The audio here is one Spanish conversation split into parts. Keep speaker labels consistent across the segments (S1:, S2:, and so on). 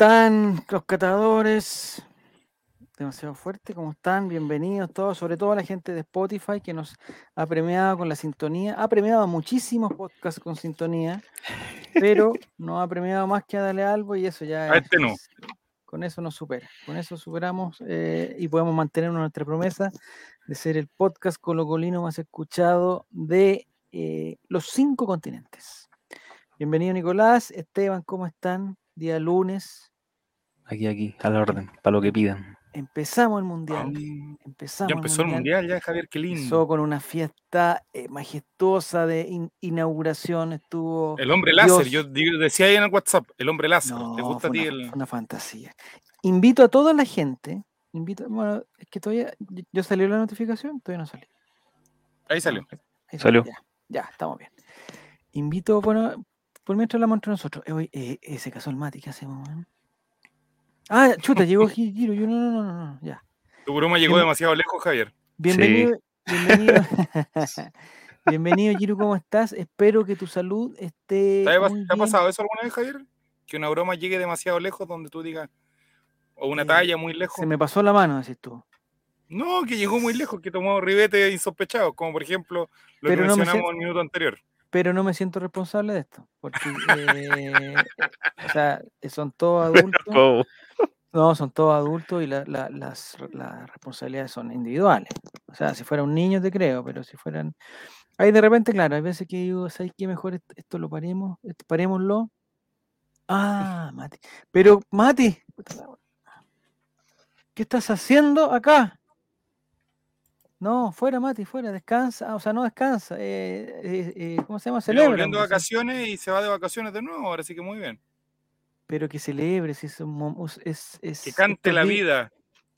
S1: Están los catadores? Demasiado fuerte, ¿cómo están? Bienvenidos todos, sobre todo a la gente de Spotify que nos ha premiado con la sintonía. Ha premiado a muchísimos podcasts con sintonía, pero no ha premiado más que a Dale Albo y eso ya
S2: A este no.
S1: Con eso nos supera. Con eso superamos eh, y podemos mantener nuestra promesa de ser el podcast colocolino más escuchado de eh, los cinco continentes. Bienvenido Nicolás, Esteban, ¿cómo están? Día lunes.
S3: Aquí, aquí, a la orden, para lo que pidan.
S1: Empezamos el mundial.
S2: Ah,
S1: Empezamos
S2: Ya empezó el mundial, ya, Javier, qué lindo.
S1: Empezó con una fiesta eh, majestuosa de in- inauguración. Estuvo.
S2: El hombre láser,
S1: Dios.
S2: yo digo- decía ahí en el WhatsApp, el hombre láser. ¿Te
S1: No,
S2: gusta a ti
S1: una,
S2: el.?
S1: fue una fantasía. Invito a toda la gente. Invito, bueno, es que todavía. ¿yo- ¿Yo salió la notificación? Todavía no salió.
S2: Ahí salió.
S1: Ahí
S3: Salió.
S1: Ya, ya, estamos bien. Invito, bueno, por mientras hablamos entre nosotros. Eh, eh, eh, se casó el Mati, ¿qué hacemos? man? Ah, chuta, llegó Gi- Giro. Yo no, no, no, no, no, ya.
S2: Tu broma llegó
S1: Bien.
S2: demasiado lejos, Javier.
S1: Bienvenido, bienvenido. bienvenido, Giro, ¿cómo estás? Espero que tu salud esté.
S2: ¿Te ha,
S1: muy
S2: te ha
S1: bien.
S2: pasado eso alguna vez, Javier? Que una broma llegue demasiado lejos donde tú digas. O una
S1: Eh,
S2: talla muy lejos.
S1: Se me pasó la mano, decís tú.
S2: No, que llegó muy lejos, que tomó ribetes insospechados, como por ejemplo lo
S1: Pero
S2: que
S1: no
S2: mencionamos en el minuto anterior.
S1: Pero no me siento responsable de esto. Porque, eh, o sea, son todos adultos.
S3: ¿Cómo?
S1: No, son todos adultos y la- la- las, las responsabilidades son individuales. O sea, si fuera un niño te creo, pero si fueran... Ahí de repente, claro, hay veces que digo, ¿sabes qué? Mejor esto, lo paremos, esto parémoslo. Ah, Mati. Pero, Mati. ¿qué estás haciendo acá? No, fuera, Mati, fuera, descansa. O sea, no descansa. eh, eh, eh, ¿Cómo se llama? Celebra.
S2: volviendo de vacaciones y se va de vacaciones de nuevo, ahora sí que muy bien.
S1: Pero que celebre, si es, es, es
S2: Que cante la vida.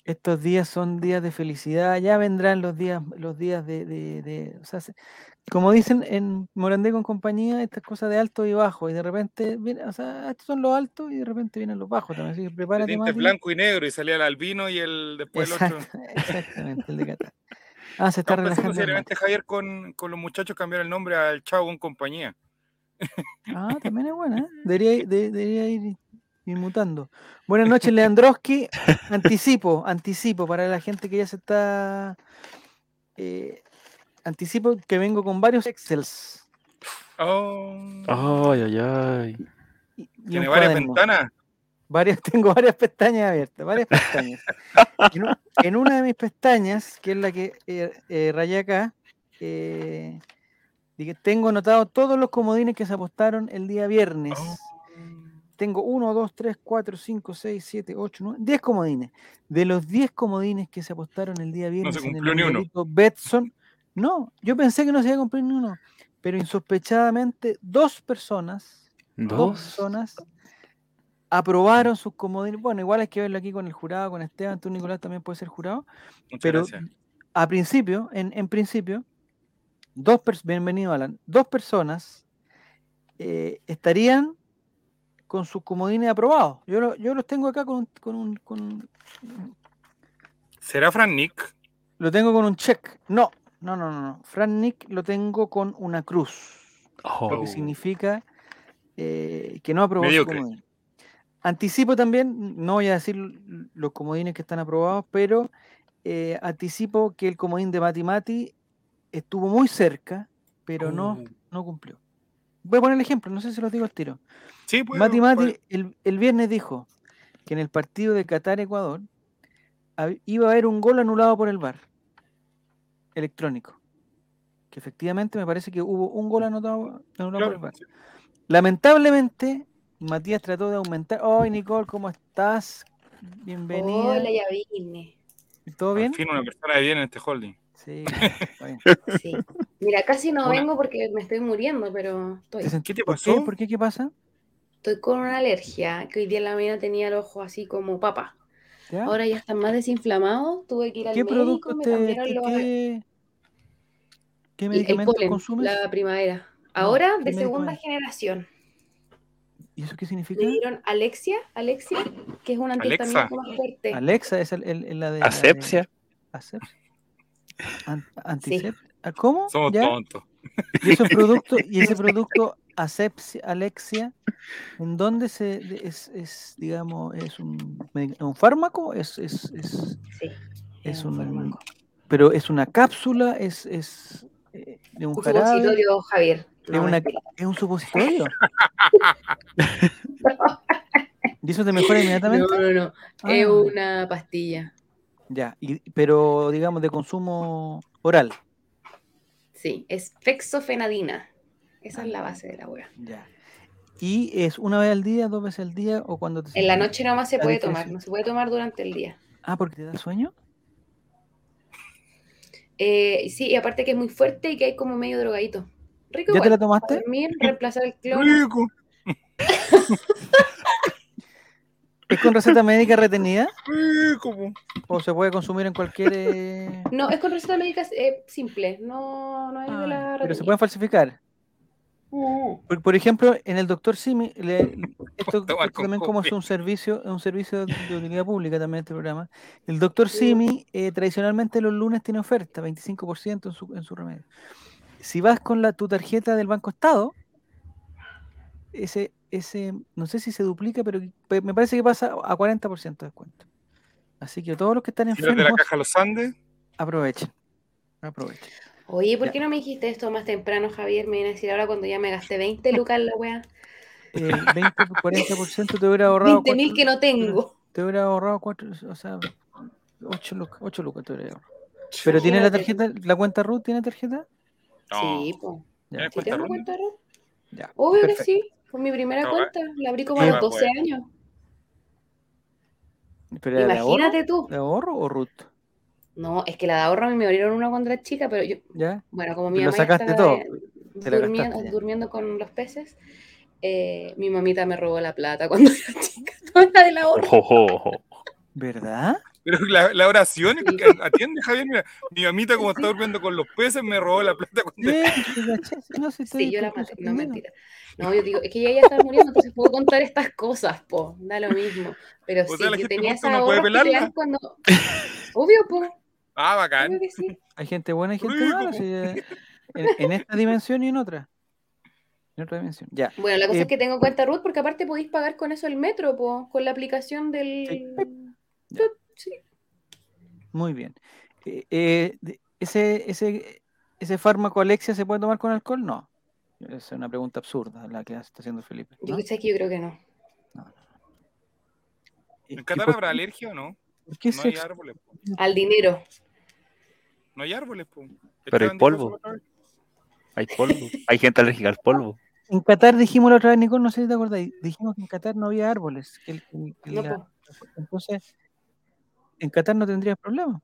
S1: Estos días son días de felicidad, ya vendrán los días, los días de, de- de- o sea, se- como dicen en Morandé con compañía, estas cosas de alto y bajo, y de repente, viene- o sea, estos son los altos y de repente vienen los bajos también, así que prepárate,
S2: blanco y negro y salía el albino y el después el otro.
S1: Exactamente, el de Qatar. Ah, se está relajando. el
S2: seriamente, Javier, con, con los muchachos cambiar el nombre al Chavo con compañía.
S1: Ah, también es buena, ¿eh? Debería, ir- de- debería ir, ir mutando. Buenas noches, Leandroski. Anticipo, anticipo para la gente que ya se está... eh, anticipo que vengo con varios Excels.
S2: Oh,
S3: Ay, ay, ay.
S1: y- y
S2: tiene varias
S1: cuaderno.
S2: ventanas.
S1: Varias, tengo varias pestañas abiertas, varias pestañas. En, en una de mis pestañas, que es la que eh, eh, rayé acá, eh, tengo anotado todos los comodines que se apostaron el día viernes.
S2: Oh.
S1: Tengo 1, 2, 3, 4, 5, 6, 7, 8, 9, 10 comodines. De los 10 comodines que se apostaron el día viernes en el
S2: cumplió ni uno.
S1: Betson, no, yo pensé que no se iba a cumplir ni uno, pero insospechadamente dos personas dos
S3: Dos.
S1: personas aprobaron sus comodines. Bueno, igual hay que verlo aquí con el jurado, con Esteban, tú Nicolás también puedes ser jurado,
S2: Muchas
S1: pero
S2: gracias.
S1: a principio, en, en principio, dos personas, bienvenido Alan, dos personas eh, estarían con sus comodines aprobados. Yo, lo- yo los tengo acá con, un- con un, con
S2: ¿Será Fran Nick?
S1: lo tengo con un check. No, no, no, no. Fran Nick lo tengo con una cruz. lo que
S3: Oh.
S1: significa eh, que no aprobó su comodín. Anticipo también, no voy a decir los comodines que están aprobados, pero eh, anticipo que el comodín de Mati Mati estuvo muy cerca, pero no,
S2: Uh.
S1: no cumplió. Voy a poner el ejemplo, no sé si lo digo al tiro.
S2: Sí.
S1: Mati Mati el, el viernes dijo que en el partido de Qatar-Ecuador iba a haber un gol anulado por el VAR electrónico. Que efectivamente me parece que hubo un gol anotado, anulado por el VAR. Lamentablemente, Matías trató de aumentar. Hoy, Nicole, ¿cómo estás? Bienvenida.
S4: Hola, ya vine.
S1: ¿Todo bien?
S2: Al fin una persona de bien en este holding.
S1: Sí, está bien.
S4: Sí. Mira, casi no
S2: Una-
S4: vengo porque me estoy muriendo, pero estoy.
S1: ¿Te sent-
S2: ¿Qué te
S1: ¿Por
S2: pasó?
S1: qué? ¿Por qué? ¿Qué pasa?
S4: estoy con una alergia, que hoy día en la mañana tenía el ojo así como papa.
S1: ¿Ya?
S4: Ahora ya están más desinflamados, tuve que ir al
S1: ¿Qué
S4: médico,
S1: productos
S4: me
S1: te,
S4: cambiaron
S1: te-
S4: los...
S1: qué, qué
S4: polen,
S1: consumes?
S4: la primavera. Ahora
S1: ¿qué
S4: de segunda
S1: medicamento?
S4: generación.
S1: ¿Y eso qué significa?
S4: Le dieron Alexia, Alexia, que es un
S2: Alexa.
S4: antihistamínico más fuerte.
S1: Alexa es el, el- el- la de. la de-
S3: Asepsia.
S1: Asepsia. An- antisep- ¿Ah, ¿Cómo?
S2: Somos
S1: ¿Ya?
S2: tontos.
S1: Y ese producto, y ese producto Asepsia, Alexia, ¿en dónde se de- es, es digamos, es un, un fármaco? Es, es, es,
S4: Sí,
S1: es
S4: un
S1: un,
S4: fármaco.
S1: pero es una cápsula, es, es de un
S4: Un
S1: jarabe,
S4: supositorio, Javier.
S1: es,
S4: No,
S1: una, es un supositorio. ¿Y eso te mejora inmediatamente?
S4: no, no, no. Es
S1: Ah,
S4: una pastilla.
S1: Ya, y, pero digamos de consumo oral.
S4: Sí, es fexofenadina. Esa es la base de la wea.
S1: Ya. ¿Y es una vez al día, dos veces al día o cuando te
S4: En la noche nomás se puede tomar, no se puede tomar durante el día.
S1: Ah, porque te da sueño.
S4: Eh, sí, y aparte que es muy fuerte y que hay como medio drogadito. Rico
S1: ¿Ya te la
S4: igual, para
S1: tomaste?
S4: dormir, reemplazar el cloro.
S2: Rico,
S1: ¿Es con receta médica retenida
S2: rico, po.
S1: o se puede consumir en cualquier... eh,
S4: No, es con receta médica eh, simple, no, no es
S1: ah,
S4: de la
S1: pero se
S4: retenida.
S1: pueden falsificar.
S4: Mm.
S1: Por, por ejemplo, en el doctor Simi, le- esto, también como es un servicio, es un servicio de utilidad pública también este programa. El doctor Simi eh, tradicionalmente los lunes tiene oferta, 25% en su, en su remedio. Si vas con la, tu tarjeta del Banco Estado, ese, ese, no sé si se duplica, pero pe- me parece que pasa a 40% de descuento. Así que todos los que están
S2: de la
S1: enfermos,
S2: caja Los Andes,
S1: aprovechen. Aprovechen.
S4: Oye, ¿por
S1: Ya.
S4: qué no me dijiste esto más temprano, Javier? Me viene a decir ahora cuando ya me gasté 20 lucas en la wea.
S1: Eh, 20, 40% te hubiera ahorrado.
S4: 20 mil que no tengo.
S1: Te hubiera ahorrado cuatro, o sea, 8 lucas, 8 lucas te hubiera ahorrado. Pero tiene la tarjeta, la cuenta Ruth tiene tarjeta?
S2: no.
S4: Sí, pues.
S2: ¿Tienes
S4: ¿Sí
S2: cuenta Ruth?
S4: cuenta Ruth?
S1: ya.
S4: Obvio
S1: perfecto.
S4: que sí. Fue mi primera
S2: No,
S4: cuenta. La abrí como a los
S2: va,
S4: 12
S2: pues.
S4: años.
S1: ¿Pero era de ahorro?
S4: Imagínate tú.
S1: ¿De ahorro o Ruth?
S4: No, es que la de ahorro a mí me abrieron una cuando era chica, pero yo,
S1: ¿Ya?
S4: bueno, como mi
S1: lo
S4: mamá
S1: sacaste
S4: estaba
S1: todo,
S4: durmiendo, durmiendo con los peces, eh, mi mamita me robó la plata cuando era chica. Toda la del ahorro.
S1: ¿Verdad?
S2: Pero la, la oración,
S4: Sí.
S2: que atiende Javier, mira, mi mamita como está durmiendo con los peces me robó la plata cuando
S1: caché, si no, si estoy-
S4: Sí, yo la maté. No, mentira. No, yo digo, es que ella ya estaba muriendo, entonces puedo contar estas cosas, po. Da lo mismo. Pero
S2: O
S4: sí,
S2: sea, la
S4: yo
S2: gente
S4: tenía esa
S2: no puede
S4: que
S2: pelarla.
S4: cuando. Obvio, po.
S2: Ah, bacán.
S4: Que sí.
S1: Hay gente buena y gente mala. eh, en, en esta dimensión y en otra. En otra dimensión. Ya.
S4: Bueno, la cosa
S1: Eh,
S4: es que tengo cuenta Ruth porque aparte podéis pagar con eso el metro, po, con la aplicación del.
S1: Sí. Muy bien. Eh, eh, ese, ese, ¿Ese fármaco Alexia se puede tomar con alcohol? No. Esa es una pregunta absurda la que está haciendo Felipe.
S4: Yo
S1: ¿no?
S4: sé que yo creo que no.
S1: ¿Y-
S2: ¿En Qatar habrá alergia o no?
S1: por qué
S2: No hay árboles. po.
S4: Al dinero.
S2: No hay árboles, po.
S3: Pero hay polvo. Hay polvo. Hay gente alérgica al polvo.
S1: En Qatar dijimos la otra vez, Nicole, no sé si te acordáis, dijimos que en Qatar no había árboles. que el- que- que
S4: No,
S1: la-
S4: po.
S1: entonces, en Qatar no tendría problema.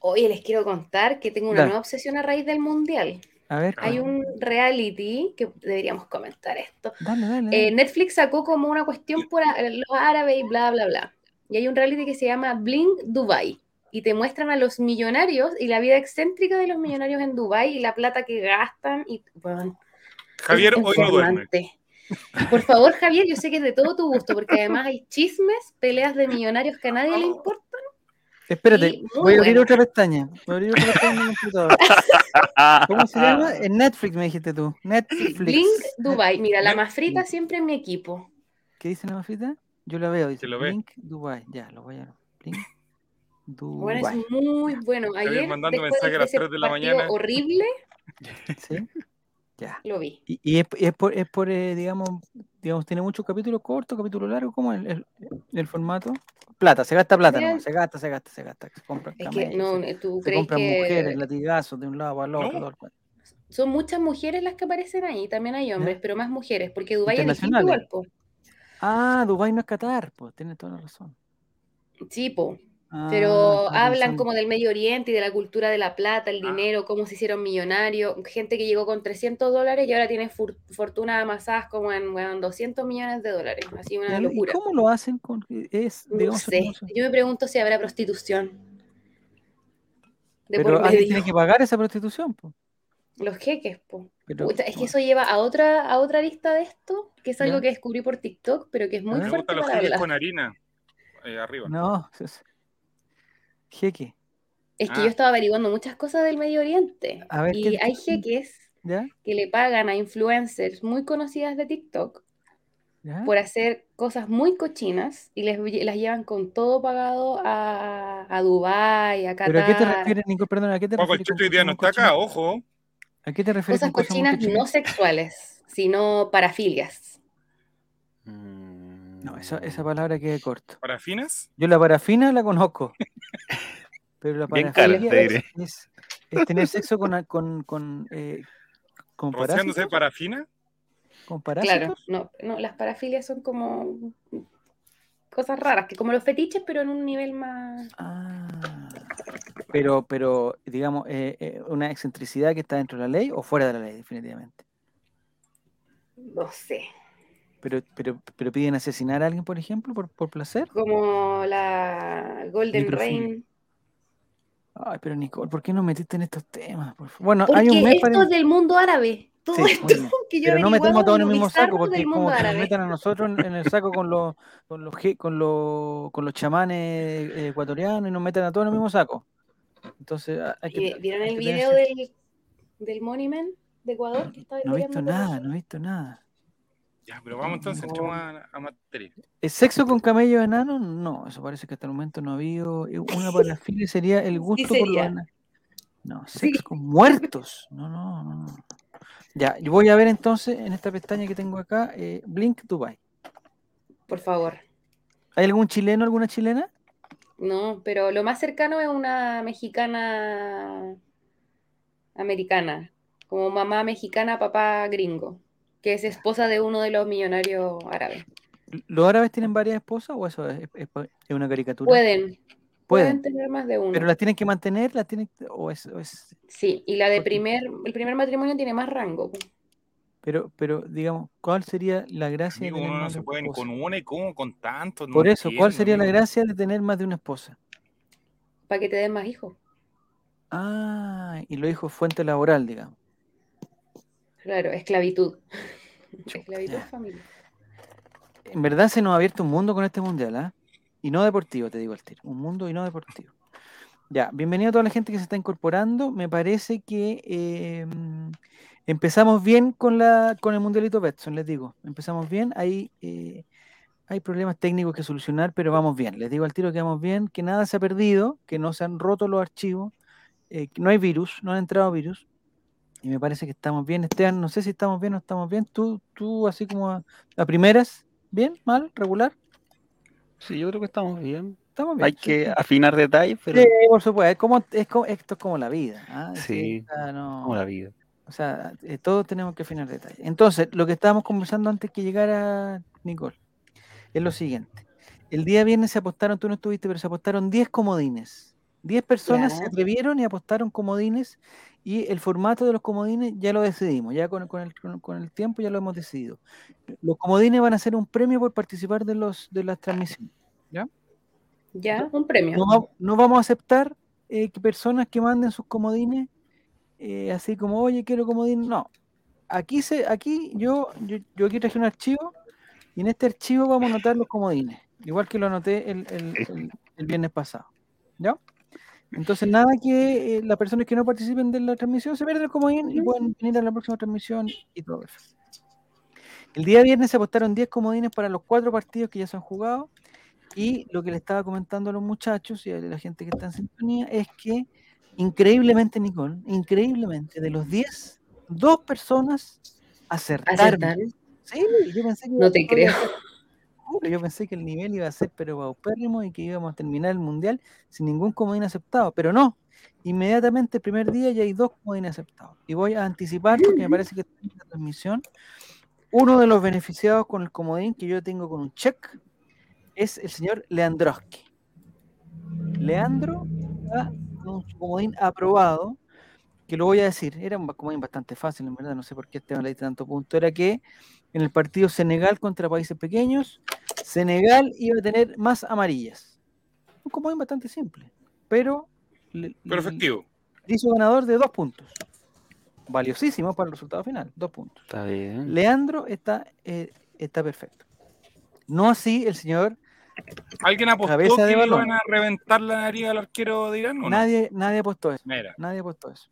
S4: Oye, les quiero contar que tengo una
S1: Dale.
S4: nueva obsesión a raíz del mundial.
S1: A ver,
S4: Hay un reality que deberíamos comentar esto.
S1: dale, dale.
S4: Eh. Netflix sacó como una cuestión por los árabes y bla, bla, bla. Y hay un reality que se llama Bling Dubai. Y te muestran a los millonarios y la vida excéntrica de los millonarios en Dubai y la plata que gastan. Y, bueno,
S2: Javier hoy no duerme.
S4: Por favor, Javier, yo sé que es de todo tu gusto, porque además hay chismes, peleas de millonarios que a nadie le importa.
S1: Espérate, voy a abrir otra pestaña. Voy a abrir otra pestaña en el computador. ¿Cómo se llama? En Netflix me dijiste tú. Netflix.
S4: Bling Dubai. Mira, la más frita siempre en mi equipo.
S1: ¿Qué dice la mafita? Yo la veo, dice.
S2: Sí lo ve.
S1: Blink Dubai. Ya, lo voy a.
S4: Bueno, es muy bueno. Ayer,
S2: mandando mensajes a las
S4: ese
S2: 3 de la mañana.
S4: horrible,
S1: ¿Sí? Ya.
S4: lo vi.
S1: Y, y es, es por, es por eh, digamos, digamos, tiene muchos capítulos cortos, capítulos largos, ¿cómo es el, el, el formato? Plata, se gasta plata, nomás, se gasta, se gasta, se gasta. Se compran
S4: Es que no,
S1: se,
S4: tú
S1: se
S4: crees
S1: compran
S4: que
S1: mujeres, latigazos de un lado para el otro.
S2: No.
S1: todo el cuento.
S4: son muchas mujeres las que aparecen ahí, también hay hombres, pero más mujeres, porque Dubái es igual, po.
S1: Ah, Dubái no es Qatar, pues tienes toda la razón.
S4: Sí, po. Pero
S1: estaba
S4: hablan como del Medio Oriente y de la cultura de la plata, el
S2: Ah.
S4: dinero, cómo se hicieron millonarios, gente que llegó con 300 dólares y ahora tiene fortunas amasadas como en weón, 200 millones de dólares, así
S1: ¿Y
S4: una
S1: al- ¿Y
S4: locura.
S1: cómo lo hacen? Con, es,
S4: No
S1: digamos,
S4: sé, yo me pregunto si habrá prostitución. De
S1: Pero alguien tiene que pagar esa prostitución. po.
S4: Los jeques, po.
S1: Pero,
S4: es que
S1: bueno,
S4: eso lleva a otra, a otra lista de esto, que es algo que descubrí por TikTok, pero que es muy
S1: Ah.
S2: Me
S4: fuerte
S2: gustan los
S4: para
S2: jeques
S4: hablar.
S2: con harina. eh, arriba.
S1: No, es- jeque.
S4: Es que
S2: Ah.
S4: yo estaba averiguando muchas cosas del Medio Oriente.
S1: A ver,
S4: y
S1: ¿qué-
S4: hay jeques
S1: ¿Ya?
S4: que le pagan a influencers muy conocidas de TikTok
S1: ¿Ya?
S4: por hacer cosas muy cochinas y les las llevan con todo pagado a, a Dubái, a
S1: ¿Pero a qué te
S4: Qatar.
S1: refieres, Nico? Perdón, ¿a qué te
S2: el
S1: refieres?
S2: hoy día no
S1: cosas
S2: está acá,
S1: cochinas?
S2: ojo.
S1: ¿A qué te refieres
S4: Cosas cochinas no sexuales, sino parafilias.
S1: No, esa, esa palabra queda corto.
S2: ¿Parafinas?
S1: Yo la parafina la conozco. Pero la
S3: Bien
S1: parafilia es, es tener sexo con, con, con, eh, con
S2: ¿Rociándose
S1: parásitos.
S2: parafina?
S1: ¿Con
S4: Claro,
S1: parásitos?
S4: no, no, las parafilias son como cosas raras, que como los fetiches, pero en un nivel más...
S1: Ah, pero, pero, digamos, eh, eh, una excentricidad que está dentro de la ley o fuera de la ley, definitivamente.
S4: No sé.
S1: Pero, pero, pero piden asesinar a alguien, por ejemplo, por, por placer.
S4: Como la Golden. Rain.
S1: Ay, pero Nicole, ¿por qué no metiste en estos temas? por favor? Bueno,
S4: Porque
S1: hay un mes
S4: esto
S1: para...
S4: es del mundo árabe. Todo
S1: Sí,
S4: esto que yo
S1: Pero no
S4: he
S1: metemos a todos en el mismo saco porque como que nos metan a nosotros en, en el saco con los con los con los con los chamanes eh, ecuatorianos y nos metan a todos en el mismo saco. Entonces, hay que,
S4: ¿Y ¿Vieron
S1: hay
S4: el
S1: que
S4: video del, del Money Man de Ecuador? Que estaba
S1: No he visto nada, no he visto nada.
S2: Ya, pero vamos entonces, a, a materia.
S1: ¿El sexo con camellos enanos? No, eso parece que hasta el momento no ha habido. Una parafilia sería el gusto por los
S4: sería.
S1: enanos. No, sexo con muertos. No, no, no. no. Ya, yo voy a ver entonces en esta pestaña que tengo acá, eh, Blink Dubai.
S4: Por favor.
S1: ¿Hay algún chileno, alguna chilena?
S4: No, pero lo más cercano es una mexicana americana, como mamá mexicana, papá gringo, que es esposa de uno de los millonarios árabes.
S1: ¿Los árabes tienen varias esposas o eso es, es- es una caricatura?
S4: Pueden,
S1: Pueden,
S4: pueden tener más de uno.
S1: pero las tienen que mantener, las tienen o es, o es-
S4: Sí, y la de primer, el primer matrimonio tiene más rango. po.
S1: pero, pero digamos, ¿cuál sería la gracia
S2: Amigo,
S1: de tener
S2: uno no
S1: más
S2: se
S1: una
S2: puede ni
S1: esposa?
S2: con una y cómo con tantos. no
S1: Por eso, ¿cuál sería la gracia de tener más de una esposa?
S4: para que te den más hijos.
S1: Ah, y lo dijo fuente laboral, digamos.
S4: Claro, esclavitud.
S1: Chuta,
S4: esclavitud
S1: ya.
S4: familia.
S1: En verdad se nos ha abierto un mundo con este mundial, ¿ah? Y no deportivo, te digo al tiro. Un mundo y no deportivo. Ya, bienvenido a toda la gente que se está incorporando. Me parece que eh, empezamos bien con la con el mundialito Betson, les digo. Empezamos bien. Hay, eh, hay problemas técnicos que solucionar, pero vamos bien. Les digo al tiro que vamos bien, que nada se ha perdido, que no se han roto los archivos, eh, que no hay virus, no han entrado virus. Y me parece que estamos bien. Esteban, no sé si estamos bien o estamos bien. Tú, tú así como a, a primeras, ¿bien? ¿Mal? ¿Regular?
S3: Sí, yo creo que estamos bien.
S1: Estamos bien.
S3: Hay
S1: sí,
S3: que
S1: sí.
S3: afinar detalles, pero
S1: Sí, por supuesto. Es como, es como- esto es como la vida. ¿ah?
S3: Sí,
S1: no-
S3: como la vida.
S1: o sea, eh, todos tenemos que afinar detalles. Entonces, lo que estábamos conversando antes que llegara Nicole es lo siguiente. El día viernes se apostaron, tú no estuviste, pero se apostaron 10 comodines. 10 personas se
S4: Ya.
S1: atrevieron y apostaron comodines y el formato de los comodines ya lo decidimos, ya con, con el, con- con el tiempo ya lo hemos decidido. Los comodines van a ser un premio por participar de, los, de las transmisiones.
S4: Ya, un premio.
S1: No, no vamos a aceptar eh, que personas que manden sus comodines eh, así como, oye, quiero comodín. No. Aquí se, aquí yo, yo, yo aquí traje un archivo y en este archivo vamos a anotar los comodines, igual que lo anoté el, el- el- el viernes pasado. ¿Ya? Entonces, nada que eh, las personas que no participen de la transmisión se pierdan el comodín y pueden venir a la próxima transmisión y todo eso. El día viernes se apostaron 10 comodines para los cuatro partidos que ya se han jugado. Y lo que le estaba comentando a los muchachos y a la gente que está en sintonía es que, increíblemente, Nicole, increíblemente, de los 10, dos personas acertaron.
S4: Acertaron.
S1: Sí, yo pensé que
S4: No te creo.
S1: Yo pensé que el nivel iba a ser pero paupérrimo y que íbamos a terminar el mundial sin ningún comodín aceptado, pero no. Inmediatamente el primer día ya hay dos comodines aceptados. Y voy a anticipar porque me parece que está en la transmisión. Uno de los beneficiados con el comodín que yo tengo con un check es el señor Leandroski. Leandro está con su comodín aprobado, que lo voy a decir, era un comodín bastante fácil, en verdad, no sé por qué Esteban le tanto punto, era que en el partido Senegal contra países pequeños, Senegal iba a tener más amarillas. Un comodín bastante simple, pero
S2: Pero efectivo.
S1: le hizo ganador de dos puntos. Valiosísimo para el resultado final, dos puntos.
S3: Está bien.
S1: Leandro está, eh, está perfecto. No así el señor,
S2: ¿Alguien apostó
S1: Cabeza
S2: que
S1: de
S2: le
S1: balón.
S2: iban a reventar la nariz al arquero de Irán o no?
S1: nadie, nadie apostó eso.
S2: Mira,
S1: Nadie apostó eso.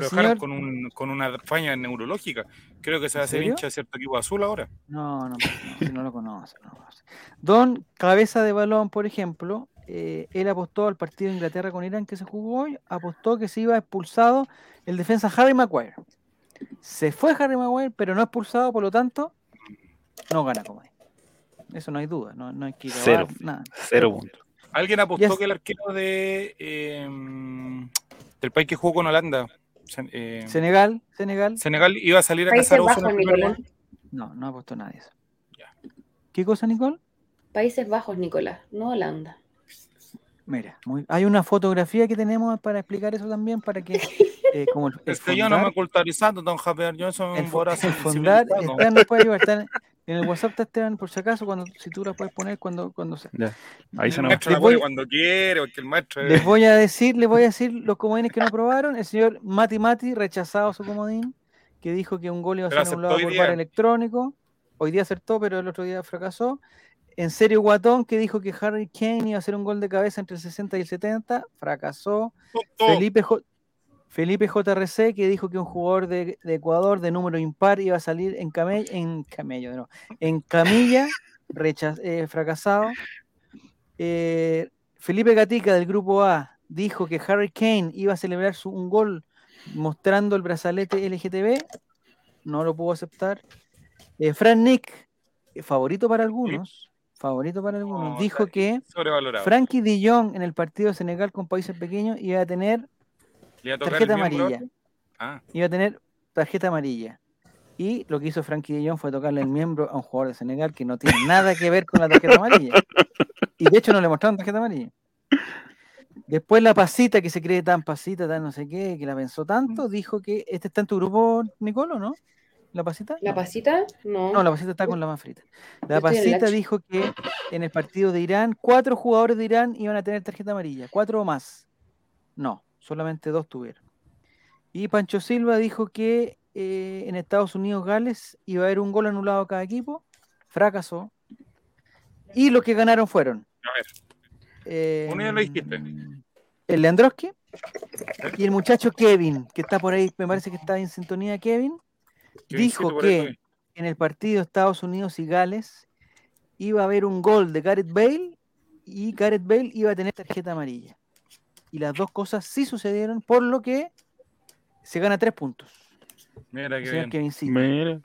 S2: Lo dejaron
S1: señor,
S2: con, un, con una faña neurológica. Creo que se va a
S1: ¿En
S2: hacer hincha de cierto equipo azul ahora.
S1: no, no, no, si no lo conoce, no lo conoce. Don Cabeza de Balón, por ejemplo, eh, él apostó al partido de Inglaterra con Irán que se jugó hoy, apostó que se iba expulsado el defensa Harry Maguire. Se fue Harry Maguire, pero no expulsado, por lo tanto, no gana como Eso no hay duda, no, no hay que ir a
S3: Cero.
S1: Nada.
S3: Cero puntos.
S2: ¿Alguien apostó
S1: Yes.
S2: que el arquero de eh, del país que jugó con Holanda, eh,
S1: Senegal, Senegal,
S2: Senegal, iba a salir a
S4: Países
S2: cazar
S4: Bajos, Nicolás.
S1: no, no apostó nadie eso.
S2: Ya.
S1: ¿Qué cosa, Nicole?
S4: Países Bajos, Nicolás, no Holanda.
S1: Mira, muy- hay una fotografía que tenemos para explicar eso también, para que, eh, como el, el
S2: Es que yo no me
S1: fondar-
S2: culturizando, don Javier. Yo soy
S1: el,
S2: un voraz
S1: el fondar,
S2: civilizado.
S1: Esteban nos puede ayudar, está en, en el WhatsApp está Esteban, por si acaso, cuando, si tú la puedes poner cuando, cuando sea.
S3: Ya. Ahí se
S2: El maestro la pone
S1: voy-
S2: cuando quiere, porque el maestro es-
S1: Les voy a decir, les voy a decir los comodines que no aprobaron. El señor Mati Mati, rechazado su comodín, que dijo que un gol iba a ser anulado por bar electrónico. Hoy día acertó, pero el otro día fracasó. En serio, Guatón, que dijo que Harry Kane iba a hacer un gol de cabeza entre el 60 y el 70, fracasó. Felipe, J- Felipe JRC, que dijo que un jugador de, de Ecuador de número impar iba a salir en camello, en camello, no, en camilla, rechaz- eh, fracasado. Eh, Felipe Gatica del grupo A dijo que Harry Kane iba a celebrar su, un gol mostrando el brazalete LGTB, no lo pudo aceptar. Eh, Fran Nick, eh, favorito para algunos, favorito para algunos,
S2: No,
S1: dijo que. Frankie de Jong en el partido de Senegal con países pequeños iba a tener
S2: Le iba a tocar
S1: tarjeta
S2: el
S1: amarilla.
S2: Ah,
S1: iba a tener tarjeta amarilla. Y lo que hizo Frankie de Jong fue tocarle el miembro a un jugador de Senegal que no tiene nada que ver con la tarjeta amarilla. Y de hecho no le mostraron tarjeta amarilla. Después la pasita, que se cree tan pasita, tan no sé qué, que la pensó tanto, dijo que este está en tu grupo, Nicolo, ¿no? ¿La pasita?
S4: ¿La
S1: No.
S4: pasita? No.
S1: No, la pasita está con la más frita. La pasita dijo que en el partido de Irán, cuatro jugadores de Irán iban a tener tarjeta amarilla, cuatro o más. No, solamente dos tuvieron. Y Pancho Silva dijo que eh, en Estados Unidos, Gales, iba a haber un gol anulado a cada equipo, fracasó. Y los que ganaron fueron.
S2: a ver.
S1: eh,
S2: Uno ya lo dijiste.
S1: El Leandroski y el muchacho Kevin, que está por ahí, me parece que está en sintonía Kevin, dijo
S2: ahí
S1: que en el partido Estados Unidos y Gales iba a haber un gol de Gareth Bale y Gareth Bale iba a tener tarjeta amarilla. Y las dos cosas sí sucedieron, por lo que se gana tres puntos.
S2: Mira
S1: señor
S2: bien.
S1: Kevincito.
S3: Mira.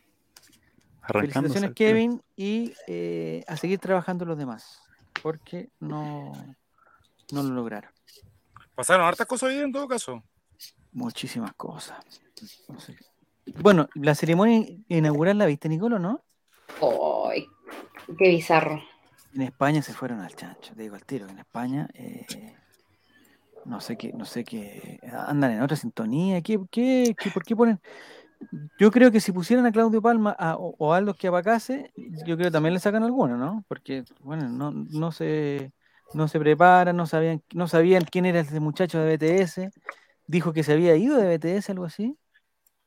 S1: Felicitaciones. Kevin, y eh, a seguir trabajando los demás, porque no, no lo lograron.
S2: Pasaron hartas cosas hoy en todo caso.
S1: Muchísimas cosas. No sé. Bueno, la ceremonia inaugural la viste, Nicolo, ¿no?
S4: Ay, qué bizarro.
S1: En España se fueron al chancho, te digo al tiro, que en España eh, no sé qué, no sé qué, andan en otra sintonía, ¿qué, qué, qué- por qué ponen? Yo creo que si pusieran a Claudio Palma a- o, o a Aldo Chiapacase, yo creo que también le sacan alguno, ¿no? Porque, bueno, no, no se, no se preparan, no sabían, no sabían quién era ese muchacho de BTS, dijo que se había ido de BTS, algo así,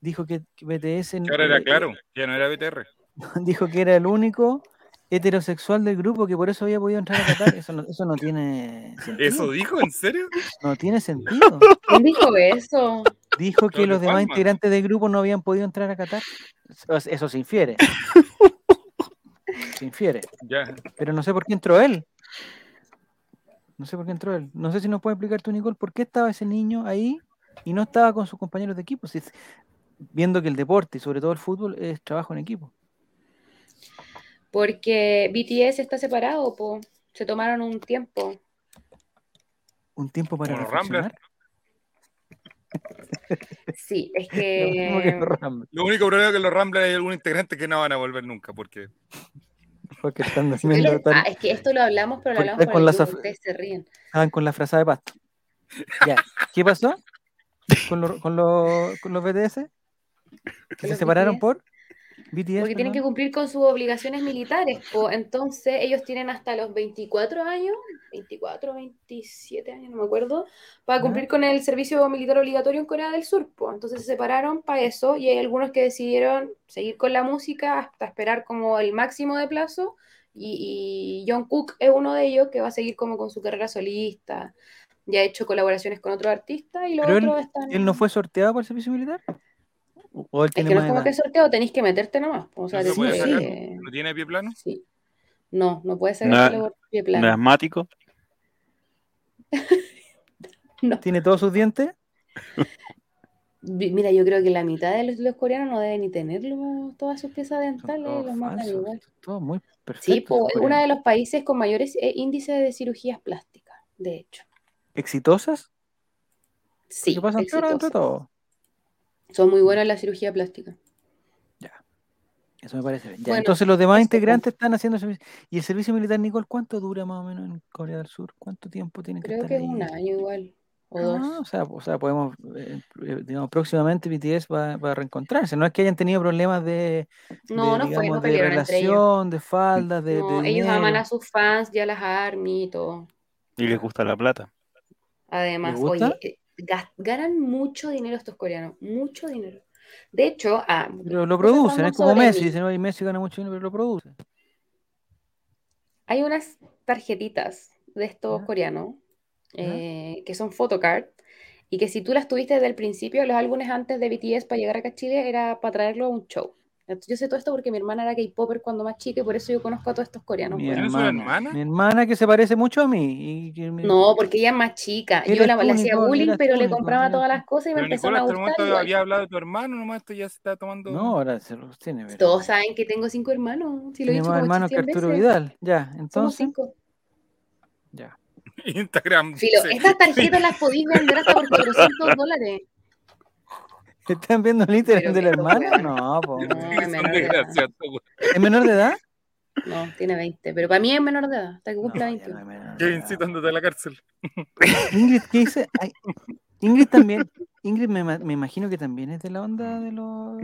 S1: dijo que, BTS
S2: ahora era
S1: eh,
S2: claro, ya no era BTR.
S1: dijo que era el único heterosexual del grupo que por eso había podido entrar a Qatar. Eso no, eso no tiene sentido.
S2: ¿Eso dijo? ¿En serio?
S1: No tiene sentido.
S4: ¿Quién dijo eso?
S1: Dijo que los demás
S2: Palma.
S1: integrantes del grupo no habían podido entrar a Qatar. Eso, eso se infiere. Se infiere.
S2: Ya.
S1: Pero no sé por qué entró él. No sé por qué entró él. No sé si nos puede explicar tú, Nicole, por qué estaba ese niño ahí y no estaba con sus compañeros de equipo. Si es- viendo que el deporte y sobre todo el fútbol es trabajo en equipo.
S4: Porque BTS está separado, po. Se tomaron un tiempo.
S1: Un tiempo para
S2: los
S1: reflexionar.
S4: Sí, es
S1: Lo que.
S2: Lo único problema es que los Ramblers hay algún integrante que no van a volver nunca, porque
S1: Porque están
S4: Sí, pero-
S1: están,
S4: ah, es que esto lo hablamos, pero lo hablamos con,
S1: con
S4: el
S1: las
S4: grupo,
S1: af-
S4: ustedes se ríen.
S1: estaban con la frazada de pasto. Ya. ¿Qué pasó? ¿Con, los con, los con los BTS? ¿Que se
S4: los
S1: separaron
S4: BTS?
S1: por? BTS,
S4: Porque tienen que cumplir con sus obligaciones militares. po. Entonces, ellos tienen hasta los 24 años, 24, 27 años, no me acuerdo, para cumplir con el servicio militar obligatorio en Corea del Sur. po. Entonces, se separaron para eso y hay algunos que decidieron seguir con la música hasta esperar como el máximo de plazo. Y, y John Cook es uno de ellos que va a seguir como con su carrera solista. Ya ha hecho colaboraciones con otros artistas y los
S1: él,
S4: otros están.
S1: él no fue sorteado por el servicio militar. ¿O
S4: Es que no es
S1: más
S4: como
S1: edad?
S4: que sorteo, tenéis que meterte nomás. O sea,
S2: ¿No puede
S1: sí,
S2: sacar? ¿No tiene pie plano?
S4: Sí. No, no puede ser por pie
S3: ¿No
S4: plano.
S3: es asmático?
S4: No.
S1: ¿Tiene todos sus dientes?
S4: Mira, yo creo que la mitad de los, los coreanos no deben ni tenerlo, todas sus piezas dentales,
S1: todos
S4: los
S1: falsos,
S4: igual.
S1: Todo muy perfecto.
S4: Sí, es uno de los países con mayores eh, índices de cirugías plásticas, de hecho.
S1: ¿Exitosas?
S4: Sí,
S1: ¿Qué pasa
S4: exitosas.
S1: todo?
S4: Son muy buenas en la cirugía plástica.
S1: Eso me parece bien. Ya,
S4: Bueno,
S1: entonces los demás integrantes están haciendo servicio. ¿Y el servicio militar, Nicole, cuánto dura más o menos en Corea del Sur? ¿Cuánto tiempo tienen que
S4: Creo
S1: estar
S4: que es
S1: ahí?
S4: un año igual, o
S1: Ah,
S4: dos.
S1: o, sea, o sea, podemos, eh, eh, digamos, próximamente BTS va, va a reencontrarse. No es que hayan tenido problemas de,
S4: No,
S1: de,
S4: no fue,
S1: digamos, de
S4: pelearon entre ellos.
S1: relación, de faldas, de,
S4: No,
S1: de
S4: ellos aman a sus fans, ya las ARMY y todo.
S3: Y les gusta la plata.
S4: Además, oye, eh, ganan mucho dinero estos coreanos, mucho dinero. De hecho, ah,
S1: Pero lo producen, es como Messi. Dicen, oye, Messi gana mucho dinero, pero lo produce.
S4: Hay unas tarjetitas de estos coreanos eh, que son photocard y que si tú las tuviste desde el principio, los álbumes antes de BTS para llegar acá a Chile era para traerlo a un show. Yo sé todo esto porque mi hermana era K-Popper cuando más chica y por eso yo conozco a todos estos coreanos.
S1: Mi
S4: pues.
S2: ¿Tienes una
S1: hermana,
S2: hermana?
S1: mi hermana que se parece mucho a mí. Y que me-
S4: No, porque ella es más chica. Yo la, le hacía bullying, pero
S1: tú,
S4: le compraba todas las cosas y me empezaron a gustar
S2: momento había hablado de tu hermano, nomás esto ya se está tomando.
S1: No, ahora se los tiene. pero-
S4: Todos saben que tengo cinco hermanos. Si lo he dicho como
S1: que
S4: 100
S1: Arturo
S4: veces.
S1: Vidal. Ya,
S4: Somos
S1: entonces.
S4: cinco.
S1: Ya.
S2: Instagram.
S4: Filo,
S2: dice.
S4: estas tarjetas las podéis vender hasta por 400 dólares.
S1: ¿Están viendo el Instagram del hermano? No, po.
S4: No, es menor de edad.
S1: ¿Es menor de edad?
S4: No, tiene 20. Pero para mí es menor de edad, hasta que cumpla
S1: No, ya
S4: 21.
S1: no es menor de
S2: Kevin
S1: edad.
S2: citándote a la cárcel.
S1: Ingrid, ¿qué dice? Ay, Ingrid también. Ingrid me, me imagino que también es de la onda de los.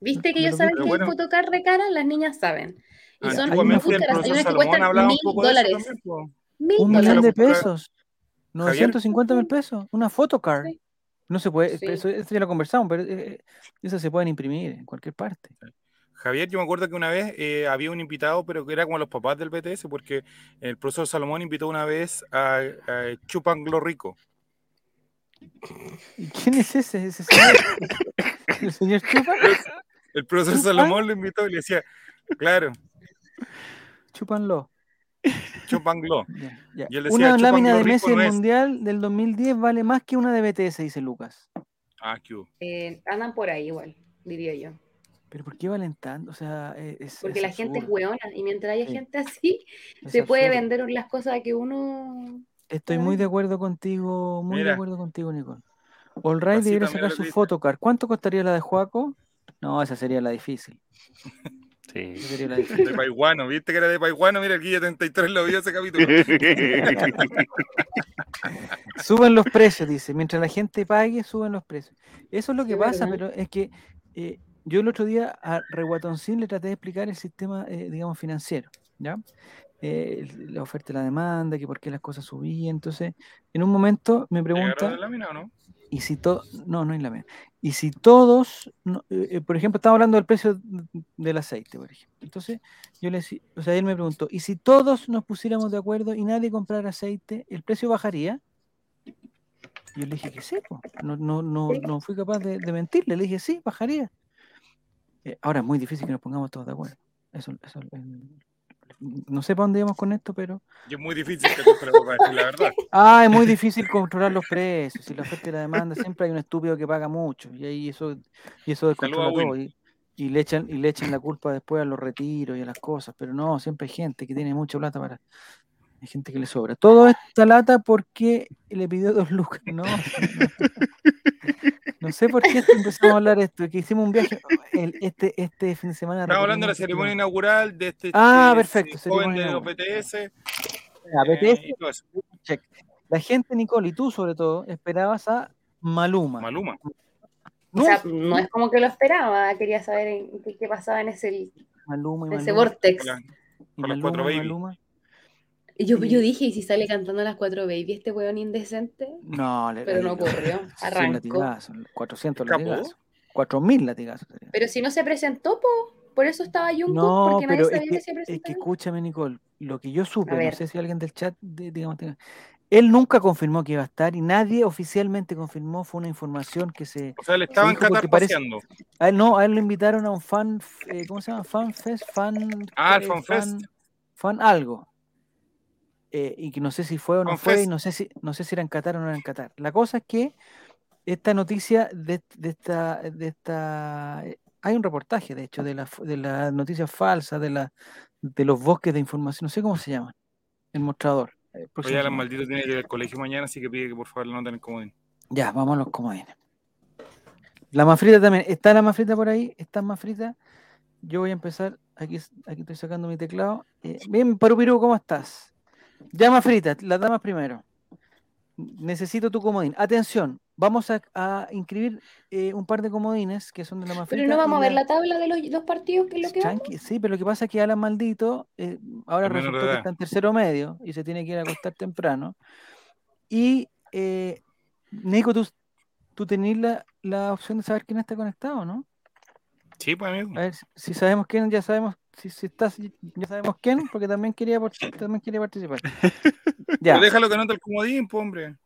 S4: ¿Viste que ellos
S1: los
S4: saben que
S2: bueno.
S4: el photocard recara? Las niñas saben. Y
S1: Ah,
S4: son muy caras. Hay unas que cuestan mil dólares. Mil
S1: Un
S4: dólares.
S1: millón de pesos. 950 mil pesos. Una photocard.
S4: Sí.
S1: No se puede.
S4: Sí.
S1: Eso, eso ya lo conversamos, pero eh, esas se pueden imprimir en cualquier parte.
S2: Javier, yo me acuerdo que una vez eh, había un invitado, pero que era como los papás del BTS, porque el profesor Salomón invitó una vez a, a Chupanglo Rico.
S1: ¿Y quién es ese? ¿Ese señor? ¿El señor Chupa?
S2: El profesor
S1: ¿Chupan?
S2: Salomón lo invitó y le decía, claro,
S1: Chúpanlo.
S2: Chupanglo.
S1: Ya, ya.
S2: Y él decía,
S1: Una
S2: "Chupan
S1: lámina de Messi
S2: no
S1: del
S2: es".
S1: Mundial del 2010 vale más que una de BTS, dice Lucas.
S2: Ah, qué hubo.
S4: Eh, andan por ahí igual, diría yo.
S1: ¿Pero por qué valen tanto? O sea, es,
S4: Porque
S1: es
S4: la gente es hueona y mientras haya
S1: Sí.
S4: gente así,
S1: es
S4: se puede vender las cosas que uno...
S1: Estoy muy de acuerdo contigo, muy de acuerdo contigo, Nicole. All right, debería sacar su photocard. ¿Cuánto costaría la de Juaco? No, esa sería la difícil.
S3: Sí.
S2: De Paiguano, ¿viste que era de Paiguano? Mira, el Guilla 33 lo vio ese capítulo.
S1: Suben los precios, dice. Mientras la gente pague, suben los precios. Eso es lo que
S4: Sí,
S1: pasa,
S4: ¿verdad?
S1: pero es que eh, yo el otro día a Reguatoncín le traté de explicar el sistema, eh, digamos, financiero, ¿ya? Eh, la oferta y la demanda, que por qué las cosas subían. Entonces, en un momento me
S2: ¿Te agarró
S1: pregunta,
S2: de lámina o no?
S1: y si todos, no, no es la. Y si todos, no, eh, eh, por ejemplo, estamos hablando del precio del aceite, por ejemplo. Entonces, yo le decía, o sea, él me preguntó, ¿y si todos nos pusiéramos de acuerdo y nadie comprara aceite, el precio bajaría? Y yo le dije que sí, po. No, no, no, no fui capaz de, de mentirle, le dije sí, bajaría. Eh, ahora es muy difícil que nos pongamos todos de acuerdo. Eso, eso, eh, no sé para dónde íbamos con esto, pero
S2: Y es muy difícil que tú decir la verdad.
S1: Ah, es muy difícil controlar los precios. Si la oferta y la demanda, siempre hay un estúpido que paga mucho. Y ahí eso, y eso descontrola todo. Y, y le echan, y le echan la culpa después a los retiros y a las cosas. Pero no, siempre hay gente que tiene mucha plata para. Hay gente que le sobra. Todo esta lata porque le pidió dos lucas. No, no. No sé por qué empezamos a hablar de esto, que hicimos un viaje el- este, este fin de semana.
S2: Estamos hablando de la ceremonia inaugural de este,
S1: Ah,
S2: este
S1: perfecto,
S2: joven de los. BTS.
S1: Ya,
S2: eh,
S1: BTS, check. La gente, Nicole, y tú sobre todo, esperabas a Maluma.
S2: Maluma.
S4: O sea, no es como que lo esperaba, quería saber en- qué, qué pasaba en ese,
S1: Maluma y
S4: en ese vortex.
S2: Con cuatro baby.
S1: Maluma.
S4: Yo, yo dije, ¿y si sale cantando las cuatro baby este weón indecente?
S1: No, le,
S4: Pero no ocurrió, arrancó.
S1: latigazos, 400
S2: Escapó.
S1: latigazos. 4000 latigazos.
S4: Pero si no se presentó, po, por eso estaba Jungkook,
S1: No,
S4: porque nadie
S1: pero es
S4: sabía
S1: que,
S4: que, se
S1: es
S4: presentaba.
S1: que escúchame, Nicole, lo que yo supe,
S4: A
S1: no sé si alguien del chat, de- digamos, tenga- él nunca confirmó que iba a estar y nadie oficialmente confirmó, fue una información que se...
S2: O sea, le estaban
S1: dijo porque
S2: Qatar
S1: parece-
S2: paseando.
S1: A él no, a él lo invitaron a un fan, eh, ¿cómo se llama? Fan Fest, fan...
S2: Ah, el
S1: eh,
S2: Fan Fest.
S1: fan, fan algo. Eh, y que no sé si fue o no fue, y no sé si, no sé si era en Qatar o no era en Qatar. La cosa es que esta noticia de, de esta, de esta eh, hay un reportaje, de hecho, de las de las noticias falsas, de la, de los bosques de información, no sé cómo se llaman, el mostrador. eh, próxima
S2: Oye, Alan. Maldito tiene que ir al colegio mañana, así que pide que por favor le noten el comodín.
S1: Ya, vamos a los comodines. La mafrita también. ¿Está la mafrita por ahí? ¿Está mafrita? Yo voy a empezar. Aquí, aquí estoy sacando mi teclado. Eh, bien, Parupiru, ¿cómo estás? Ya, mafrita, las damas primero. Necesito tu comodín. Atención, vamos a, a inscribir eh, un par de comodines que son de la mafrita.
S4: Pero no vamos a ver
S1: la-
S4: la tabla de los dos partidos, que es lo que vamos.
S1: Tranqui- sí, pero lo que pasa es que Alan Maldito eh, ahora resultó que está en tercero medio y se tiene que ir a acostar temprano. Y, eh, Nico, tú, tú tenés la, la opción de saber quién está conectado, ¿no?
S2: Sí, pues amigo.
S1: A ver, si- si sabemos quién, ya sabemos, si, si estás, ya sabemos quién, porque también quería, también quería participar. Ya.
S2: Pero déjalo que note el comodín, pues, hombre.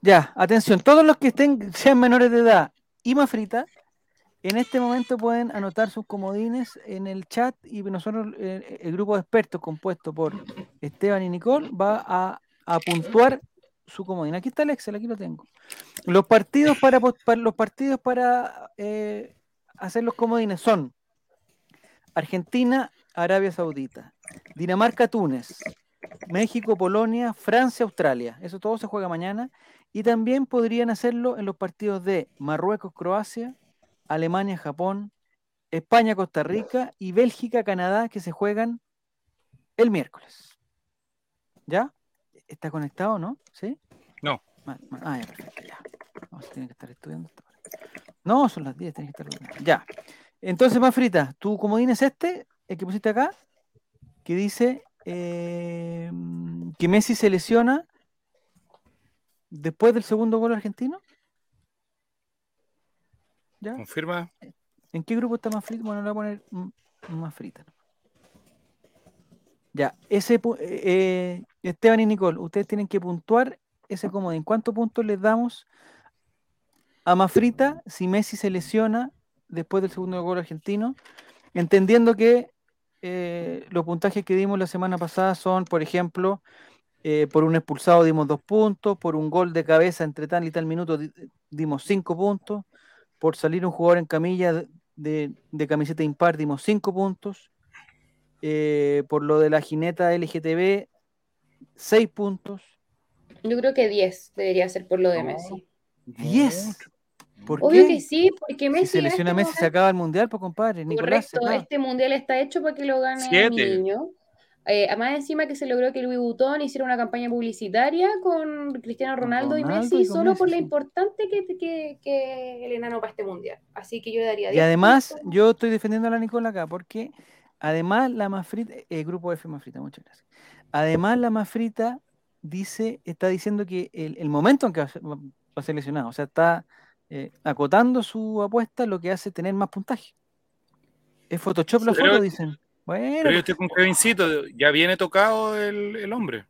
S1: Ya, atención, todos los que estén, sean menores de edad y mafrita, en este momento pueden anotar sus comodines en el chat y nosotros, eh, el grupo de expertos compuesto por Esteban y Nicole, va a, a puntuar su comodín. Aquí está el Excel, aquí lo tengo. Los partidos para- los partidos para eh, hacer los comodines son Argentina, Arabia Saudita, Dinamarca, Túnez, México, Polonia, Francia, Australia. Eso todo se juega mañana. Y también podrían hacerlo en los partidos de Marruecos, Croacia, Alemania, Japón, España, Costa Rica y Bélgica, Canadá, que se juegan el miércoles. ¿Ya? ¿Está conectado, no? ¿Sí?
S2: No.
S1: Ah, ya, perfecto, ya. No, tiene que estar estudiando. No, son las 10, tienes que estar estudiando. Ya. Entonces, Mafrita, tu comodín es este, el que pusiste acá, que dice eh, que Messi se lesiona después del segundo gol argentino. ¿Ya?
S2: Confirma.
S1: ¿En qué grupo está más frita? Bueno, le voy a poner más frita. Ya, ese eh, eh, Esteban y Nicole, ustedes tienen que puntuar ese comodín. ¿Cuántos puntos les damos a Mafrita si Messi se lesiona después del segundo gol argentino? Entendiendo que eh, los puntajes que dimos la semana pasada son, por ejemplo, eh, por un expulsado dimos dos puntos, por un gol de cabeza entre tal y tal minuto di- dimos cinco puntos, por salir un jugador en camilla de, camiseta impar dimos cinco puntos, eh, por lo de la jineta LGTB seis puntos,
S4: Yo creo que 10 debería ser por lo de
S2: No.
S4: Messi.
S1: diez. ¿Por
S4: Obvio
S1: qué?
S4: que sí, porque
S1: Si
S4: Messi.
S1: se
S4: en
S1: lesiona
S4: este
S1: Messi, se acaba el mundial, pues compadre. Nicolás,
S4: Correcto,
S1: acaba.
S4: este mundial está hecho para que lo gane
S2: Siete.
S4: mi niño. Eh, además, encima que se logró que Louis Vuitton hiciera una campaña publicitaria con Cristiano
S1: Con
S4: Ronaldo, y Messi,
S1: y
S4: solo
S1: Messi,
S4: por lo
S1: sí.
S4: importante que, que, que el enano para este mundial. Así que yo daría
S1: Y
S4: 10
S1: además,
S4: puntos.
S1: yo estoy defendiendo a la Nicola acá, porque además la Mafrita, el grupo F Mafrita, muchas gracias. Además, la Mafrita dice, está diciendo que el, el momento en que va a ser, va a ser lesionado, o sea, está eh, acotando su apuesta, lo que hace tener más puntaje. Es Photoshop la
S2: Pero-
S1: foto, dicen. Bueno,
S2: Pero yo estoy con Kevincito, ya viene tocado el, el hombre.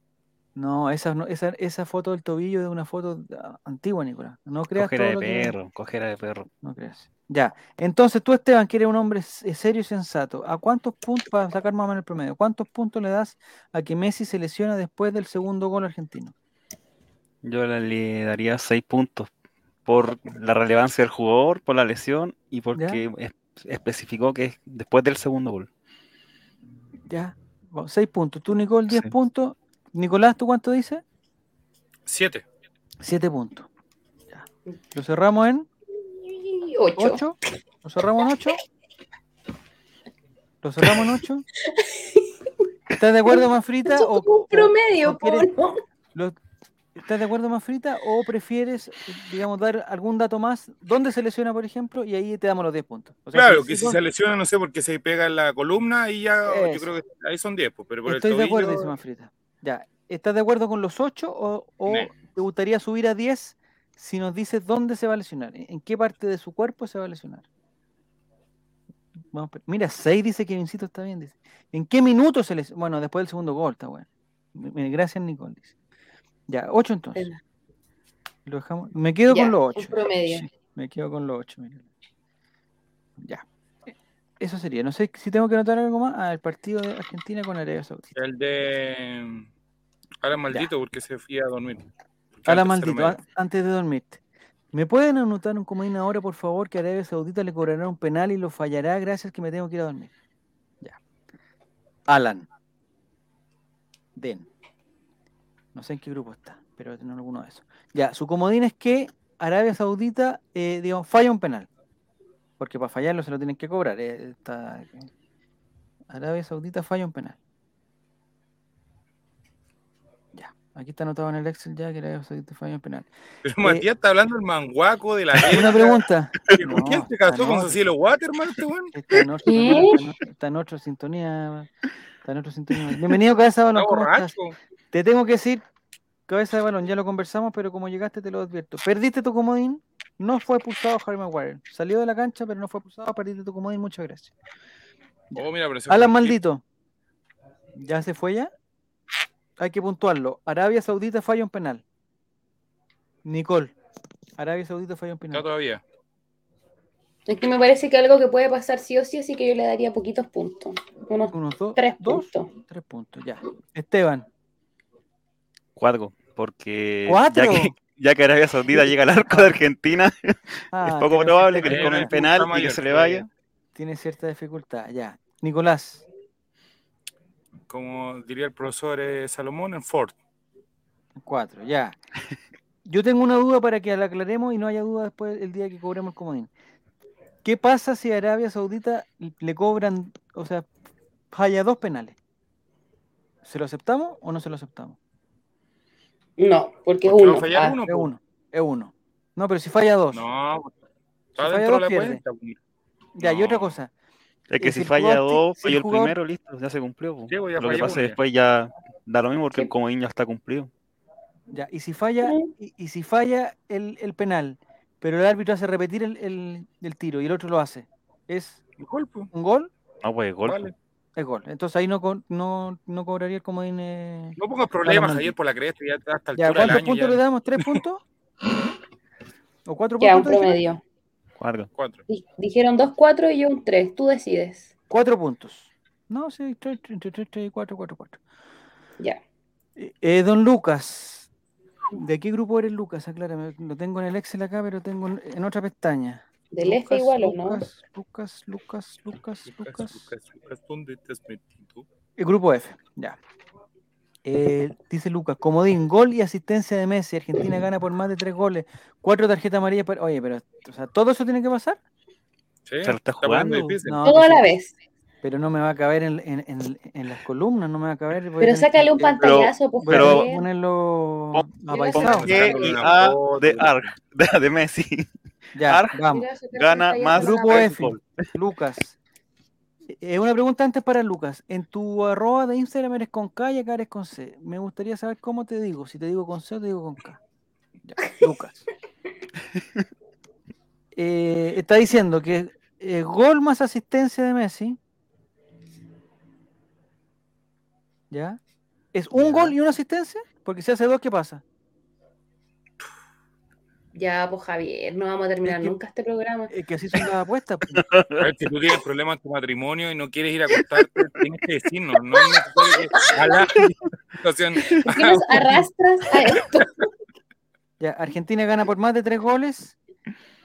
S1: no, esa, no- esa, esa foto del tobillo es una foto ah, antigua, Nicolás. No creas
S3: Cojera
S1: todo
S3: de
S1: lo que-
S3: perro, cojera de perro.
S1: No creas. Ya. Entonces tú, Esteban, que eres un hombre s- serio y sensato, ¿a cuántos puntos, para sacar más o menos el promedio, cuántos puntos le das a que Messi se lesiona después del segundo gol argentino?
S3: Yo le- daría 6 puntos por la relevancia del jugador, por la lesión y porque es- especificó que es después del segundo gol.
S1: Ya. Bueno, seis puntos. Tú, Nicole, 10
S3: Sí.
S1: puntos. Nicolás, ¿tú cuánto dices?
S2: Siete.
S1: Siete puntos. Ya. Lo cerramos en
S4: 8.
S1: ¿Ocho? ¿Lo cerramos en ocho? ¿Lo cerramos en ocho? ¿Estás de acuerdo, O,
S4: es un
S1: o-
S4: promedio,
S1: o quieres-
S4: ¿no?
S1: lo- ¿Estás de acuerdo, Mafrita? ¿O prefieres, digamos, dar algún dato más? ¿Dónde se lesiona, por ejemplo? Y ahí te damos los 10 puntos. O sea,
S2: Claro,
S1: si-
S2: que
S1: si
S2: se lesiona, no sé, porque se pega en la columna y ya, yo creo que ahí son 10, pues, pero por
S1: Estoy
S2: el
S1: de acuerdo, dice Manfrida. Ya. ¿Estás de acuerdo con los 8 o, te gustaría subir a 10 si nos dices dónde se va a lesionar? ¿En qué parte de su cuerpo se va a lesionar? Vamos. Mira, 6 dice que Vincito está bien. Dice. ¿En qué minuto se lesiona? Bueno, después del segundo gol, está bueno. Gracias, Nicole. Dice. Ya, 8 entonces.
S4: Venga.
S1: Lo dejamos. Me quedo
S4: Ya,
S1: con los
S4: un
S1: 8.
S4: promedio.
S1: me quedo con los 8. Ya. Eso sería. No sé si tengo que anotar algo más. Ah, el partido de Argentina con Arabia Saudita.
S2: El de. Ahora maldito porque se fui a dormir. Porque
S1: A la
S2: antes
S1: maldito, a- antes de dormirte. ¿Me pueden anotar un comodín ahora, por favor, que Arabia Saudita le cobrará un penal y lo fallará gracias que me tengo que ir a dormir? Ya. Alan. Den. No sé en qué grupo está, pero no alguno de esos. Ya, su comodín es que Arabia Saudita, eh, digamos, falla un penal. Porque para fallarlo se lo tienen que cobrar. eh, está- Arabia Saudita falla un penal. Ya, aquí está anotado en el Excel ya que Arabia Saudita falla un penal.
S2: Pero Matías está hablando del manguaco de la
S1: Una pregunta.
S2: ¿Con quién
S1: No,
S2: se casó con
S1: en
S2: Cecilia Waterman este weón?
S1: Está en en- está en otra sintonía. Está en otra sintonía. Bienvenido, Balón.
S2: Está
S1: ¿Cómo estás? Te tengo que decir, Cabeza de Balón, ya lo conversamos, pero como llegaste te lo advierto. Perdiste tu comodín, no fue expulsado Harry Maguire. Salió de la cancha, pero no fue expulsado, perdiste tu comodín, muchas gracias.
S2: Oh, mira,
S1: Alan. Maldito. ¿Ya se fue ya? Hay que puntuarlo. Arabia Saudita falla un penal. Nicole. Arabia Saudita falla un
S2: Está
S1: penal.
S2: todavía.
S4: Es que me parece que algo que puede pasar sí o sí, así que yo le daría poquitos puntos. Unos
S1: Unos dos.
S4: tres
S1: dos,
S4: puntos.
S1: Tres puntos, ya. Esteban.
S3: Cuatro, porque
S1: ¿Cuatro?
S3: ya que, ya que Arabia Saudita llega al arco de Argentina,
S1: Ah,
S3: es poco
S1: tiene
S3: probable que le comen penal y que se le vaya.
S1: Tiene cierta dificultad, ya. Nicolás,
S2: Como diría el profesor eh, Salomón en Ford.
S1: cuatro, ya. Yo tengo una duda para que la aclaremos y no haya duda después el día que cobremos el comodín. ¿Qué pasa si a Arabia Saudita le cobran, o sea, falla dos penales? ¿Se lo aceptamos o no se lo aceptamos?
S4: No, porque es uno.
S2: fallar
S4: Ah,
S2: uno,
S1: Es uno, es uno. No, pero si falla dos.
S2: No, está
S1: falla
S2: dentro
S1: dos,
S2: de la
S1: pierde.
S2: cuenta.
S1: Ya, y otra cosa.
S3: Es que si
S1: si
S3: falla dos,
S1: si el
S3: falló el
S1: jugador-
S3: primero, listo, ya se cumplió.
S2: Sí, ya
S3: Lo que pasa
S2: uno
S3: después ya da lo mismo porque
S4: Sí.
S3: el comodín ya está cumplido.
S1: Ya, y si falla, y, y si falla el, el penal, pero el árbitro hace repetir el, el- el tiro y el otro lo hace, ¿es
S2: Gol, po.
S1: un gol?
S3: No, pues gol.
S2: Vale.
S1: Es gol. Entonces ahí no, no, no cobraría el comodín. eh,
S2: No pongas problemas. Javier, por la cresta. Ya hasta el
S1: Ya, ¿cuántos
S2: año.
S1: puntos
S2: Ya.
S1: le damos? ¿Tres puntos? ¿O cuatro
S4: ya, un
S1: puntos?
S4: promedio.
S3: Cuatro.
S2: Cuatro.
S4: Di- Dijeron dos, cuatro y yo un tres. Tú decides.
S1: Cuatro puntos. No, sí, tres, tres, entre tres, tres y cuatro, cuatro, cuatro.
S4: Ya.
S1: Eh, eh, don Lucas. ¿De qué grupo eres Lucas? Aclárame. Lo tengo en el Excel acá, pero tengo en, en otra pestaña.
S4: Del F igual, ¿o no?
S1: Lucas, Lucas, Lucas, Lucas,
S2: Lucas,
S1: Lucas.
S2: Lucas, Lucas, ¿dónde te has metido?
S1: El grupo F, ya. Eh, dice Lucas, comodín, gol y asistencia de Messi. Argentina gana por más de tres goles. Cuatro tarjetas amarillas. para- Oye, pero o sea, ¿todo eso tiene que pasar?
S2: Sí,
S3: Se lo está
S2: poniendo
S3: jugando.
S1: No,
S4: Todo a
S1: que
S4: la
S1: sí,
S4: vez.
S1: Pero no me va a caber en, en- en- en las columnas, no me va a caber.
S4: Pero sácale
S1: que-
S4: un pantallazo,
S1: a
S3: pero-
S1: ponerlo
S3: Pon-
S1: apaisado.
S3: De, de Messi.
S1: Ya, vamos.
S3: Gana más
S1: Grupo. F, Lucas. Eh, una pregunta antes para Lucas. En tu arroba de Instagram eres con K y acá eres con C. Me gustaría saber cómo te digo. Si te digo con C o te digo con K. Ya, Lucas. Eh, está diciendo que eh, gol más asistencia de Messi. ¿Ya? ¿Es un
S2: Ya.
S1: gol y una asistencia? Porque si hace dos, ¿qué pasa?
S4: Ya, pues Javier, no vamos a terminar
S1: Es que-
S4: nunca este programa.
S1: Es que así son las apuestas. pues.
S2: A ver, si tú tienes problemas en tu matrimonio y no quieres ir a acostarte, tienes que decirnos. No es necesario que a la situación.
S4: ¿Por qué nos arrastras a esto?
S1: Ya, Argentina gana por más de tres goles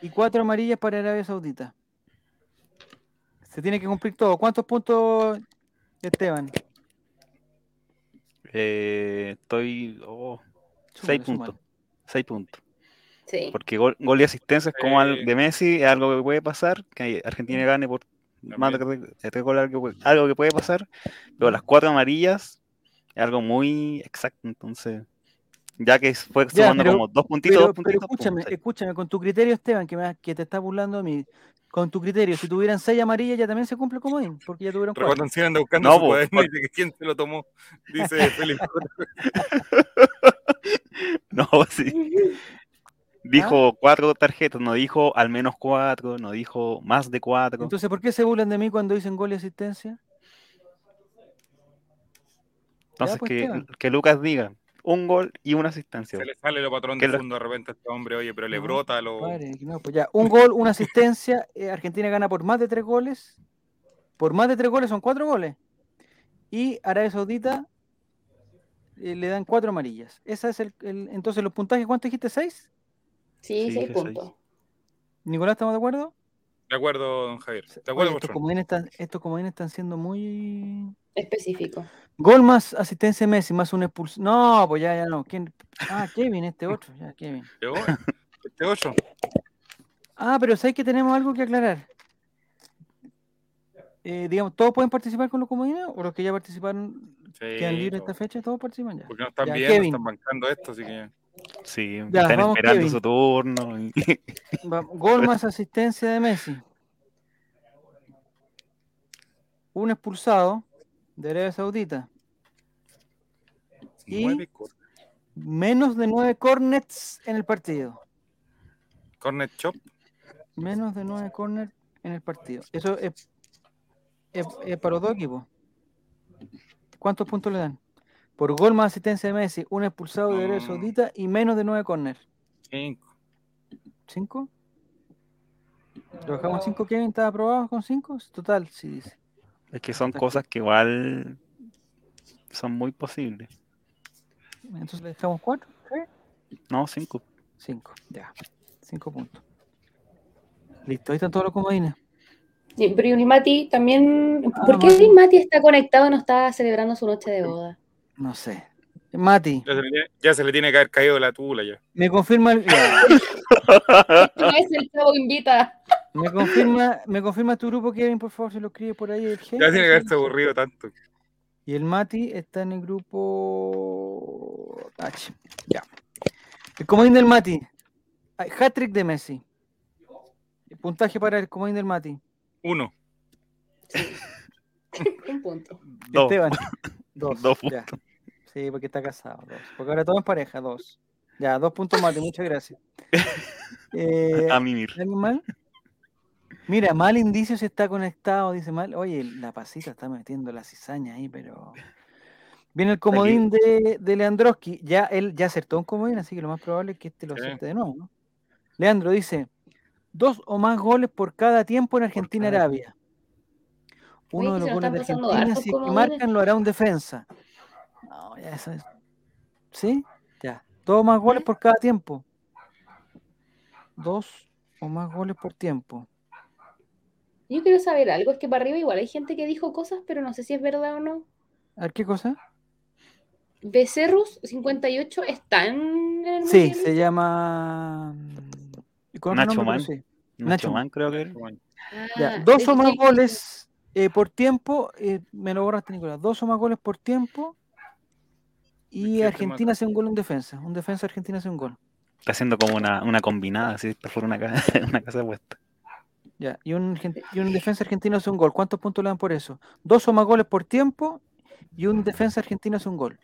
S1: y cuatro amarillas para Arabia Saudita. Se tiene que cumplir todo. ¿Cuántos puntos, Esteban?
S3: Eh, estoy. oh, seis puntos. Seis puntos.
S4: Sí.
S3: Porque gol, gol y asistencia es como al
S2: Sí.
S3: de Messi, es algo que puede pasar, que Argentina gane por más de tres- de tres goles, algo, que- algo que puede pasar, pero las cuatro amarillas es algo muy exacto, entonces, ya que fue
S1: Ya,
S3: sumando
S1: pero-
S3: como dos puntitos,
S1: Pero,
S3: dos
S1: pero
S3: puntitos, pum,
S1: escúchame,
S3: seis.
S1: escúchame, con tu criterio, Esteban, que, me, que te está burlando a mí, con tu criterio, si tuvieran seis amarillas ya también se cumple el comodín, porque ya tuvieron cuatro.
S2: Anda buscando
S3: No,
S2: su cuaderno
S3: por-
S2: que quién se lo tomó. Dice Félix.
S3: No, sí. Dijo cuatro tarjetas, no dijo al menos cuatro, no dijo más de cuatro.
S1: Entonces, ¿por qué se burlan de mí cuando dicen gol y asistencia?
S3: Entonces,
S1: pues,
S3: que, que Lucas diga un gol y una asistencia.
S2: Se le sale lo patrón
S3: ¿Qué
S2: de
S3: lo-
S2: fondo de repente a este hombre, oye, pero le
S1: No,
S2: brota lo.
S1: Padre, no, pues ya, un gol, una asistencia, eh, Argentina gana por más de tres goles, por más de tres goles son cuatro goles, y Arabia Saudita eh, le dan cuatro amarillas. Esa es el, el- entonces los puntajes, ¿cuánto dijiste? ¿Seis?
S4: Sí,
S3: Sí,
S4: seis puntos.
S1: Nicolás, ¿estamos de acuerdo?
S2: De acuerdo, don Javier. De
S1: Oye,
S2: acuerdo,
S1: estos, comodines están, estos comodines están siendo muy...
S4: Específico.
S1: Gol más asistencia de Messi, más un expulsión. No, pues ya, ya no. ¿Quién? Ah, Kevin, este otro. Ya, Kevin.
S2: Llegó, Este ocho.
S1: Ah, pero ¿sabes que tenemos algo que aclarar? Eh, digamos, ¿todos pueden participar con los comodines? ¿O los que ya participaron
S2: Sí,
S1: quedan libres
S2: todo.
S1: esta fecha? ¿Todos participan ya?
S2: Porque no están
S1: Ya,
S2: viendo,
S1: Kevin.
S2: están bancando esto, así que.
S3: Sí,
S1: Ya,
S3: están
S1: vamos,
S3: esperando
S1: Kevin.
S3: su turno.
S1: Gol más asistencia de Messi. Un expulsado de Arabia Saudita. Y- Menos de nueve cornets en el partido.
S2: Cornet chop.
S1: Menos de nueve corners en el partido. Eso es, es- es para los dos equipos. ¿Cuántos puntos le dan? Por gol más asistencia de Messi, un expulsado de Arabia
S2: Mm.
S1: Saudita y menos de nueve corners.
S2: Cinco.
S1: ¿Cinco? ¿Lo dejamos cinco, Kevin? ¿Está aprobado con cinco? Total, sí dice.
S3: Es que son cosas que igual son muy posibles.
S1: Entonces le dejamos cuatro.
S3: No, cinco.
S1: Cinco, ya. Cinco puntos. Listo, ahí están todos los comodines.
S4: Sí, pero Mati también.
S1: Ah,
S4: ¿Por qué
S1: Mati
S4: está conectado y no está celebrando su noche de boda?
S1: No sé. Mati,
S2: Ya se, le, tiene- ya se le tiene que haber caído la tula ya.
S1: me confirma el.
S4: No es el chavo invita.
S1: me confirma, me confirma tu grupo, Kevin, por favor, si lo escribe por ahí el G.
S2: Ya tiene que haberse aburrido tanto.
S1: Y el Mati está en el grupo H. Ya. El comodín del Mati. Hat-trick de Messi. El puntaje para el comodín del Mati.
S2: Uno.
S4: Un punto.
S3: Dos.
S1: Esteban. Dos.
S3: Dos
S1: ya. Sí, porque está casado. Dos. Porque ahora todo en pareja. Dos. Ya, dos puntos Mati. Muchas gracias. Eh,
S3: A mimir.
S1: ¿Alguien mal? Mira, mal indicio si está conectado, dice mal. Oye, la pasita está metiendo la cizaña ahí, pero. Viene el comodín de, de Leandroski. Ya él ya acertó un comodín, así que lo más probable es que este lo
S2: Sí.
S1: acerte de nuevo, ¿no? Leandro dice: dos o más goles por cada tiempo en Argentina-Arabia. Uno
S4: Oye,
S1: de los goles de Argentina, si es que marcan, lo hará un defensa. No, ya eso es. ¿Sí? Ya. Dos o más goles por cada tiempo. Dos o más goles por tiempo.
S4: Yo quiero saber algo. Es que para arriba igual hay gente que dijo cosas, pero no sé si es verdad o no.
S1: A ver, ¿qué cosa?
S4: Becerrus 58 están en el
S1: Sí,
S4: mundial?
S1: se llama.
S3: Nacho Man.
S1: sí.
S3: Nacho
S1: Nacho.
S3: Man, creo que.
S1: Ya,
S4: Ah,
S1: dos
S4: es
S1: o más
S4: que-
S1: goles eh, por tiempo. eh, me lo borraste, Nicolás. Dos o más goles por tiempo. Y Argentina hace un gol en defensa. Un defensa argentina hace un gol.
S3: Está haciendo como una, una combinada, así está fuera una, una casa puesta.
S1: Ya, y un, y un defensa argentino hace un gol. ¿Cuántos puntos le dan por eso? Dos o más goles por tiempo y un defensa argentino hace un gol.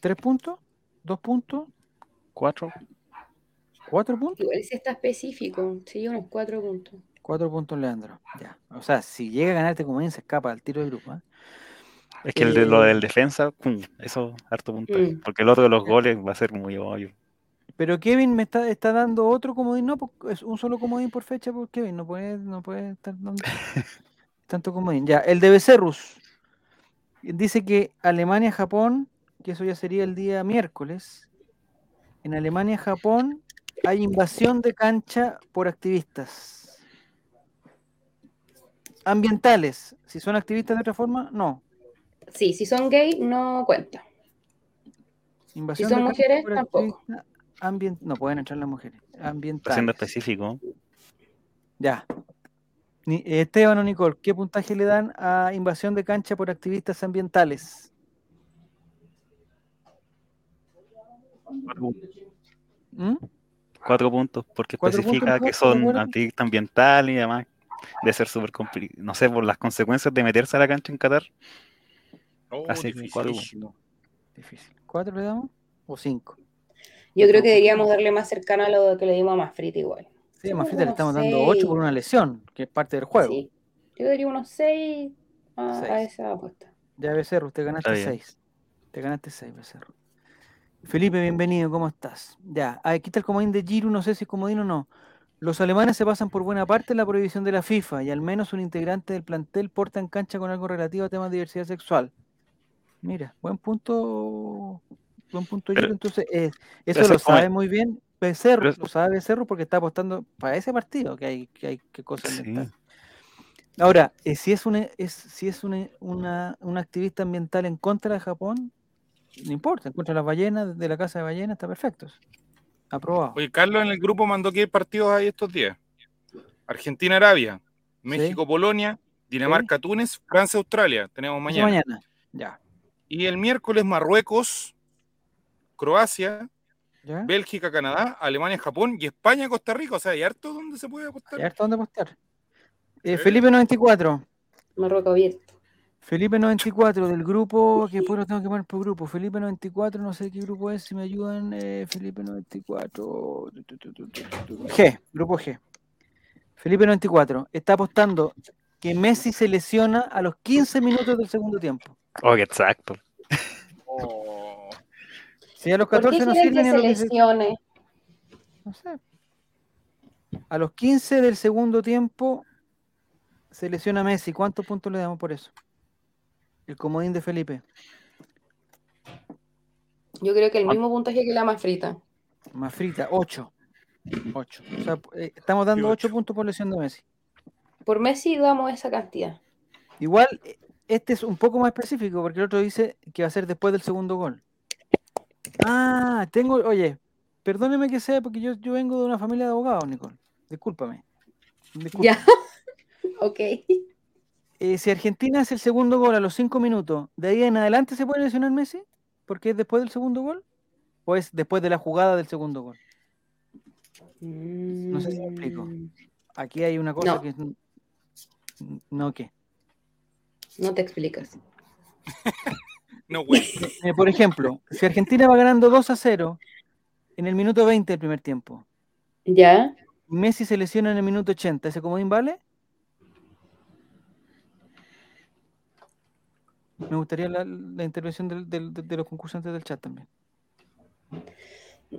S1: ¿Tres puntos? ¿Dos puntos?
S3: Cuatro.
S1: ¿Cuatro puntos?
S4: Igual ese está específico. Sí, unos cuatro puntos.
S1: Cuatro puntos, Leandro. Ya. O sea, si llega a ganarte como bien, se escapa al tiro del grupo. ¿eh?
S3: Es que el de, lo
S1: Eh,
S3: del defensa, pum, eso harto punto.
S4: Mm.
S3: Porque el otro de los goles va a ser muy obvio.
S1: Pero Kevin me está, está dando otro comodín. No, porque es un solo comodín por fecha, por Kevin. No puede, no puede estar dando tanto comodín. Ya, el de Becerrus. Dice que Alemania-Japón, que eso ya sería el día miércoles. En Alemania-Japón hay invasión de cancha por activistas. Ambientales. Si son activistas de otra forma, no.
S4: Sí, si son gay, no cuenta.
S1: Invasión
S4: son mujeres, tampoco.
S1: activista ambien- No pueden entrar las mujeres. Ambientales.
S3: específico.
S1: Ya. Ni- Esteban o Nicole, ¿qué puntaje le dan a invasión de cancha por activistas ambientales? ¿Mm?
S3: Cuatro puntos, porque
S1: Cuatro
S3: especifica
S1: puntos,
S3: que
S1: ¿estás de
S3: son activistas ambientales y además de ser súper complicado. No sé, por las consecuencias de meterse a la cancha en Qatar.
S2: Oh,
S3: Así que cuatro
S2: dificilísimo.
S1: Difícil. ¿Cuatro le damos? ¿O cinco?
S4: Yo creo que deberíamos darle más cercano a lo que le dimos a Mafrita igual.
S1: Sí, a Mafrita le estamos dando
S4: seis.
S1: ocho por una lesión, que es parte del juego.
S4: Sí. Yo daría unos 6 a, a
S1: Seis.
S4: esa apuesta.
S1: Ya, Becerro, usted ganaste seis. Te ganaste seis, Becerro. Felipe, bienvenido, ¿cómo estás? Ya, aquí está el comodín de Giru, no sé si es comodín o no. Los alemanes se pasan por buena parte la prohibición de la FIFA y al menos un integrante del plantel porta en cancha con algo relativo a temas de diversidad sexual. Mira, buen punto, buen punto
S3: Pero-.
S1: Entonces, eh, eso lo sabe muy bien Becerro,
S3: Pero
S1: lo sabe Becerro porque está apostando para ese partido que hay que hay que cosas
S3: Sí.
S1: ambientales. Ahora, eh, si es, una, es, si es una, una, una activista ambiental en contra de Japón, no importa, en contra de las ballenas, de la casa de ballenas, está perfecto. Aprobado.
S2: Oye, Carlos en el grupo mandó que hay partidos ahí estos días. Argentina-Arabia, México-Polonia, Dinamarca-Túnez, Francia-Australia. Tenemos mañana.
S1: mañana. Ya.
S2: Y el miércoles Marruecos, Croacia,
S1: ¿Ya?
S2: Bélgica-Canadá, Alemania-Japón y España-Costa Rica. O sea, hay harto donde se puede apostar.
S1: ¿Ya está dónde apostar? Eh. Felipe 94.
S4: Marruecos abierto.
S1: Felipe 94 del grupo, que después lo tengo que poner por grupo. Felipe 94, no sé qué grupo es, si me ayudan. eh, Felipe 94. tu, tu, tu, tu, tu, tu, G, grupo G. Felipe 94 está apostando que Messi se lesiona a los 15 minutos del segundo tiempo.
S3: Oh, exacto.
S2: Oh.
S1: Si a los
S4: ¿Por qué
S1: 14 no
S4: quieren
S1: sirve
S4: que
S1: ni a
S4: se
S1: los 16.
S4: lesione?
S1: No sé. A los 15 del segundo tiempo se lesiona Messi. ¿Cuántos puntos le damos por eso? El comodín de Felipe.
S4: Yo creo que el mismo puntaje que la Mafrita.
S1: Más frita, 8. 8. O sea, eh, estamos dando
S2: Y
S1: 8
S2: ocho.
S1: puntos por lesión de Messi.
S4: Por Messi damos esa cantidad.
S1: Igual, este es un poco más específico porque el otro dice que va a ser después del segundo gol. Ah, tengo, oye, perdóneme que sea porque yo, yo vengo de una familia de abogados, Nicole. Discúlpame. Disculpa.
S4: Ya. ok.
S1: Eh, si Argentina hace el segundo gol a los 5 minutos, ¿de ahí en adelante se puede lesionar Messi? ¿Porque es después del segundo gol? ¿O es después de la jugada del segundo gol?
S4: No
S1: sé si me explico. Aquí hay una cosa
S4: No.
S1: que... No, ¿qué?
S4: No te explicas.
S2: No, güey.
S1: Eh, por ejemplo, si Argentina va ganando 2 a 0 en el minuto 20 del primer tiempo,
S4: ¿Ya?
S1: Messi se lesiona en el minuto 80, ¿ese comodín vale? Me gustaría la, la intervención del- del- de, de los concursantes del chat también.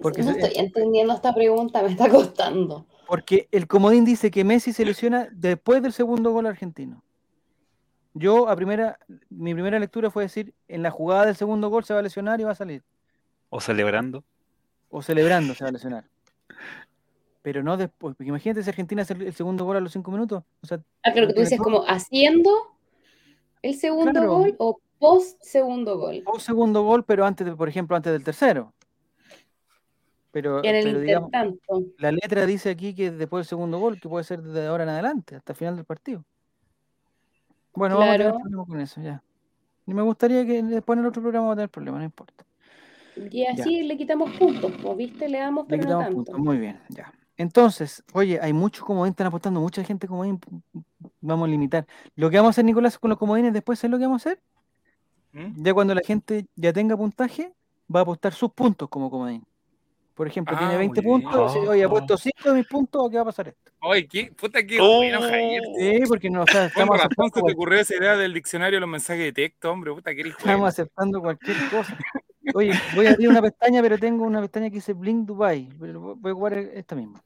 S1: Porque
S4: no
S1: se-
S4: estoy entendiendo esta pregunta, me está costando.
S1: Porque el comodín dice que Messi se lesiona después del segundo gol argentino. Yo, a primera, mi primera lectura fue decir, en la jugada del segundo gol se va a lesionar y va a salir.
S3: O celebrando.
S1: O celebrando se va a lesionar. Pero no después. Porque imagínate si Argentina hace el el segundo gol a los cinco minutos. O sea,
S4: Ah, pero que tú dices como haciendo el segundo
S1: Claro.
S4: gol o post segundo gol.
S1: un segundo gol, pero antes, de, por ejemplo, antes del tercero. Pero,
S4: En el
S1: pero digamos,
S4: intertanto.
S1: la letra dice aquí que después del segundo gol, que puede ser de ahora en adelante, hasta el final del partido. Bueno, vamos a tener
S4: Claro.
S1: problemas con eso, ya. Y me gustaría que después en el otro programa vamos a tener problemas, no importa.
S4: Y así le quitamos puntos, pues, ¿viste? Le damos,
S1: Le
S4: pero no tanto.
S1: puntos, muy bien, ya. Entonces, oye, hay muchos comodines, están apostando mucha gente comodín, vamos a limitar. Lo que vamos a hacer, Nicolás, con los comodines después, ¿sabes lo que vamos a hacer?
S2: ¿Mm?
S1: Ya cuando la gente ya tenga puntaje, va a apostar sus puntos como comodín. Por ejemplo, tiene
S2: Ah,
S1: 20
S2: muy bien.
S1: puntos, dice, oye,
S3: Ah.
S1: apuesto 5 de mis puntos, ¿qué va a pasar esto?
S2: Oye, ¿qué? Puta, qué
S3: Oh.
S2: bueno, Javier.
S1: Sí, porque no, o sea, estamos aceptando,
S2: te ocurrió esa idea del diccionario de los mensajes de texto, hombre. Puta, que eres
S1: estamos aceptando cualquier cosa. Oye, voy a abrir una pestaña, pero tengo una pestaña que dice Blink Dubai. pero Voy a jugar esta misma.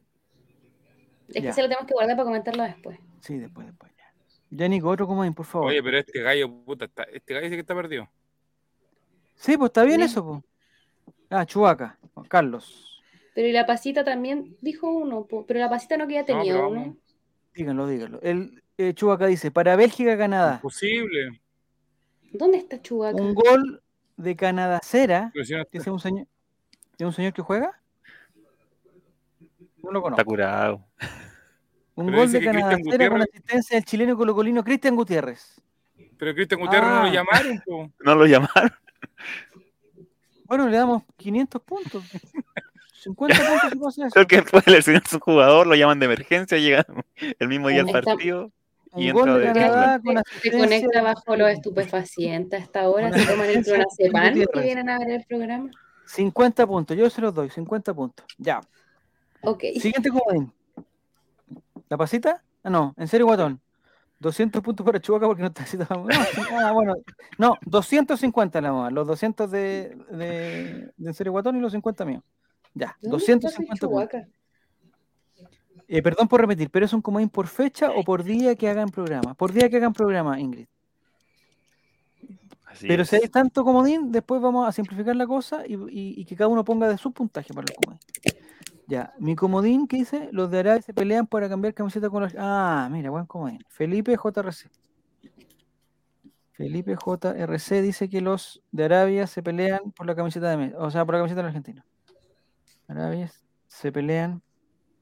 S4: Es
S1: Ya.
S4: que se lo tenemos que guardar para comentarlo después.
S1: Sí, después, después. Ya, ya Nico, otro comodín, por favor.
S2: Oye, pero este gallo, puta, está, este gallo dice que está perdido.
S1: Sí, pues está bien
S4: Bien.
S1: eso, pues. Ah, Chubaca, Juan Carlos.
S4: Pero y la pasita también dijo uno, po, pero la pasita no que ya
S2: No,
S4: uno.
S1: Díganlo, díganlo. El eh, Chubaca dice, para Bélgica, Canadá,
S2: Imposible.
S4: ¿Dónde está Chubaca?
S1: un gol de Canadacera,
S2: está-
S1: es un señor, es un señor que juega. No lo
S3: Está
S1: conozco.
S3: curado.
S1: Un
S2: Pero
S1: gol de Canadacera con asistencia del chileno colocolino Cristian Gutiérrez.
S2: Pero Cristian Gutiérrez no
S1: Ah.
S2: lo llamaron, po.
S3: No lo llamaron.
S1: Bueno, le damos 500 puntos. 50 puntos si.
S3: Creo que después de lesionar a su jugador, lo llaman de emergencia, llega el mismo día al partido. y
S1: Un gol de
S3: entra de
S1: Canadá con
S4: Se conecta bajo los estupefacientes hasta ahora, se toman el clonazepam y vienen a ver el programa.
S1: 50 puntos, yo se los doy, 50 puntos. Ya.
S4: Ok.
S1: Siguiente comodín. ¿La pasita? Ah, no, en serio, guatón. 200 puntos para Chubaca porque no está citado. No, ah, bueno. No, 250 la más. Los 200 de, de, de serio, guatón y los 50 míos. Ya,
S4: ¿Dónde está ese
S1: 250 puntos. Eh, perdón por repetir, pero es un comodín por fecha o por día que hagan programa. Por día que hagan programa, Ingrid.
S3: Así
S1: Pero
S3: es.
S1: si hay tanto comodín, después vamos a simplificar la cosa y, y- y que cada uno ponga de su puntaje para el comodín. Ya, mi comodín, ¿qué dice? Los de Arabia se pelean para cambiar camiseta con los... Ah, mira, buen comodín. Felipe JRC. Felipe JRC dice que los de Arabia se pelean por la camiseta de Messi, o sea, por la camiseta del argentino. Arabia se pelean...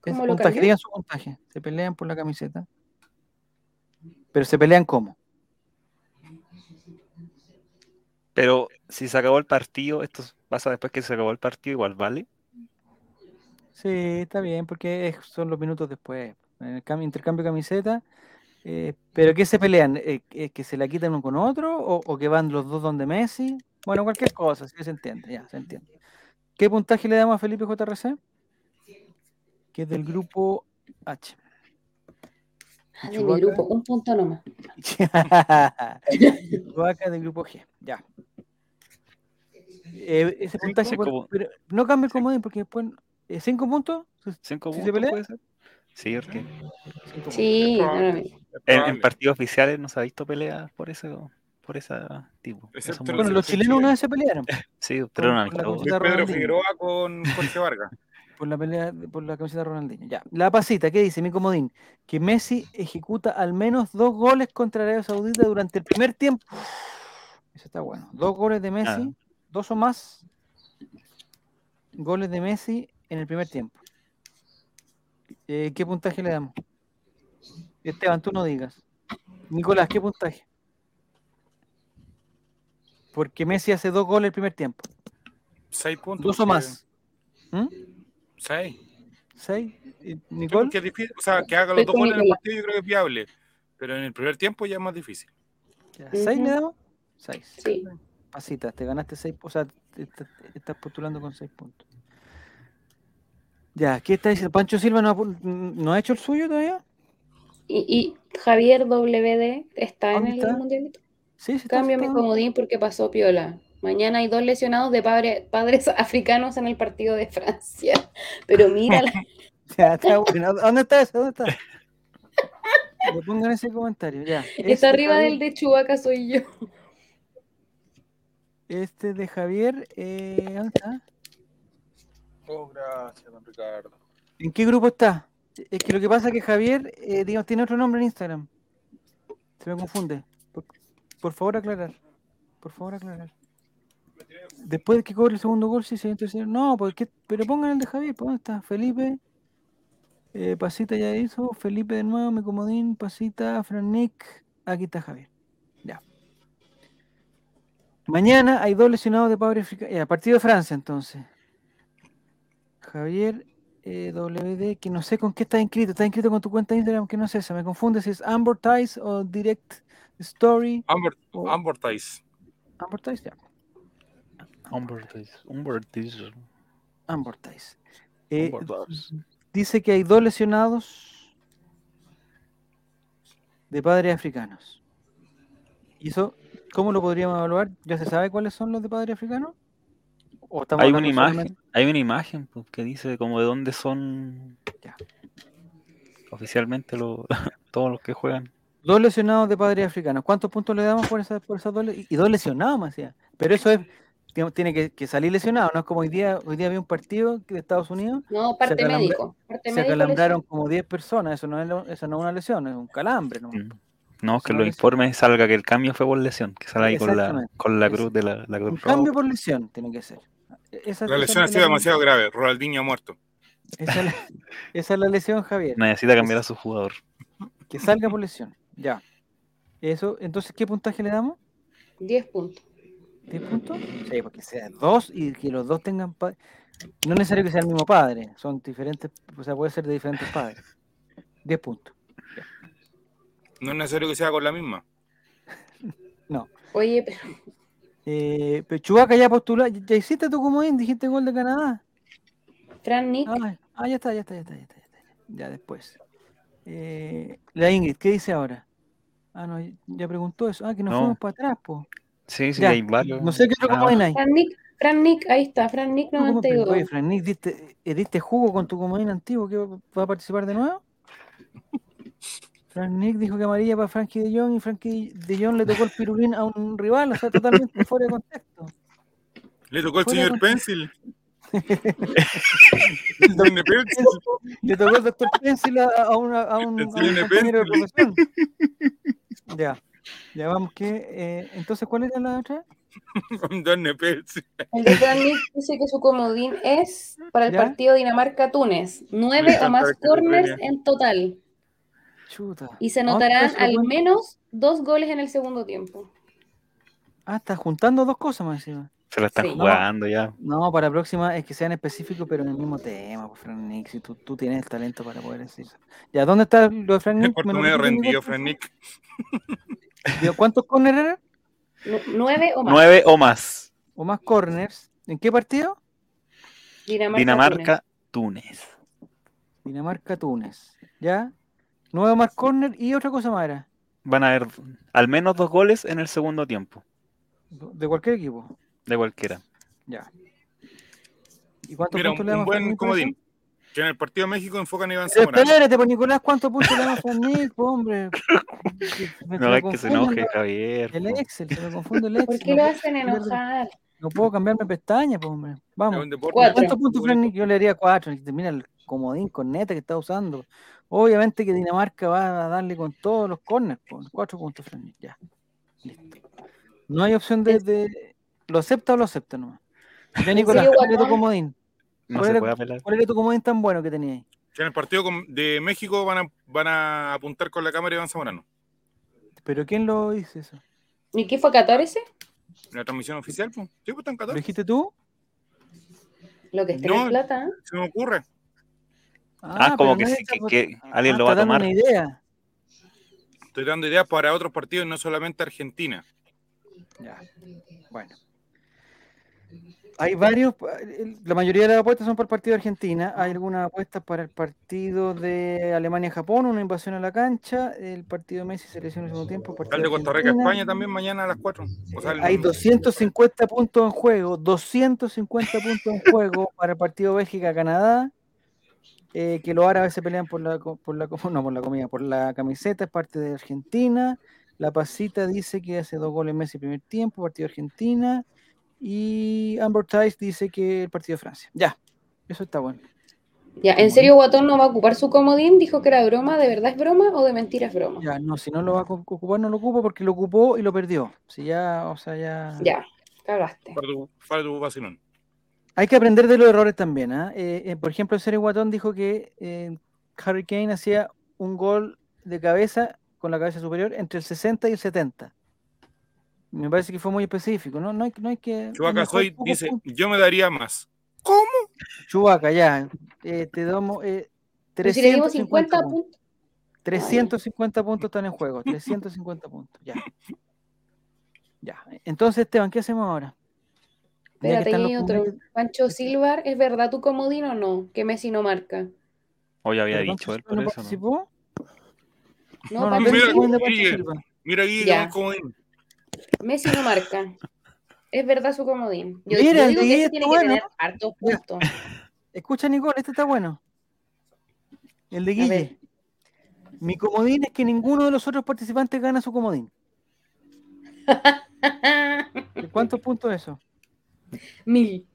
S1: Es
S4: ¿Cómo
S1: puntaje, digan su puntaje. Se pelean por la camiseta. Pero se pelean cómo?
S3: Pero si se acabó el partido, esto pasa después que se acabó el partido, igual vale.
S1: Sí, está bien, porque es- son los minutos después. En el cambio, intercambio de camiseta. eh, ¿Pero qué se pelean? Eh, ¿que- ¿Que se la quitan uno con otro? ¿O, o que van los dos donde Messi? Bueno, cualquier cosa, sí se entiende, ya, se entiende. ¿Qué puntaje le damos a Felipe JRC? Que es del grupo H.
S4: Ah, de mi grupo, un punto nomás.
S1: Del grupo G, ya. Eh, ese puntaje,
S3: sí,
S1: bueno,
S3: como-
S1: pero no cambie el comodín porque después. Eh, ¿Cinco puntos?
S3: ¿Cinco
S1: ¿Sí se
S3: puntos
S1: pelea?
S3: puede ser? Sí, porque
S1: Cinco
S4: Sí,
S3: en, en partidos oficiales no se ha visto peleas por eso, por ese tipo.
S1: Bueno, los chilenos una vez se pelearon.
S3: sí, pero no
S2: Pedro
S1: Ronaldinho.
S2: Figueroa con Jorge Vargas.
S1: por la pelea, por la camiseta de Ronaldinho. Ya. La pasita, ¿qué dice mi comodín? Que Messi ejecuta al menos dos goles contra Arabia Saudita durante el primer tiempo. Eso está bueno. Dos goles de Messi,
S3: Ah.
S1: dos o más goles de Messi en el primer tiempo. Eh, ¿Qué puntaje le damos? Esteban, tú no digas. Nicolás, ¿qué puntaje? Porque Messi hace dos goles el primer tiempo.
S2: Seis puntos.
S1: Dos o más. ¿Mm?
S2: Seis.
S1: ¿Seis?
S2: Es difícil. O sea, que haga
S4: Estoy
S2: los dos goles en el
S4: Nicolás.
S2: partido yo creo que es viable. Pero en el primer tiempo ya es más difícil.
S1: Ya, ¿Seis le damos? Seis.
S4: Sí.
S1: Pasitas, te ganaste seis, o sea, te- te- te- estás postulando con seis puntos. Ya, ¿qué está diciendo? ¿Pancho Silva no ha, pu- no ha hecho el suyo todavía?
S4: Y, y Javier WD está en
S1: ¿Dónde
S4: el
S1: está?
S4: mundialito.
S1: Sí, sí. está-
S4: Cambio mi comodín porque pasó piola. Mañana hay dos lesionados de padre- padres africanos en el partido de Francia. Pero mira, la-
S1: Ya, está bueno. ¿Dónde está eso? ¿Dónde está? Le pongan ese comentario, ya. Este
S4: está arriba
S1: Javier-
S4: del de Chubaca, soy yo.
S1: Este de Javier, eh, ¿dónde está?
S2: Oh, gracias, don Ricardo.
S1: ¿En qué grupo está? Es que lo que pasa es que Javier, eh, digamos, tiene otro nombre en Instagram. Se me confunde. Por, favor, aclarar. Por favor, aclarar. Después de que cobre el segundo gol, si se tercero. No, porque, pero pongan el de Javier. ¿por ¿Dónde está? Felipe. Eh, pasita ya hizo. Felipe de nuevo, mi comodín. Pasita, Fran Nick. Aquí está Javier. Ya. Mañana hay dos lesionados de Padre Africano. Ya, partido de Francia, entonces. Javier eh, WD, que no sé con qué está inscrito. Está inscrito con tu cuenta de Instagram, que no es esa. Me confunde si es Amortize o Direct Story.
S2: Amortize.
S1: Amortize, ya.
S3: Humbertis, Humbertis,
S1: Amortize. Eh, dice que hay dos lesionados de padres africanos. ¿Y eso cómo lo podríamos evaluar? ¿Ya se sabe cuáles son los de padres africanos? ¿O estamos
S3: Hay una imagen,
S1: solamente-
S3: hay una imagen pues, que dice como de dónde son
S1: Ya.
S3: oficialmente lo- todos los que juegan.
S1: Dos lesionados de padres africanos. ¿Cuántos puntos le damos por esas, por esas dos? le- Y, dos lesionados, me decía. Pero eso es, digamos, tiene que, que salir lesionado, no es como hoy día, hoy día había un partido de Estados Unidos,
S4: No, parte médico. Parte
S1: se
S4: médico
S1: acalambraron
S4: lesión.
S1: como 10 personas, eso no es, lo- eso no es una lesión, es un calambre. ¿no?
S3: No, que los informes salga que el cambio fue por lesión, que sale ahí con la, con la cruz de la, la cruz
S1: Un
S3: roja.
S1: cambio por lesión tiene que ser. Esa,
S2: La
S1: esa
S2: lesión ha
S1: es
S2: sido
S1: la-
S2: demasiado grave. Ronaldinho ha muerto.
S1: Esa es la, esa es la lesión, Javier.
S3: Necesita cambiar a su jugador.
S1: Que salga por lesión. Ya. Eso, entonces, ¿qué puntaje le damos?
S4: 10 puntos.
S1: ¿10 puntos? Sí, porque sea dos y que los dos tengan. pa- No es necesario que sea el mismo padre, son diferentes, o sea, puede ser de diferentes padres. 10 puntos.
S2: No es necesario que sea con la misma.
S4: Oye, pero
S1: Eh, pero Chubaca ya postuló, ya hiciste tu comodín, dijiste gol de Canadá.
S4: Fran Nick,
S1: Ah, ah, ya está, ya está, ya está, ya está. Ya, está, ya después. Eh, la Ingrid, ¿qué dice ahora? Ah, no, ya preguntó eso. Ah, que nos
S3: No.
S1: fuimos para atrás, po.
S3: Sí, sí,
S1: Ya,
S3: hay varios.
S1: No sé qué otro
S3: Ah,
S1: comodín hay.
S4: Fran Nick, Fran Nick, ahí está, Fran Nick
S1: ¿Cómo- cómo-
S4: 92.
S1: Oye, Fran Nick, ¿diste, eh, ¿diste jugo con tu comodín antiguo que va va a participar de nuevo? Fran Nick dijo que amarilla para Frankie de Jong y Frankie de Jong le tocó el pirulín a un rival, o sea, totalmente fuera de contexto.
S2: Le tocó el
S1: Fuera
S2: señor Pencil. El señor Pencil.
S1: Le tocó el doctor Pencil a, a una- a un, a un
S2: señor
S1: compañero de
S2: Pencil.
S1: profesión. Ya, ya vamos que. eh, entonces, ¿cuál era la otra?
S4: El de Fran Nick dice que su comodín es para el
S1: ¿Ya?
S4: partido Dinamarca-Túnez. Nueve o más corners en total.
S1: Chuta.
S4: Y se
S1: Ah,
S4: notarán
S1: eso,
S4: al
S1: bueno.
S4: menos dos goles en el segundo tiempo.
S1: Ah, está juntando dos cosas más encima.
S3: Se lo están
S4: Sí.
S3: jugando ya.
S1: No, para la próxima es que sean específicos, pero en el mismo tema, pues, Fran Nick, si tú, tú tienes el talento para poder decir eso. Ya, ¿dónde está lo de Fran Nick?
S2: Por
S1: ¿Me lo
S2: medio rendido? Fran Nick.
S1: ¿Cuántos corners eran?
S4: Nu- Nueve o más.
S3: Nueve o más.
S1: ¿O más corners? ¿En qué partido?
S4: Dinamarca-Túnez.
S3: Dinamarca, Túnez.
S1: Dinamarca-Túnez. ¿Ya? Nueve más corner y otra cosa más era.
S3: Van a haber al menos dos goles en el segundo tiempo,
S1: De cualquier equipo.
S3: de cualquiera.
S1: Ya. ¿Y cuántos
S2: Mira, un,
S1: puntos le
S2: un
S1: damos a Fran
S2: buen
S1: eso?
S2: comodín. Que en el partido de México enfocan a Iván Zamorano.
S1: espérate, pues Nicolás, ¿cuántos puntos le damos a Nick, hombre? Me-
S3: No es que se enoje, Javier.
S1: El
S3: po.
S1: Excel, se me confunde el Excel.
S4: ¿Por qué lo hacen enojar?
S1: No puedo cambiarme pestañas, pues, hombre. Vamos. ¿Cuántos puntos, Fran
S2: bonito.
S1: Nick? Yo le haría cuatro. Mira el comodín con neta que está usando. Obviamente que Dinamarca va a darle con todos los corners. po. Cuatro puntos, Fran Nick. Ya. Listo. No hay opción de, de- ¿Lo acepta o lo acepta nomás? Ya, Nicolás, ¿cuál era tu comodín?
S3: No
S1: ¿Cuál era-. ¿Cuál era tu comodín tan bueno que tenías?
S2: En el partido con- de México van a, van a apuntar con la cámara Iván Zamorano.
S1: ¿Pero quién lo dice eso?
S4: ¿Y qué fue Qatar ese?
S2: En la transmisión oficial, pues. Sí, pues están
S1: ¿Lo
S2: 14.
S1: dijiste tú?
S4: Lo que esté
S2: No.
S4: en plata. ¿eh?
S2: Se me ocurre.
S3: Ah, como
S1: pero
S3: que
S1: no es
S3: que- que alguien
S1: ah,
S3: lo va a tomar.
S1: una idea.
S2: Estoy dando ideas para otros partidos y no solamente Argentina.
S1: Ya. Bueno. Hay varios, la mayoría de las apuestas son para el partido de Argentina. Hay algunas apuestas para el partido de Alemania-Japón, una invasión a la cancha, el partido de Messi selección en el segundo tiempo. el partido
S2: El de Costa. Rica-España también mañana a las 4. O sea, el-
S1: Hay 250 puntos en juego, 250 puntos en juego para el partido Bélgica-Canadá. Eh, que los árabes se pelean por la, por la, no, por la comida, por la camiseta, es parte de Argentina. La Pasita dice que hace dos goles Messi primer tiempo, partido de Argentina. Y Amber Tice dice que el partido de Francia. Ya, eso está bueno.
S4: Ya, ¿en serio Guatón no va a ocupar su comodín? ¿Dijo que era broma? ¿De verdad es broma o de mentira es broma?
S1: Ya, no, si no lo va a ocupar, no lo ocupa porque lo ocupó y lo perdió. Si ya, o sea, ya.
S4: Ya, cagaste.
S2: para tu, para tu vacilón.
S1: Hay que aprender de los errores también. ¿ah? Eh, eh, por ejemplo, Sergio Guatón dijo que eh, Harry Kane hacía un gol de cabeza con la cabeza superior entre el 60 y el 70. Me parece que fue muy específico. No, no, hay, no hay que.
S2: Chubaca Soy dice, yo me daría más. ¿Cómo?
S1: Chubaca, ya. eh, te damos. Eh,
S4: Pero si le dimos
S1: 350
S4: 50
S1: puntos.
S4: puntos.
S1: 350 puntos están en juego. 350 puntos. Ya. Ya. Entonces, Esteban, ¿qué hacemos ahora?
S4: Ahí hay otro. Pancho Silvar, ¿es verdad tu comodín o no? Que Messi no marca.
S3: Hoy había
S1: ¿Pero
S3: dicho él
S1: Silva
S3: por
S1: no
S3: eso,
S1: participó?
S4: No,
S1: No, no,
S2: Mira,
S4: Silva-.
S1: Silva.
S2: Mira aquí,
S4: Ya.
S2: el comodín.
S4: Messi no marca. Es verdad su comodín. Yo,
S1: Mira,
S4: yo
S1: el
S4: digo
S1: de
S4: que ese tiene
S1: está
S4: que
S1: bueno.
S4: tener hartos puntos.
S1: Escucha, Nicole, este está bueno. El de Guille. Mi comodín es que ninguno de los otros participantes gana su comodín. ¿De ¿Cuántos puntos es eso?
S4: Mil.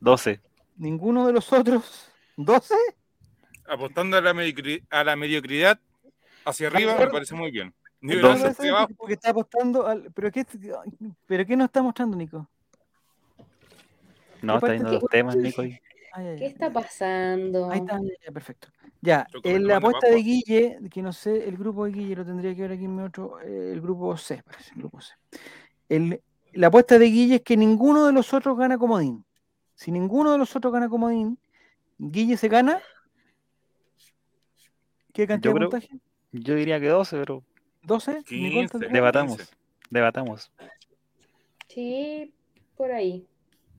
S3: 12.
S1: Ninguno de los otros. ¿12?
S2: Apostando a la, a la mediocridad hacia arriba, me parece muy bien.
S1: Porque está apostando al. ¿Pero qué, ¿Pero qué nos está mostrando, Nico?
S3: No, está viendo los temas, Nico. ahí.
S1: Ay, ay,
S4: ¿Qué está pasando?
S1: Ahí está, ya, perfecto. Ya, en la apuesta de. Guille, que no sé, el grupo de Guille lo tendría que ver aquí en mi otro, eh, el grupo C, parece, el grupo C. El- la apuesta de Guille es que ninguno de los otros gana comodín. Si ninguno de los otros gana comodín, Guille se gana. ¿Qué cantidad de
S3: creo-
S1: puntaje?
S3: Yo diría que 12, pero
S1: ¿12? ¿Nicole,
S2: 15.
S1: te-
S3: debatamos.
S2: 15.
S3: Debatamos.
S4: Sí, por ahí.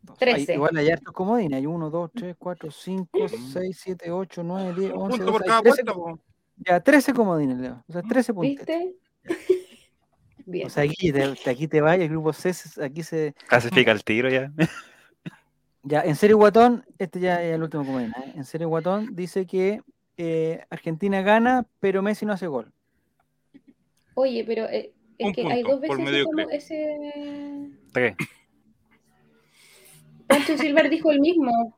S1: 12. Hay-
S4: 13.
S1: igual hay hartos comodines. Hay 1, 2, 3, 4, 5, 6, 7, 8, 9, 10,
S2: Un
S1: 11,
S2: punto
S1: 12.
S2: por cada
S1: 13
S2: apuesta, po.
S1: Ya, 13 comodines, Leo. O sea, 13 puntos.
S4: ¿Viste? Bien.
S1: O sea, aquí te, te- aquí te va y el grupo C, aquí se...
S3: Clasifica el tiro ya.
S1: Ya, en serio Guatón, este ya es el último comodín. ¿eh? En serio Guatón dice que eh, Argentina gana, pero Messi no hace gol.
S4: Oye, pero eh, es
S2: Un
S4: que hay dos veces ese, como- ese...
S3: Tres.
S4: Pancho Silver dijo el mismo.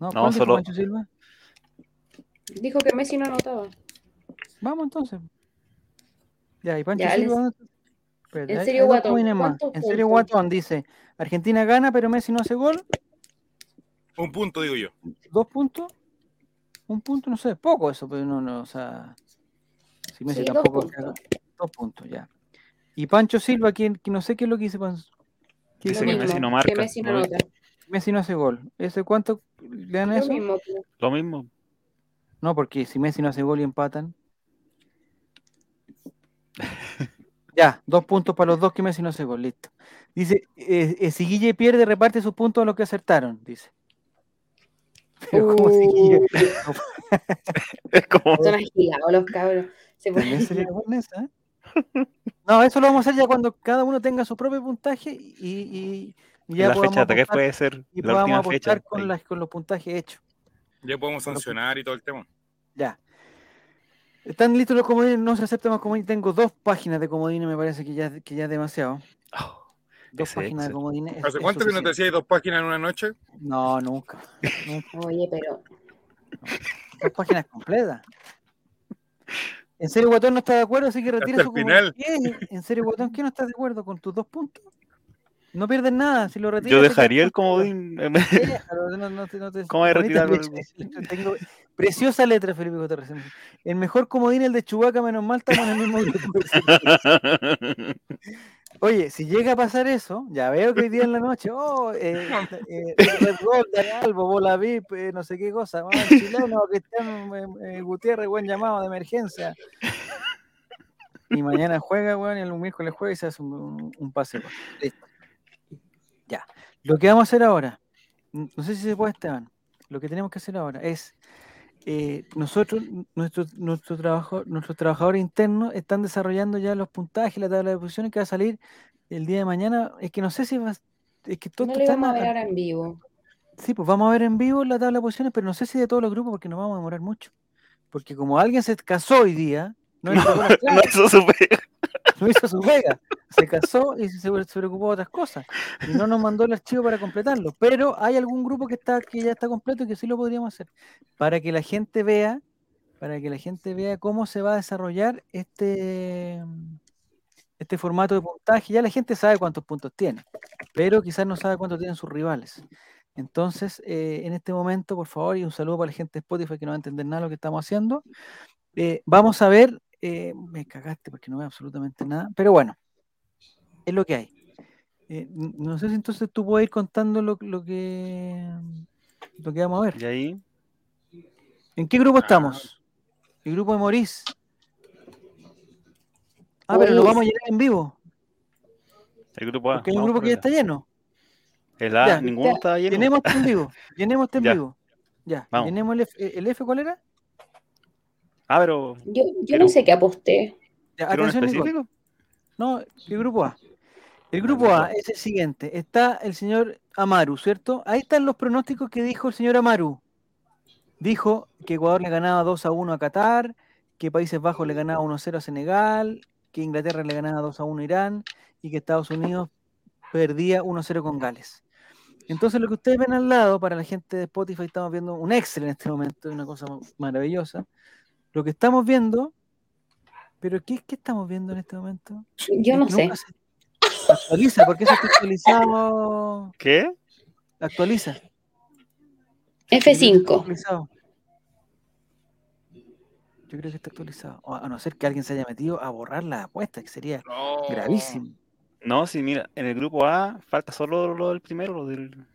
S1: ¿No?
S3: No,
S1: ¿Cuál dijo
S3: solo-
S1: Pancho Silva?
S4: Dijo que Messi no anotaba.
S1: Vamos entonces. Ya, y Pancho
S4: Ya,
S1: Silva.
S4: les-.
S1: Espérate,
S4: En serio, Guatón,
S1: comodines más.
S4: ¿cuántos
S1: En serio? Guatón dice, Argentina gana, pero Messi no hace gol.
S2: Un punto, digo yo.
S1: ¿Dos puntos? Un punto, no sé, poco eso, pero no, no, o sea... Si Messi
S4: Sí, dos
S1: tampoco...
S4: puntos.
S1: Dos puntos, ya. Y Pancho Silva, que, que no sé qué es lo que dice Pancho. ¿Qué
S3: Dice que Messi no marca,
S4: Que Messi no
S3: no-
S4: anota.
S1: Messi no hace gol. ¿Ese cuánto le dan
S4: Lo
S1: eso?
S4: mismo. pues.
S3: Lo mismo.
S1: No, porque si Messi no hace gol y empatan. Ya, dos puntos para los dos que Messi no hace gol, listo. Dice, eh, eh, si Guille pierde, reparte sus puntos a los que acertaron, dice. Pero ¿cómo si Guille?
S4: Uh,
S3: Es como.
S4: son agilados los cabros. Se
S1: También sería esa, ¿eh? No, eso lo vamos a hacer ya cuando cada uno tenga su propio puntaje y, y- y ya
S3: la fecha 3
S1: apostar,
S3: puede ser
S1: y
S3: la
S1: podamos
S3: última fecha.
S1: con,
S3: ahí.
S1: las, con los puntajes hechos.
S2: Ya podemos sancionar y todo el tema.
S1: Ya. Están listos los comodines, no se acepta más comodines. Tengo dos páginas de comodines, me parece que ya, que ya es demasiado.
S3: Oh,
S1: Dos páginas de comodines. es-
S2: ¿Hace
S1: es
S2: cuánto que no te hacías dos páginas en una noche?
S1: No, nunca. nunca.
S4: Oye, pero
S1: Dos páginas completas. En serio, Guatón no está de acuerdo, así que retira
S2: Hasta
S1: su
S2: el
S1: comodín.
S2: final.
S1: ¿Qué? En serio, Guatón, ¿qué no estás de acuerdo con tus dos puntos? No pierdes nada, si lo retiras.
S3: Yo dejaría el comodín.
S1: Déjalo, no- no te- no te-
S3: ¿Cómo
S1: bonita
S3: retirarlo?
S1: Tengo preciosa letra, Felipe Gutiérrez. El mejor comodín, el de Chubaca, menos mal, estamos en el mismo grupo. Oye, si llega a pasar eso, ya veo que hoy día en la noche, oh, eh, eh, Red Bull, Albo, Bola VIP, eh, no sé qué cosa, ah, chileno, Cristiano eh, eh, Gutiérrez, buen llamado de emergencia. Y mañana juega, weón, y el miércoles juega y se hace un, un- un pase. Listo. Lo que vamos a hacer ahora, no sé si se puede, Esteban, lo que tenemos que hacer ahora es, eh, nosotros, nuestro, nuestro trabajo, nuestros trabajadores internos están desarrollando ya los puntajes, la tabla de posiciones que va a salir el día de mañana. Es que no sé si va, es que todo
S4: no
S1: está
S4: vamos a ver ahora en vivo.
S1: Sí, pues vamos a ver en vivo la tabla de posiciones, pero no sé si de todos los grupos porque nos vamos a demorar mucho. Porque como alguien se casó hoy día, no,
S3: no,
S1: claves,
S3: eso supe.
S1: No hizo su pega, se casó y se, preocupó de otras cosas. Y no nos mandó el archivo para completarlo. Pero hay algún grupo que está que ya está completo y que sí lo podríamos hacer. Para que la gente vea, para que la gente vea cómo se va a desarrollar este, este formato de puntaje. Ya la gente sabe cuántos puntos tiene, pero quizás no sabe cuántos tienen sus rivales. Entonces, eh, en este momento, por favor, y un saludo para la gente de Spotify que no va a entender nada de lo que estamos haciendo. eh, vamos a ver, eh, me cagaste porque no veo absolutamente nada, pero bueno, es lo que hay. Eh, no sé si entonces tú puedes ir contando lo, lo que lo que vamos a ver.
S3: Y ahí,
S1: ¿En qué grupo
S2: Ah.
S1: estamos? El grupo de Morís. Ah, pero lo vamos a llenar en vivo,
S3: el grupo A.
S1: porque hay un grupo que ya
S3: el A.
S1: está lleno.
S3: El A,
S1: Ya,
S3: ninguno
S4: ya,
S3: estaba lleno.
S1: Llenemos este en vivo, llenemos este en
S3: Ya.
S1: vivo. Ya,
S3: Vamos.
S1: llenemos el F, ¿el F cuál era?
S3: Ah, pero.
S4: Yo, yo
S3: Pero-
S4: no sé qué aposté.
S1: Ya,
S3: ¿Pero un
S1: atención,
S3: específico?
S1: No, el grupo A. El
S3: Ah,
S1: grupo
S3: grupo
S1: A
S3: A.
S1: es el siguiente. Está el señor Amaru, ¿cierto? Ahí están los pronósticos que dijo el señor Amaru. Dijo que Ecuador le ganaba 2 a 1 a Qatar, que Países Bajos le ganaba 1 a 0 a Senegal, que Inglaterra le ganaba 2 a 1 a Irán y que Estados Unidos perdía 1 a 0 con Gales. Entonces, lo que ustedes ven al lado, para la gente de Spotify, estamos viendo un Excel en este momento, una cosa maravillosa. Lo que estamos viendo ¿Pero qué, qué estamos viendo en este momento?
S4: Yo
S1: Es
S4: no sé.
S1: se Actualiza, porque eso está actualizado.
S3: ¿Qué?
S1: Actualiza. Yo creo que está
S4: F5.
S1: actualizado. Yo creo que está actualizado. O a no ser que alguien se haya metido a borrar la apuesta, que sería gravísimo.
S3: No, sí, mira, en el grupo A falta solo lo del primero, lo del.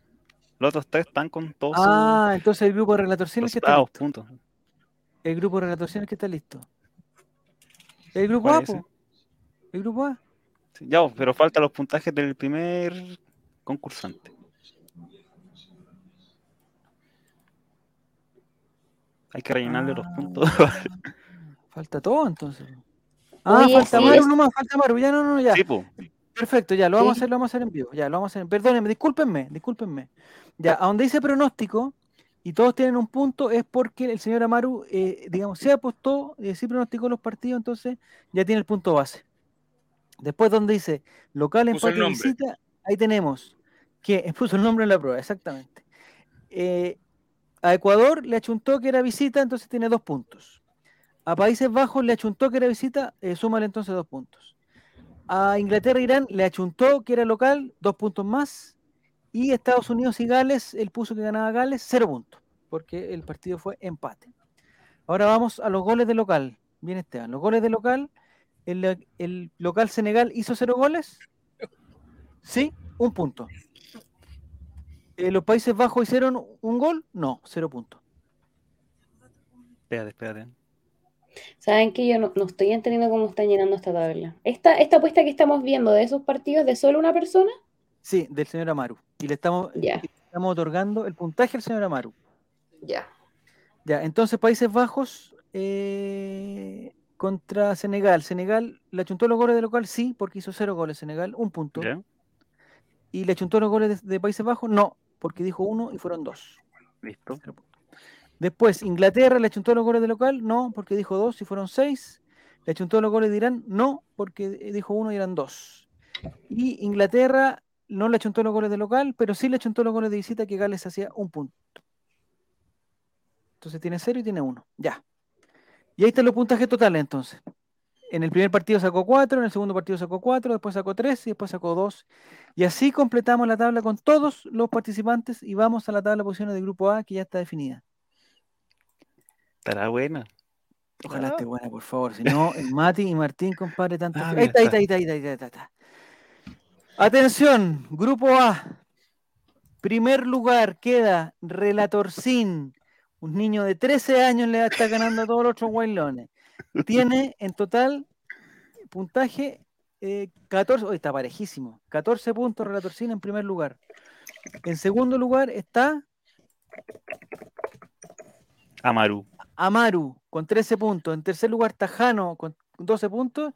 S3: Los otros tres están con todos
S1: Ah, entonces el grupo de relatorcines que está
S3: puntos.
S1: El grupo de relatorciones que está listo. El grupo A. El grupo A.
S3: Sí, ya, pero faltan los puntajes del primer concursante. Hay que rellenarle los puntos.
S1: Ah, Falta todo entonces. Ah,
S4: Oye,
S1: falta
S4: sí,
S1: Maru
S4: es-
S1: nomás, falta Maru. Ya, no, no, ya.
S3: sí.
S1: Perfecto, ya, lo vamos a hacer, lo vamos a hacer en vivo. Ya, lo vamos a hacer. Perdónenme, discúlpenme, discúlpenme. Ya, a donde dice pronóstico y todos tienen un punto es porque el señor Amaru, eh, digamos, se apostó, eh, sí pronosticó los partidos, entonces ya tiene el punto base. Después donde dice local,
S2: Puso
S1: empate, visita, ahí tenemos que puso el nombre en la prueba, exactamente. Eh, a Ecuador le achuntó que era visita, entonces tiene dos puntos. A Países Bajos le achuntó que era visita, eh, súmale entonces dos puntos. A Inglaterra e Irán le achuntó que era local, dos puntos más. Y Estados Unidos y Gales, él puso que ganaba Gales, cero puntos, porque el partido fue empate. Ahora vamos a los goles de local. Bien, Esteban. Los goles de local, el, el local Senegal hizo cero goles. Sí, un punto. Eh, ¿Los Países Bajos hicieron un gol? No, cero puntos.
S3: Espérate, espérate.
S4: Saben que yo no, no estoy entendiendo cómo están llenando esta tabla. Esta, esta apuesta que estamos viendo de esos partidos de solo una persona,
S1: Sí, del señor Amaru. Y le estamos, le estamos otorgando el puntaje al señor Amaru.
S4: ya.
S1: Ya, entonces Países Bajos eh, contra Senegal. Senegal le achuntó los goles de local, sí, porque hizo cero goles Senegal, un punto. Y le achuntó los goles de, de Países Bajos, no, porque dijo uno y fueron dos.
S3: Listo.
S1: Después, Inglaterra le achuntó los goles de local, no, porque dijo dos y fueron seis. Le achuntó los goles de Irán, no, porque dijo uno y eran dos. Y Inglaterra no le achuntó los goles de local, pero sí le achuntó los goles de visita, que Gales hacía un punto. Entonces tiene cero y tiene uno. Ya. Y ahí están los puntajes totales entonces. En el primer partido sacó cuatro, en el segundo partido sacó cuatro, después sacó tres y después sacó dos. Y así completamos la tabla con todos los participantes y vamos a la tabla de posiciones del grupo A que ya está definida.
S3: Estará buena.
S1: Ojalá
S3: Ah.
S1: esté buena, por favor. Si no, el Mati y Martín, compadre, tanto.
S3: Ah,
S1: ahí está, ahí
S3: está.
S1: está, ahí está, ahí está, ahí está, ahí está. Atención, grupo A. Primer lugar queda Relator Sin. Un niño de 13 años le está ganando a todos los otros guaylones. Tiene en total puntaje eh, 14. Hoy está parejísimo. 14 puntos Relator Sin en primer lugar. En segundo lugar está
S3: Amaru.
S1: Amaru con 13 puntos. En tercer lugar está Jano con 12 puntos.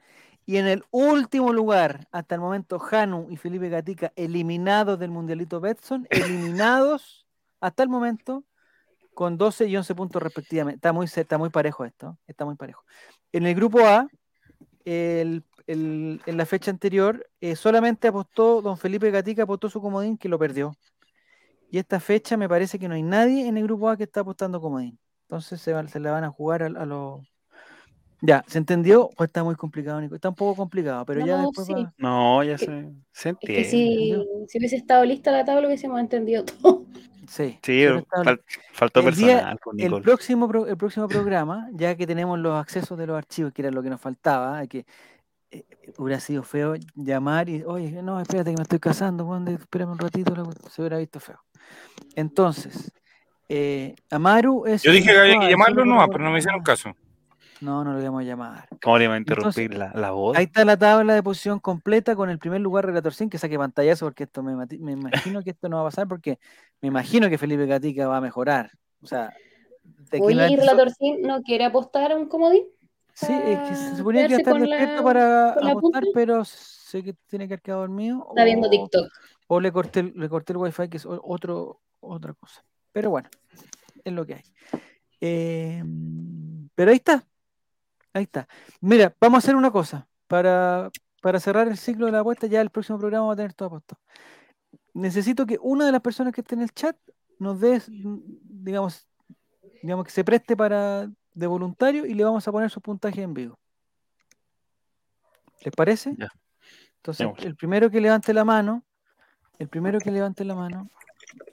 S1: Y en el último lugar, hasta el momento, Janu y Felipe Gatica eliminados del Mundialito Betson, eliminados hasta el momento con 12 y 11 puntos respectivamente. Está muy, está muy parejo esto, está muy parejo. En el grupo A, el- el- en la fecha anterior, eh, solamente apostó don Felipe Gatica, apostó su comodín que lo perdió. Y esta fecha me parece que no hay nadie en el grupo A que está apostando comodín. Entonces se, se la van a jugar a, a los... Ya, ¿se entendió? ¿O está muy complicado, Nico? Está un poco complicado, pero ya después
S4: sí.
S1: va-
S3: No, ya
S4: Que-
S3: se, se
S4: Es que
S3: entiende.
S4: si, hubiese estado lista la tabla hubiésemos entendido todo.
S1: Sí.
S3: Sí,
S1: pero está-
S3: fal- faltó
S1: el día-
S3: personal, pues,
S1: el
S3: Nicole.
S1: próximo, pro- el próximo programa, ya que tenemos los accesos de los archivos, que era lo que nos faltaba, que eh, hubiera sido feo llamar y, oye, no, espérate que me estoy casando, Juan, de- espérame un ratito, la cuestión", se hubiera visto feo. Entonces, eh, Amaru es...
S2: Yo dije que había que llamarlo
S1: no
S2: pero no me hicieron caso.
S1: No, no lo íbamos a llamar.
S3: ¿Cómo le iba a interrumpir
S1: Entonces,
S3: la, la voz?
S1: Ahí está la tabla de posición completa con el primer lugar Relator 100, que saque pantallazo porque esto me, me imagino que esto no va a pasar porque me imagino que Felipe Gatica va a mejorar. O sea, de que
S4: Oye,
S1: la-
S4: ¿y Relator Sin no quiere apostar a un comodín?
S1: Sí, es que se suponía que iba a estar
S4: con la-
S1: despierto para apostar,
S4: punta?
S1: pero sé que tiene que haber quedado dormido.
S4: Está viendo TikTok.
S1: O le corté, el- le corté el wifi, que es otro, otra cosa. Pero bueno, es lo que hay. Eh, pero ahí está. Ahí está. Mira, vamos a hacer una cosa. Para, para cerrar el ciclo de la apuesta, ya el próximo programa va a tener todo apostado. Necesito que una de las personas que esté en el chat nos dé, mm, digamos, digamos que se preste para de voluntario y le vamos a poner su puntaje en vivo. ¿Les parece?
S3: Ya.
S1: Entonces, el primero que levante la mano, el primero que levante la mano.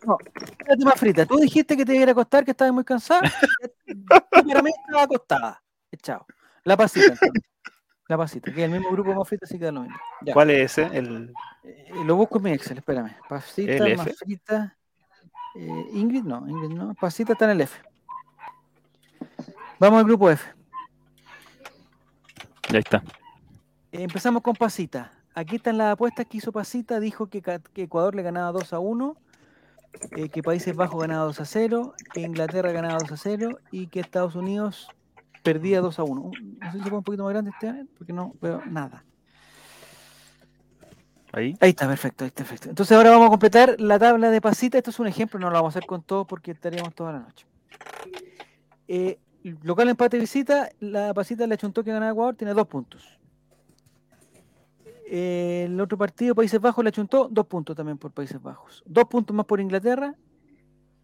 S1: No, espérate más frita. Tú dijiste que te iba a acostar, que estabas muy cansada. Para mí estaba acostada. Chao. La pasita. La pasita, que es el mismo grupo más frita, así que da lo mismo. Ya.
S3: ¿Cuál es ese? El...
S1: Eh, lo busco en mi Excel, espérame. Pasita
S3: ¿El
S1: más
S3: F?
S1: frita. eh, Ingrid, no, Ingrid no. Pasita está en el F. Vamos al grupo F.
S3: Ya está.
S1: Eh, Empezamos con Pasita. Aquí están las apuestas que hizo Pasita. Dijo que, que Ecuador le ganaba 2 a 1, eh, que Países Bajos ganaba 2 a 0, que Inglaterra ganaba 2 a 0 y que Estados Unidos perdía 2 a 1. Un- No sé si se pone un poquito más grande este, porque no veo nada.
S3: Ahí.
S1: Ahí está, perfecto, ahí está, perfecto. Entonces ahora vamos a completar la tabla de pasita. Esto es un ejemplo, no lo vamos a hacer con todo porque estaríamos toda la noche. Eh, local empate visita, la pasita le achuntó que ganaba Ecuador, tiene dos puntos. Eh, el otro partido, Países Bajos, le achuntó dos puntos también por Países Bajos. Dos puntos más por Inglaterra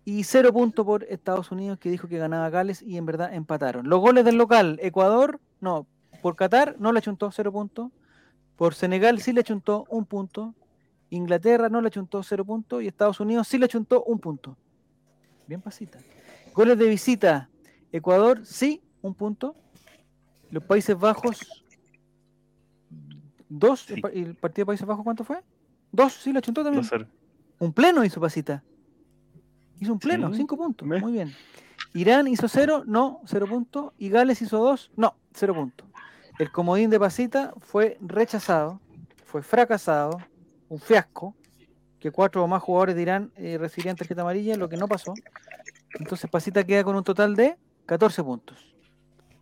S1: y cero puntos por Estados Unidos, que dijo que ganaba Gales y en verdad empataron. Los goles del local, Ecuador, no, por Qatar no le achuntó cero puntos. Por Senegal sí le achuntó un punto. Inglaterra no le achuntó cero puntos. Y Estados Unidos sí le achuntó un punto. Bien pasita. Goles de visita. Ecuador sí, un punto. Los Países Bajos, dos. ¿El
S3: Sí.
S1: pa- ¿Y el partido de Países Bajos cuánto fue? Dos, sí le achuntó también.
S3: 2-0.
S1: Un pleno hizo pasita. Hizo un pleno,
S3: Sí,
S1: cinco puntos. Muy bien. Irán hizo cero, no, cero puntos. Y Gales hizo dos, no, cero puntos. El comodín de pasita fue rechazado, fue fracasado, un fiasco, que cuatro o más jugadores de Irán eh, recibirían tarjeta amarilla, lo que no pasó. Entonces pasita queda con un total de 14 puntos.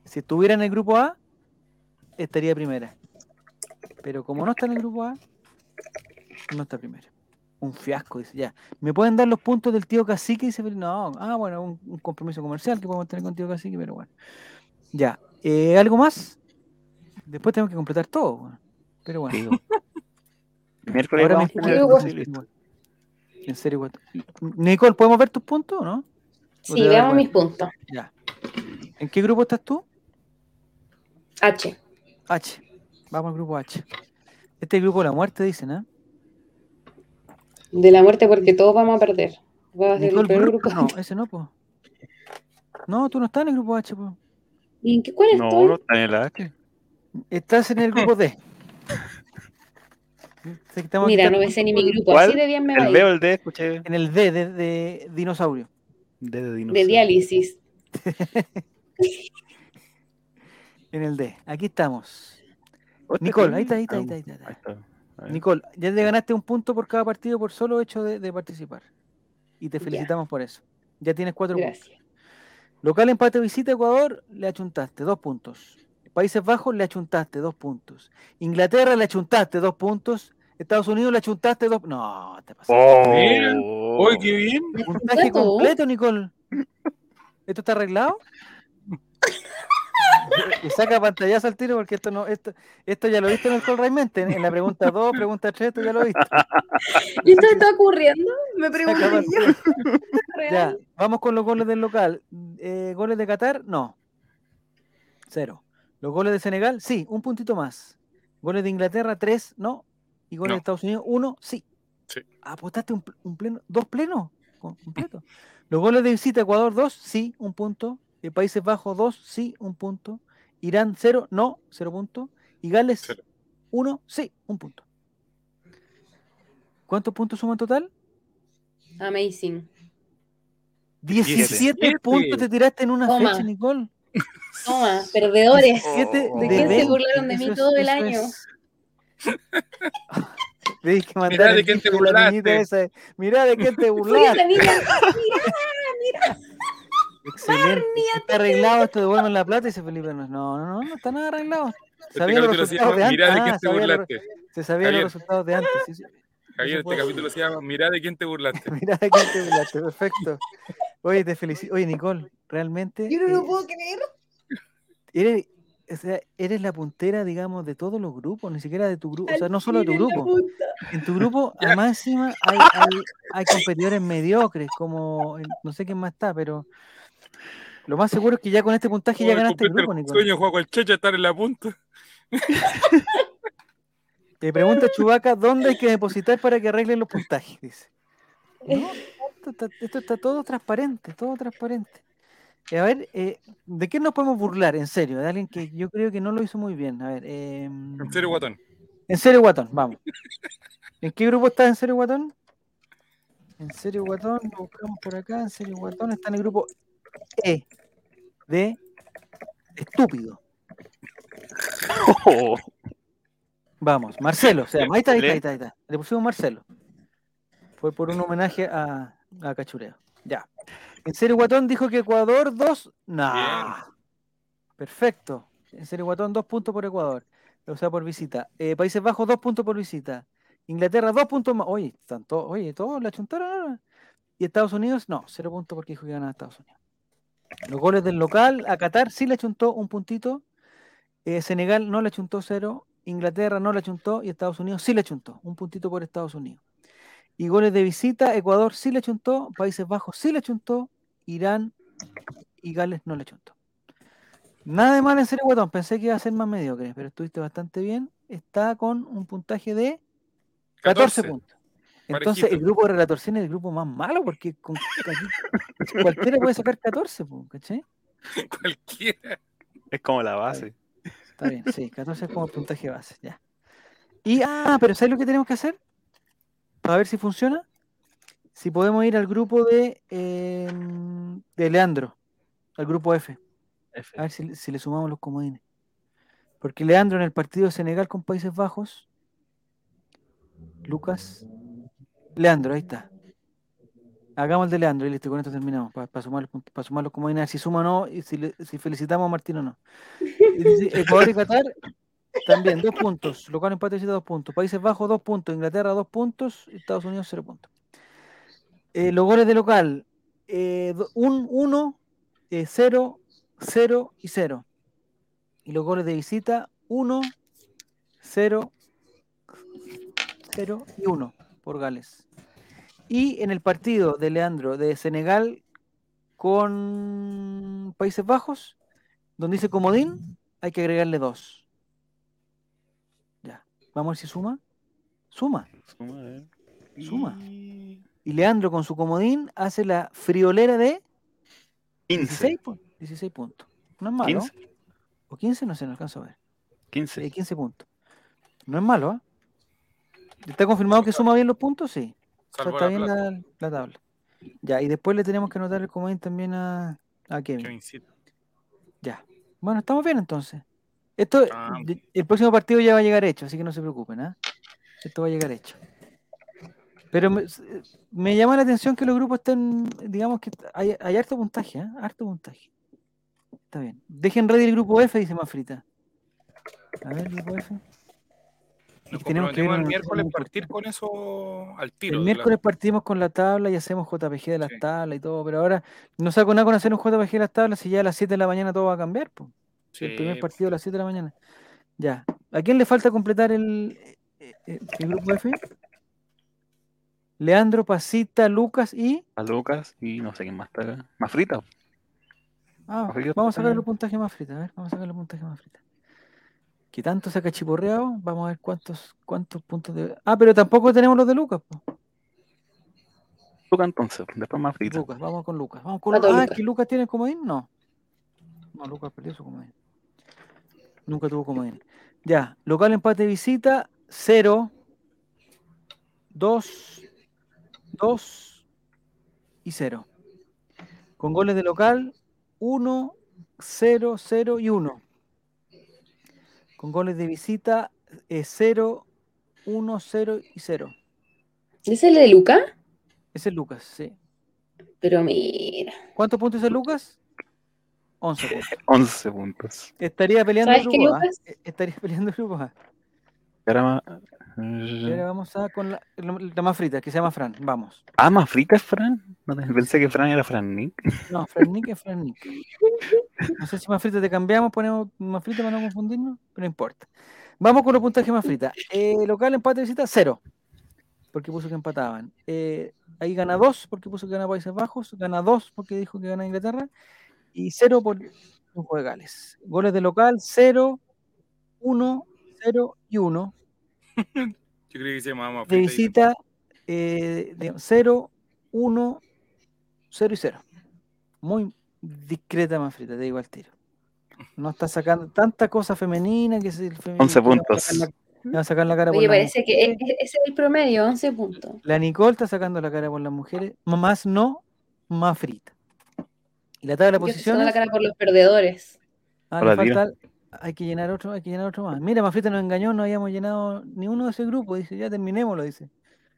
S1: Si estuviera en el grupo A, estaría primera. Pero como no está en el grupo A, no está primera. Un fiasco, dice, ya. ¿Me pueden dar los puntos del tío Cacique? Dice, Felipe. no, ah, bueno, un, un compromiso comercial que podemos tener con tío Cacique, pero bueno. Ya. Eh, ¿Algo más? Después tenemos que completar todo. bueno. Pero bueno.
S3: Digo. Miércoles
S1: Ahora me
S3: vamos a tener-.
S1: En serio. Nicole, ¿podemos ver tus puntos o no?
S4: Sí, veamos mis puntos.
S1: Ya. ¿En qué grupo estás tú?
S4: H.
S1: H. Vamos al grupo H. Este es el grupo de la muerte, dicen, ¿eh?
S4: De la muerte porque todos vamos a perder. Va a ser el
S1: Nicole
S4: peor
S1: Bruck,
S4: grupo.
S1: No, ese no, pues. No, tú no estás en el grupo H, pues.
S4: ¿Y en qué cuál
S3: No,
S4: estoy?
S3: no está en el H.
S1: Estás en el grupo D. Estamos
S4: Mira, no me sé ni mi grupo.
S3: ¿Cuál?
S4: Así de bien me va a
S3: El
S4: ir.
S3: B o el D, escuché.
S1: En el D de, de dinosaurio.
S3: D de
S4: diálisis.
S1: En el D. Aquí estamos. Nicole, ahí está, ahí está, ahí
S3: Ah,
S1: está, ahí está, ahí está. Nicole, ya te ganaste un punto por cada partido por solo hecho de, de participar. Y te
S4: Ya.
S1: felicitamos por eso. Ya tienes cuatro puntos.
S4: Gracias.
S1: Local empate visita Ecuador, le achuntaste, dos puntos. Países Bajos le achuntaste, dos puntos. Inglaterra le achuntaste, dos puntos. Estados Unidos le achuntaste, dos No, te pasaste.
S3: Oh.
S2: Mira, ¡Uy, qué bien!
S1: Puntaje
S4: completo,
S1: Nicole. ¿Esto está arreglado? Y saca pantallazo al tiro porque esto no, esto, esto ya lo viste en el Call Realmente. En, en la pregunta 2, pregunta 3, esto ya lo viste.
S4: ¿Y esto está ocurriendo? Me pregunto yo.
S1: Ya, vamos con los goles del local. Eh, ¿Goles de Qatar? No. Cero. ¿Los goles de Senegal? Sí, un puntito más. ¿Goles de Inglaterra? Tres, no. ¿Y goles
S2: No.
S1: de Estados Unidos? Uno, sí.
S2: Sí.
S1: ¿Apostaste un, pl- un pleno? ¿Dos plenos? Com- Completo. ¿Los goles de visita Ecuador? Dos, sí, un punto. Eh, Países Bajos, dos, sí, un punto. Irán, cero, no, cero punto. Y Gales,
S2: Cero.
S1: uno, sí, un punto. ¿Cuántos puntos suma en total?
S4: Amazing.
S1: 17 puntos te tiraste en una
S4: Toma.
S1: fecha, Nicole.
S4: Toma, perdedores.
S1: 17
S3: Oh.
S4: ¿De
S1: de
S4: quién se
S1: 20.
S4: burlaron de mí
S1: Eso es-
S4: todo el año?
S1: Tenéis que mandar
S2: Mirá de quién te burlaste.
S1: esa. Mirá de quién te burlaste.
S4: esa niña.
S1: Excelente. Está arreglado esto, devuelven la plata y dice Felipe. No, no, no, no está nada arreglado.
S2: Este
S1: Sabía los
S2: capítulo se
S1: resultados de
S2: Mirá de
S1: antes.
S2: quién
S1: Ah,
S2: te
S1: sabía los-
S2: burlaste.
S1: se sabían
S2: Javier.
S1: los resultados de antes. sí, sí.
S2: Javier, este capítulo se llama Mirá de quién te burlaste.
S1: Mirá de quién te burlaste. Perfecto. Oye, te felicito. Oye, Nicole, realmente.
S4: Yo no lo puedo creer.
S1: eres, o sea, eres la puntera, digamos, de todos los grupos, ni siquiera de tu grupo, o sea, no solo de tu grupo. En tu grupo, además encima, hay, hay, hay competidores mediocres, como no sé quién más está, pero lo más seguro es que ya con este puntaje ya ganaste el grupo,
S2: el sueño de Juego el Checha estar en la punta.
S1: Te pregunta Chubaca dónde hay que depositar para que arreglen los puntajes, dice. No, esto está, esto está todo transparente, todo transparente. Eh, a ver, eh, ¿de qué nos podemos burlar, en serio? De alguien que yo creo que no lo hizo muy bien. A ver, em,
S2: En serio, guatón.
S1: en serio, Guatón, vamos. ¿En qué grupo está en serio, Guatón? En serio, Guatón, lo buscamos por acá. En serio, Guatón está en el grupo E de estúpido.
S3: Oh,
S1: Vamos, Marcelo, o sea, ahí está, ahí está, ahí está, ahí está. Le pusimos Marcelo. Fue por un homenaje a, a Cachureo. Ya. En serio, Guatón dijo que Ecuador 2. Nah. Perfecto. En serio, Guatón, dos puntos por Ecuador. O sea, por visita. Eh, Países Bajos, dos puntos por visita. Inglaterra, dos puntos más. Oye, están todos, oye, todos la chuntaron. Y Estados Unidos, no, cero puntos porque dijo que ganaba Estados Unidos. Los goles del local, a Qatar sí le chuntó un puntito. Eh, Senegal no le chuntó cero. Inglaterra no le chuntó. Y Estados Unidos sí le chuntó. Un puntito por Estados Unidos. Y goles de visita, Ecuador sí le chuntó. Países Bajos sí le chuntó. Irán y Gales no le chuntó. Nada de mal en serio, Guatón. Pensé que iba a ser más mediocre, pero estuviste bastante bien. Está con un puntaje de 14,
S2: 14.
S1: puntos. Entonces, el grupo de relatorcín es el grupo más malo porque con- cualquiera puede sacar 14, po, ¿cachai?
S2: Cualquiera.
S3: es como la base.
S1: Está bien, sí, 14 es como el puntaje base, ya. Y, ah, pero ¿sabes lo que tenemos que hacer? Para ver si funciona. Si podemos ir al grupo de, eh, de Leandro, al grupo F. A ver si, si le sumamos los comodines. Porque Leandro en el partido de Senegal con Países Bajos. Lucas. Leandro, ahí está. Hagamos el de Leandro y listo, con esto terminamos. Para sumar, los puntos- pa sumar los comodines, si suma o no, y si, le- si felicitamos a Martín o no. Ecuador y Qatar también, dos puntos. Local empate dos puntos. Países Bajos, dos puntos. Inglaterra, dos puntos. Estados Unidos, cero puntos. Eh, los goles de local, eh, un, uno, eh, cero, 0 y 0. Y los goles de visita, 1, 0, 0 y 1 por Gales. Y en el partido de Leandro de Senegal con Países Bajos, donde dice comodín, hay que agregarle 2. Ya. Vamos a ver si suma. Suma.
S3: Suma, ver.
S1: Suma.
S3: Y-
S1: Y Leandro con su comodín hace la friolera de
S3: 15.
S1: 16, pu- 16 puntos. No es malo.
S3: 15.
S1: O 15, no sé, no alcanzo a ver.
S3: 15.
S1: Eh, 15 puntos. No es malo, ¿ah? ¿Está confirmado que suma bien los puntos? Sí. O sea,
S2: Salvo
S1: está bien la, la tabla. Ya, y después le tenemos que anotar el comodín también a, a Kevin.
S2: Kevincito.
S1: Ya. Bueno, estamos bien entonces. Esto,
S2: Ah.
S1: el próximo partido ya va a llegar hecho, así que no se preocupen, ¿ah? Esto va a llegar hecho. Pero me, me llama la atención que los grupos estén, digamos que hay, hay harto puntaje, ¿ah? Harto puntaje. Está bien. Dejen ready el grupo F, dice Mafrita. A ver, grupo F.
S2: Nos
S1: Y tenemos que ver
S2: el miércoles partir con eso al tiro.
S1: El
S2: la-
S1: miércoles partimos con la tabla y hacemos JPG de las
S2: Sí.
S1: tablas y todo, pero ahora no saco nada con hacer un JPG de las tablas si ya a las 7 de la mañana todo va a cambiar. po. El primer partido a las 7 de la mañana. Ya. ¿A quién le falta completar el, eh, eh, el grupo F? Leandro, Pasita, Lucas y.
S3: A Lucas y no sé quién más está. Más frita.
S1: Ah, vamos a sacar
S3: también.
S1: los puntajes más fritas. A ver, vamos a sacar los puntajes más fritas. Que tanto se ha cachiporreado. Vamos a ver cuántos, cuántos puntos de. Ah, pero tampoco tenemos los de Lucas. po.
S3: Lucas entonces. Después más frita.
S1: Lucas, vamos con Lucas. Vamos con Lucas. Ah,
S4: Lucas.
S1: ¿que Lucas tiene comodín? No. No, Lucas perdió su comodín. Nunca tuvo comodín. Ya, local empate visita, 0, 2, 2 y 0. Con goles de local, 1, 0, 0 y 1. Con goles de visita, 0, 1, 0 y 0.
S4: ¿Ese es el de Luca?
S1: Ese es Lucas, sí.
S4: Pero mira.
S1: ¿Cuántos puntos es Lucas? 11 puntos.
S3: 11 puntos.
S1: Estaría peleando el
S4: ¿Sabes qué,
S1: grupo A.
S4: Lucas?
S1: Eh, Estaría peleando el grupo A.
S3: Ahora
S1: vamos a con la, la- más frita, que se llama Fran. Vamos.
S3: Ah, más frita es Fran. No pensé que Fran era Fran Nick.
S1: No, Fran Nick es Fran Nick. No sé si más frita te cambiamos, ponemos más frita para no confundirnos, pero no importa. Vamos con los puntajes más frita. Eh, local empate visita, cero. Porque puso que empataban. Eh, ahí gana dos porque puso que gana Países Bajos. Gana dos porque dijo que gana Inglaterra. Y cero por triunfo de Gales. Goles de local, cero, uno, cero y uno.
S2: Yo creo que se llama
S1: de
S2: Mafrita. y-
S1: visita eh, de 0, 1, 0 y 0. Muy discreta Mafrita, te digo al tiro. No está sacando tanta cosa femenina que se el femi-
S3: 11
S1: que le va a
S3: puntos.
S1: la- le va a sacar la cara por
S4: Oye, parece que ese es el promedio, 11 puntos.
S1: La Nicole está sacando la cara por las mujeres, más no, más frita. Y la tabla de posiciones,
S4: la cara por los perdedores.
S1: ah,
S3: Hola,
S1: falta, hay que llenar otro, hay que llenar otro más. Mira, Mafrita nos engañó, no habíamos llenado ni uno de ese grupo, dice, ya terminémoslo, dice.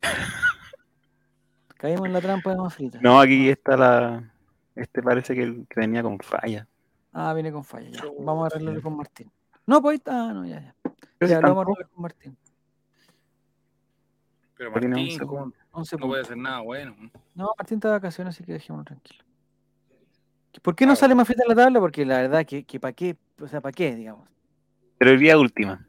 S1: Caímos en la trampa de Mafrita.
S3: No, aquí está la. Este parece que el que venía con falla.
S1: Ah, viene con falla, ya. Vamos a arreglarlo con Martín. No, pues ahí está, ah, no, ya, ya. Ya, lo vamos a arreglar con Martín.
S2: Pero Martín,
S3: 11
S2: ¿cómo?
S1: 11
S2: no puede
S1: puntos.
S2: hacer nada bueno.
S1: No, Martín está de vacaciones, así que dejémoslo tranquilo. ¿Por qué no sale Mafrita en la tabla? Porque la verdad que, que para qué, o sea, para qué, digamos.
S3: Pero el día última.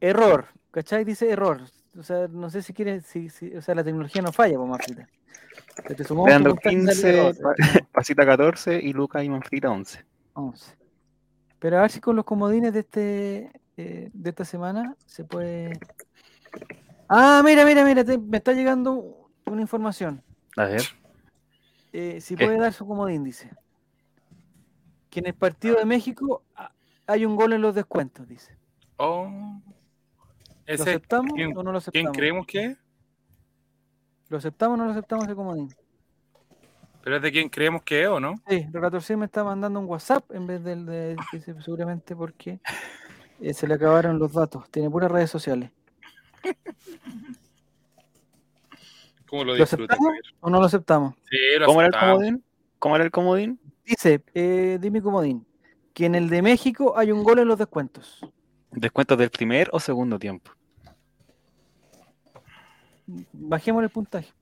S1: Error, ¿cachai? Dice error. O sea, no sé si quiere, si, si- o sea, la tecnología no falla, pues Mafrita.
S3: Leandro
S1: sale
S3: 15,
S1: error.
S3: Pa- Pasita 14 y Lucas y Manfrita 11.
S1: 11. Pero a ver si con los comodines de este eh, de esta semana se puede. Ah, mira, mira, mira, te- me está llegando una información.
S3: A ver.
S1: Eh, si
S3: ¿Qué?
S1: puede dar su comodín, dice. Que en el partido de México hay un gol en los descuentos, dice.
S2: Oh.
S1: ¿Lo aceptamos
S2: ¿quién-
S1: o no lo
S2: ¿Quién
S1: aceptamos?
S2: creemos que es?
S1: ¿Lo aceptamos o no lo aceptamos ese comodín?
S2: ¿Pero es de quién creemos que es o no?
S1: Sí, Relator C me está mandando un WhatsApp en vez del de dice, seguramente porque eh, se le acabaron los datos. Tiene puras redes sociales.
S2: ¿Cómo lo
S1: aceptamos o no lo aceptamos?
S2: Sí, lo
S3: ¿Cómo era el
S2: aceptamos.
S3: comodín? ¿Cómo era el comodín?
S1: Dice, eh, dime comodín, que en el de México hay un gol en los descuentos.
S3: ¿Descuentos del primer o segundo tiempo?
S1: Bajemos el puntaje.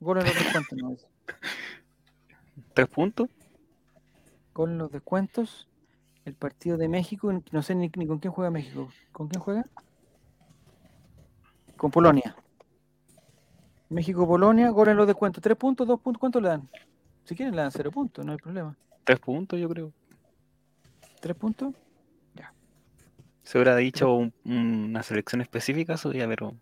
S1: Gol en los descuentos, no.
S3: ¿Tres puntos?
S1: Gol en los descuentos. El partido de México, no sé ni, ni con quién juega México. ¿Con quién juega? Con Polonia. México-Polonia, gol en los descuentos. ¿Tres puntos, dos puntos? ¿Cuánto le dan? Si quieren le dan cero puntos, no hay problema.
S3: Tres puntos, yo creo.
S1: ¿Tres puntos?
S3: Se hubiera dicho un- una selección específica, eso ya, pero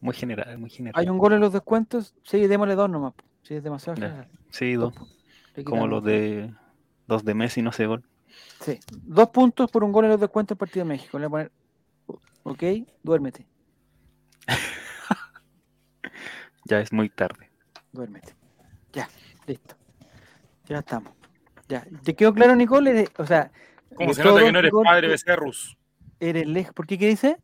S3: muy general, muy general.
S1: ¿Hay un gol en los descuentos? Sí, démosle dos nomás. Sí, es demasiado general.
S3: Sí, dos. Como los de los de Messi, no sé, gol.
S1: Sí, dos puntos por un gol en los descuentos del partido de México. Le voy a poner, ok, duérmete,
S3: Ya es muy tarde.
S1: duérmete. Ya, listo. Ya estamos. Ya. ¿Te quedó claro, Nicole? O sea,
S2: Como
S1: de
S2: se nota que no eres
S1: Nicole,
S2: padre
S1: tú
S2: becerrus.
S1: Eres lejos. ¿Por qué? ¿Qué dice?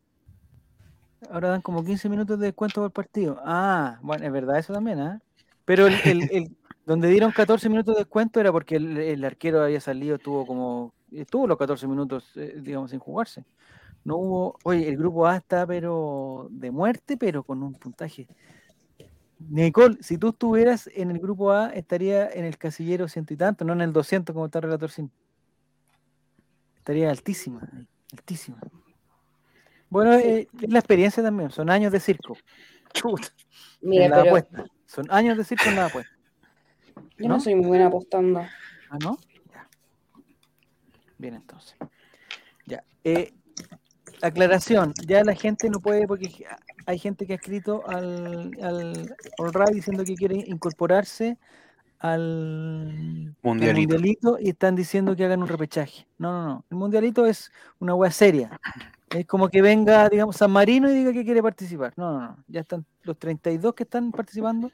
S1: Ahora dan como 15 minutos de descuento por partido. Ah, bueno, es verdad eso también, ¿ah? Pero el, el- el- donde dieron 14 minutos de descuento era porque el, el arquero había salido, tuvo como, estuvo los 14 minutos, eh, digamos, sin jugarse. No hubo, oye, el grupo A está, pero de muerte, pero con un puntaje. Nicole, si tú estuvieras en el grupo A, estaría en el casillero ciento y tanto, no en el 200 como está el relator sin. Estaría altísima, altísima. Bueno, eh, es la experiencia también, son años de circo.
S4: Mira,
S1: en la
S4: pero
S1: apuesta. Son años de circo en la apuesta.
S4: yo no soy muy buena apostando.
S1: Ah, ¿no? Ya. Bien, entonces. Ya. eh, aclaración, ya la gente no puede, porque hay gente que ha escrito al, al Right diciendo que quiere incorporarse al, al
S3: Mundialito.
S1: mundialito y están diciendo que hagan un repechaje. No, no, no. El mundialito es una wea seria. Es como que venga, digamos, San Marino y diga que quiere participar. No, no, no. Ya están los 32 que están participando.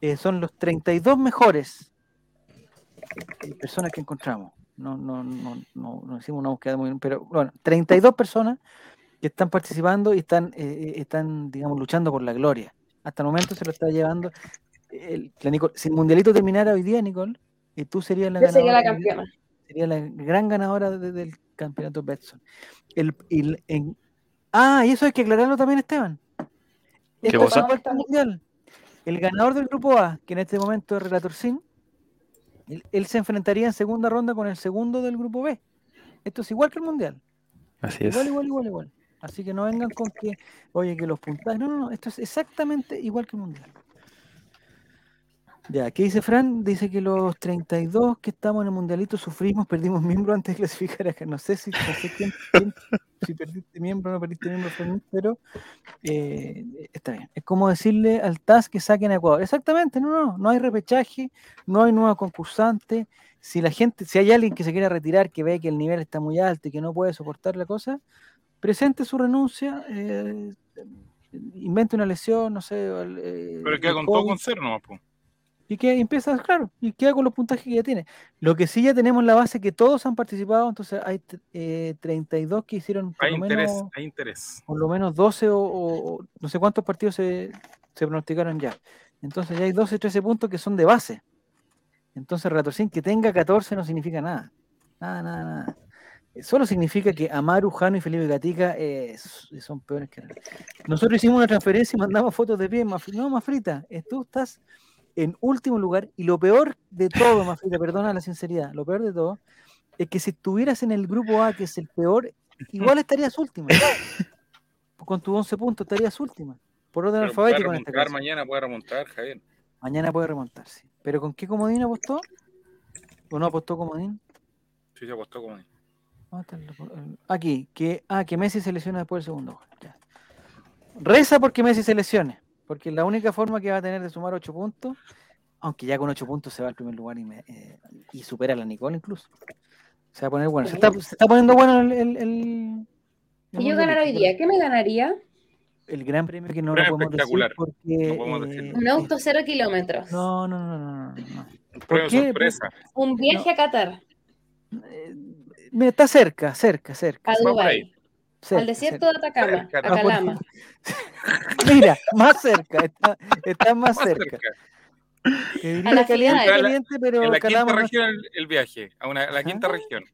S1: eh, son los 32 mejores eh, personas que encontramos. No, no, no, no, no hicimos una búsqueda muy pero bueno, 32 personas que están participando y están, eh, eh, están, digamos, luchando por la gloria. Hasta el momento se lo está llevando. el- la Nicole- si el mundialito terminara hoy día, Nicole, y tú serías la
S4: Yo sería la campeona.
S1: Sería la gran ganadora de- del campeonato Betson. El, el- en- ah, y eso hay que aclararlo también, Esteban. Esto es que el mundial. El ganador del grupo A, que en este momento es Relator Sin, él, él se enfrentaría en segunda ronda con el segundo del grupo B. Esto es igual que el mundial.
S3: Así es.
S1: Igual, igual, igual, igual. Así que no vengan con que, oye, que los puntajes. No, no, no. Esto es exactamente igual que el mundial. Ya, ¿qué dice Fran? Dice que los 32 que estamos en el mundialito sufrimos, perdimos miembro antes de clasificar acá. No sé si, no sé quién- quién- si perdiste miembro o no perdiste miembro, Fran, pero eh, está bien. Es como decirle al TAS que saquen a Ecuador. Exactamente, no, no, no hay repechaje, no hay nuevos concursantes. Si la gente, si hay alguien que se quiera retirar, que ve que el nivel está muy alto y que no puede soportar la cosa, presente su renuncia, eh, invente una lesión, no sé. eh,
S2: Pero queda con todo
S1: COVID,
S2: con cero nomás.
S1: Y que empieza, claro, y queda con los puntajes que ya tiene. Lo que sí ya tenemos la base que todos han participado, entonces hay eh, 32 que hicieron por
S2: Hay
S1: lo,
S2: interés,
S1: menos,
S2: hay interés.
S1: por lo menos 12 o, no sé cuántos partidos se, se pronosticaron ya. Entonces ya hay 12, 13 puntos que son de base. Entonces Ratorcín que tenga 14 no significa nada. Nada, nada, nada. Eh, Solo significa que Amaru, Jano y Felipe Gatica eh, son peores que Nosotros hicimos una transferencia y mandamos fotos de pie. No, Mafrita, eh, tú estás en último lugar y lo peor de todo, Mafrita, perdona la sinceridad, lo peor de todo es que si estuvieras en el grupo A, que es el peor, igual estarías última. Con tus 11 puntos estarías última. Por orden
S2: Pero puede
S1: alfabético en este
S2: remontar
S1: caso.
S2: mañana, puede remontar, Javier.
S1: Mañana puede remontarse. ¿Pero con qué comodín apostó? ¿O no apostó comodín?
S2: Sí, se apostó como.
S1: ¿Dónde está el- el- Aquí, que, ah, que Messi se lesiona después del segundo gol. ya. Reza porque Messi se lesione, porque la única forma que va a tener de sumar 8 puntos, aunque ya con 8 puntos se va al primer lugar y, me- eh, y supera a la Nicole incluso. Se va a poner bueno. Se está, se está poniendo bueno el, el, el- el
S4: Si yo ganara hoy día, ¿qué me ganaría?
S1: El gran premio que no lo podemos decir
S2: espectacular.
S1: porque...
S2: No podemos
S1: eh.
S4: Un auto cero kilómetros.
S1: No, no, no, no, no.
S2: Premio
S1: qué?
S2: sorpresa.
S4: Un viaje a Qatar,
S1: Eh, mira, está cerca, cerca, cerca.
S4: a
S2: por.
S4: Dubái,
S1: cerca,
S4: al desierto
S1: cerca.
S4: de Atacama,
S2: Cerca,
S4: a.
S1: Ah,
S4: Calama.
S1: Mira, más cerca, está, está más
S2: Más
S1: cerca.
S2: cerca.
S4: A la
S1: caliente,
S4: final.
S1: caliente, pero
S2: En la quinta
S1: Calama no-
S2: región el, el viaje, a una, a la quinta
S1: Ah.
S2: región.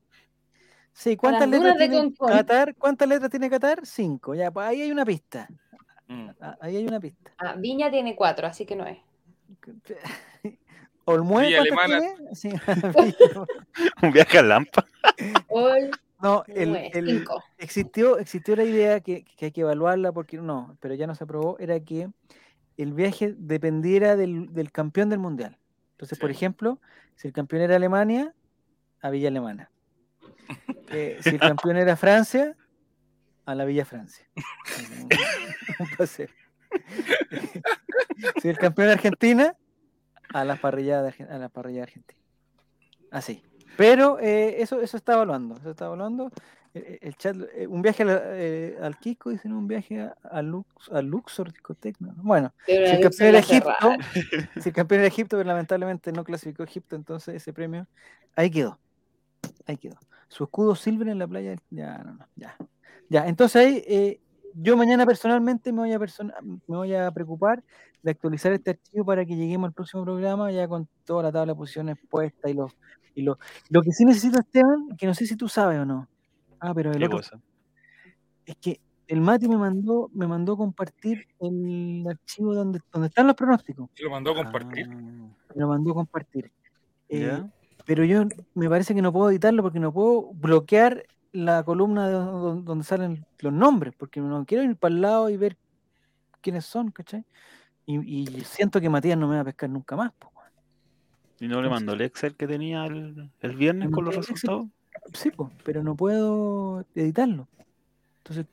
S1: Sí, ¿cuántas letras tiene. Qatar? ¿Cuántas letras tiene Qatar? Cinco. Ya, pues ahí hay una pista.
S2: Mm.
S1: Ah, Ahí hay una pista.
S4: Ah, Viña tiene cuatro, así que no es.
S1: ¿Olmué
S2: Villa Alemana.
S1: tiene? Sí,
S3: Un viaje a Lampa.
S1: No, el,
S4: nueve,
S1: el-
S4: cinco.
S1: existió, existió la idea que, que hay que evaluarla porque no, pero ya no se aprobó, era que el viaje dependiera del, del campeón del mundial. Entonces, por ejemplo, si el campeón era Alemania, a Villa Alemana. Eh, si el campeón era Francia, a la Villa Francia. Un- un paseo. si el campeón era Argentina, a la parrillada, a la parrilla argentina. Así. Pero eh, eso, eso está evaluando. Eso está evaluando. Eh, eh, El chat, eh, un viaje a la- eh, al Kiko, dicen un viaje a, a Lux, a Luxor discoteca. ¿no? Bueno, si el campeón era Egipto, si el campeón era Egipto, pero lamentablemente no clasificó Egipto, entonces ese premio, ahí quedó. Ahí quedó. Su escudo silver en la playa, ya, no, no, ya. Ya, entonces ahí, eh, yo mañana personalmente me voy, a persona- me voy a preocupar de actualizar este archivo para que lleguemos al próximo programa ya con toda la tabla de posiciones puesta y los... Y lo, lo que sí necesito, Esteban, que no sé si tú sabes o no. Ah, pero el
S3: ¿Qué
S1: otro
S3: cosa?
S1: es que el Mati me mandó, me mandó compartir el archivo donde, donde están los pronósticos.
S2: Se lo mandó a compartir.
S3: Ah,
S1: Me lo mandó compartir. Eh,
S3: ¿Ya?
S1: pero yo me parece que no puedo editarlo porque no puedo bloquear la columna de don- donde salen los nombres, porque no quiero ir para el lado y ver quiénes son, ¿cachai? Y, y siento que Matías no me va a pescar nunca más. po.
S3: ¿Y no le mandó el Excel que tenía el, el viernes con los
S1: Excel.
S3: resultados?
S1: Sí, po, pero no puedo editarlo. Entonces,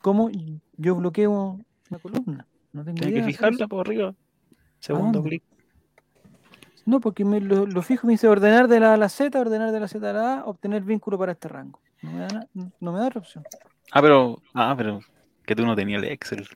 S1: ¿cómo yo bloqueo una columna? No tengo
S3: que fijarla por arriba. Segundo clic.
S1: No, porque me lo, lo fijo y me dice ordenar de la A a la Z, ordenar de la Z a la A, obtener vínculo para este rango. No me da, no me da otra opción.
S3: Ah, pero. Ah, pero. Que tú no tenías el Excel.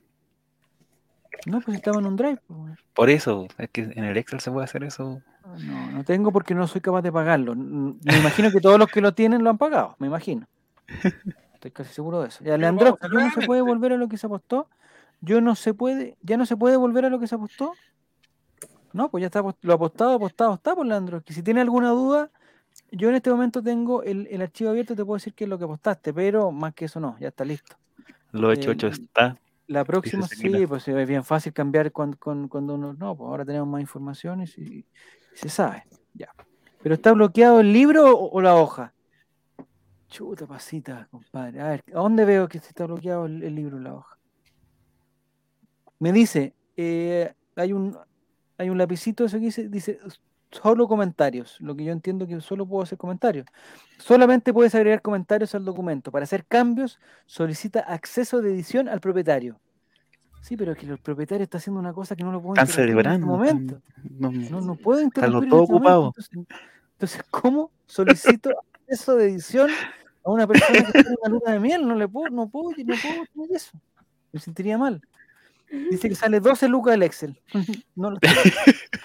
S1: No, pues estaba en un drive. pues.
S3: Por eso, es que en el Excel se puede hacer eso.
S1: Ah, No, no tengo porque no soy capaz de pagarlo. Me imagino que todos los que lo tienen lo han pagado, me imagino. Estoy casi seguro de eso. Ya, Leandro, ¿yo no se puede volver a lo que se apostó? ¿Yo no se puede, ya no se puede volver a lo que se apostó? No, pues ya está lo apostado, apostado está, por Leandro. Que si tiene alguna duda, yo en este momento tengo el, el archivo abierto, te puedo decir qué es lo que apostaste, pero más que eso no, ya está listo.
S3: Lo hecho, hecho está.
S1: La próxima sí, pues es bien fácil cambiar cuando, cuando uno. No, pues ahora tenemos más informaciones y, y se sabe. Ya. ¿Pero está bloqueado el libro o, o la hoja? Chuta pasita, compadre. A ver, ¿a dónde veo que está bloqueado el, el libro o la hoja? Me dice, eh, hay un hay un lapicito eso que dice, dice solo comentarios. Lo que yo entiendo que solo puedo hacer comentarios. Solamente puedes agregar comentarios al documento. Para hacer cambios, solicita acceso de edición al propietario. Sí, pero es que el propietario está haciendo una cosa que no lo puedo interrumpir en este momento.
S3: no-
S1: No, no puedo interrumpir.
S3: los
S1: en este
S3: ocupados.
S1: Entonces, entonces, ¿cómo solicito acceso de edición a una persona que en una luna de miel? No le puedo, no puedo, no puedo tener eso. Me sentiría mal. Dice que sale 12 lucas el Excel. No lo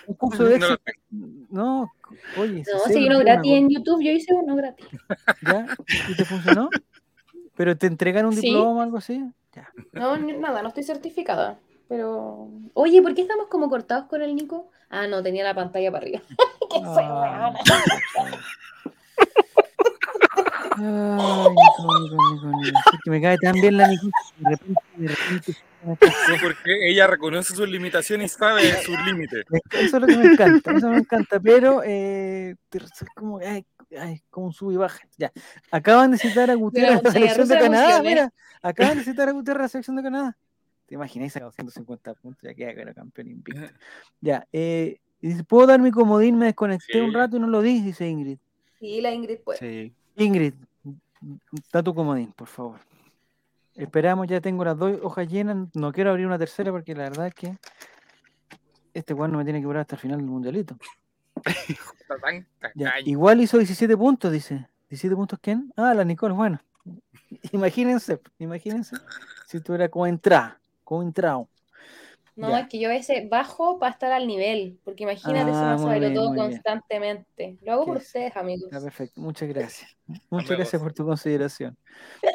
S1: Un curso de Excel. No, oye.
S4: No, si uno gratis en YouTube, yo hice uno gratis.
S1: ¿Ya? ¿Y te funcionó? ¿Pero te entregan un
S4: Sí.
S1: diploma o algo así? Ya.
S4: No, ni- nada, no estoy certificada. Pero. Oye, ¿por qué estamos como cortados con el Nico? Ah, no, tenía la pantalla para arriba. ¿Qué soy,
S1: Ah? Ay, Nico, Nico, Nico, Nico. Es que me cae tan bien la Nico. De repente, de repente.
S2: Sí, porque ella reconoce sus limitaciones y sabe sus límites.
S1: Eso es lo que me encanta, eso me encanta, pero eh, es como, ay, ay, como un sub y baja. Ya. Acaban de citar a Gutiérrez de la selección de Canadá, mira. Acaban de citar a Gutiérrez de la selección de Canadá. ¿Te imagináis sacado 150 puntos? Ya queda que era campeón invicto. Ya, eh, dice, ¿puedo dar mi comodín? Me desconecté un rato y no lo di, dice Ingrid.
S4: Sí, la Ingrid.
S3: Sí.
S1: Ingrid, da tu comodín, por favor. Esperamos, ya tengo las dos hojas llenas. No quiero abrir una tercera porque la verdad es que este weón no me tiene que durar hasta el final del mundialito. Ya. Igual hizo 17 puntos, dice. ¿17 puntos quién? Ah, la Nicole, bueno. Imagínense, imagínense si tuviera como entrada, como entrado.
S4: No,
S1: Ya.
S4: es que yo a veces bajo para estar al nivel, porque imagínate si
S1: Ah,
S4: saberlo todo
S1: bien.
S4: constantemente. Lo hago por
S1: Qué-
S4: ustedes, amigos.
S1: Perfecto. Muchas gracias. Muchas gracias por tu consideración.